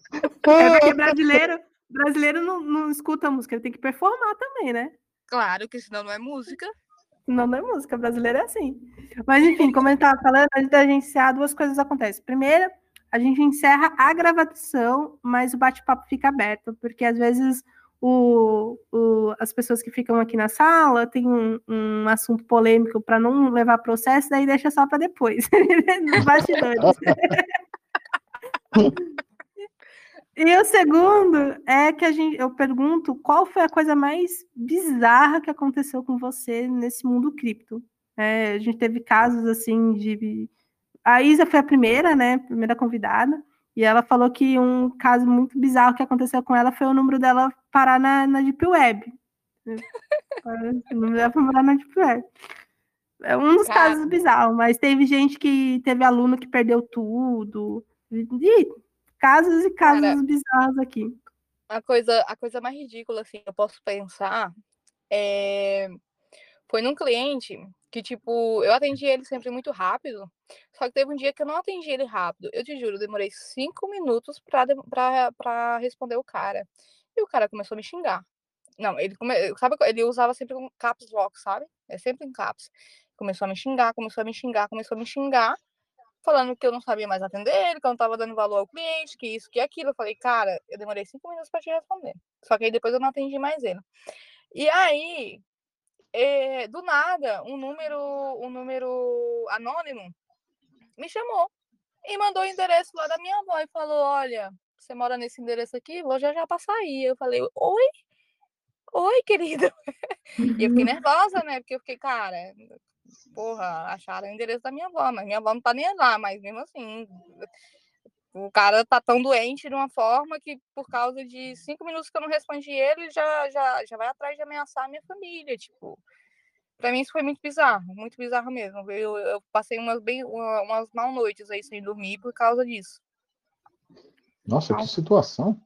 É porque brasileiro, brasileiro não, não escuta música, ele tem que performar também, né? Claro que senão não é música. Não, não é música, brasileira é assim. Mas enfim, como eu estava falando, antes da gente encerrar, duas coisas acontecem. Primeiro, a gente encerra a gravação, mas o bate-papo fica aberto, porque às vezes o, o, as pessoas que ficam aqui na sala têm um, um assunto polêmico para não levar processo, daí deixa só para depois, nos. E o segundo é que a gente, eu pergunto qual foi a coisa mais bizarra que aconteceu com você nesse mundo cripto. É, a gente teve casos assim de. A Isa foi a primeira, né? Primeira convidada, e ela falou que um caso muito bizarro que aconteceu com ela foi o número dela parar na, na Deep Web. o número dela foi parar na Deep Web. É um dos Cara. casos bizarros, mas teve gente que teve aluno que perdeu tudo. E, casos e casos Cara. bizarros aqui. A coisa, a coisa mais ridícula, assim, que eu posso pensar é... foi num cliente que, tipo, eu atendi ele sempre muito rápido, só que teve um dia que eu não atendi ele rápido. Eu te juro, demorei cinco minutos pra, pra, pra responder o cara. E o cara começou a me xingar. Não, ele come... sabe, ele usava sempre um caps lock, sabe? É sempre em caps. Começou a me xingar, começou a me xingar, começou a me xingar, falando que eu não sabia mais atender ele, que eu não tava dando valor ao cliente, que isso, que aquilo. Eu falei, cara, eu demorei cinco minutos pra te responder. Só que aí depois eu não atendi mais ele. E aí, eh, do nada, um número, um número anônimo me chamou e mandou o endereço lá da minha avó e falou: Olha, você mora nesse endereço aqui? Vou já já passar aí. Eu falei: Oi? Oi, querido. E eu fiquei nervosa, né? Porque eu fiquei, cara, porra, acharam o endereço da minha avó, mas minha avó não tá nem lá, mas mesmo assim. O cara tá tão doente de uma forma que, por causa de cinco minutos que eu não respondi ele, já, já, já vai atrás de ameaçar a minha família. Tipo, pra mim isso foi muito bizarro, muito bizarro mesmo. Eu, eu passei umas, bem, uma- umas mal noites aí sem dormir por causa disso. Nossa, que situação.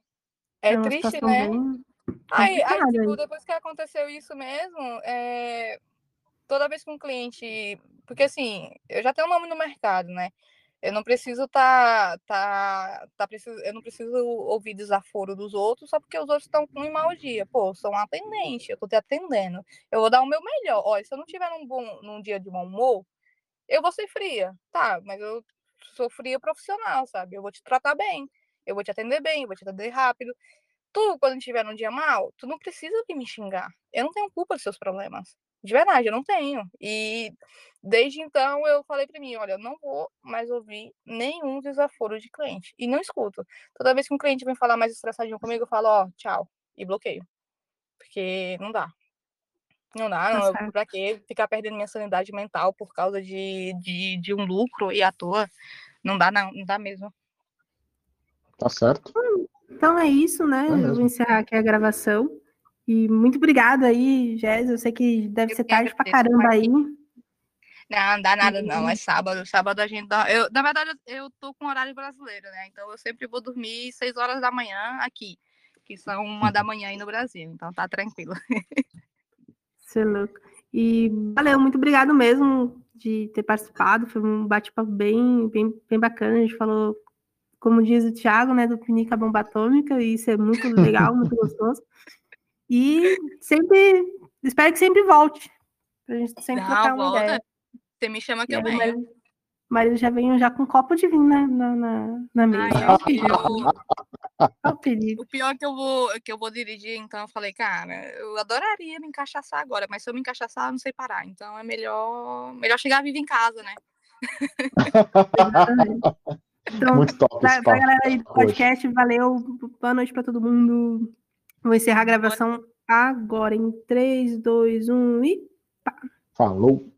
É uma triste, situação né? bem Aí, aí, tipo, depois que aconteceu isso mesmo, é, toda vez que um cliente. Porque assim, eu já tenho um nome no mercado, né? Eu não preciso tá, tá, tá preciso, eu não preciso ouvir desaforo dos outros só porque os outros estão com um mau dia. Pô, sou um atendente, eu tô te atendendo. Eu vou dar o meu melhor. Olha, se eu não tiver num bom, num dia de bom humor, eu vou ser fria, tá? Mas eu sou fria profissional, sabe? Eu vou te tratar bem, eu vou te atender bem, eu vou te atender rápido. Tu, quando tiver num dia mal, tu não precisa me xingar. Eu não tenho culpa dos seus problemas. De verdade, eu não tenho. E desde então eu falei pra mim, olha, eu não vou mais ouvir nenhum desaforo de cliente. E não escuto. Toda vez que um cliente vem falar mais estressadinho comigo, eu falo, ó, tchau. E bloqueio. Porque não dá. Não dá, Tá não. eu- certo. Pra quê ficar perdendo minha sanidade mental por causa de, de, de um lucro e à toa? Não dá, não. Não dá mesmo. Tá certo. Então é isso, né? É eu vou encerrar aqui a gravação. E muito obrigada aí, Jéssica. Eu sei que deve Eu ser tarde pra caramba aí. Não, não dá nada, não. É sábado. Sábado a gente dá. Eu, na verdade, eu tô com horário brasileiro, né? Então eu sempre vou dormir 6 horas da manhã aqui, que são uma da manhã aí no Brasil. Então tá tranquilo. Você é louco. E valeu, muito obrigado mesmo de ter participado. Foi um bate-papo bem, bem, bem bacana. A gente falou, como diz o Thiago, né, do Pinica Bomba Atômica, e isso é muito legal, muito gostoso. E sempre, espero que sempre volte. Pra gente sempre Não, trocar uma volta. ideia. Você me chama que E eu venho. marido, o marido já veio já com um copo de vinho na, na, na, na mesa. Ai, Olha o eu- perigo. eu- Olha o perigo. O pior é que eu vou que eu vou dirigir, então eu falei, cara, eu adoraria me encaixaçar agora, mas se eu me encaixaçar, eu não sei parar. Então é melhor, melhor chegar vivo em casa, né? Então, Muito top Pra, pra galera aí do hoje. podcast, valeu. Boa noite pra todo mundo. Vou encerrar a gravação agora em 3, 2, 1 e. Falou.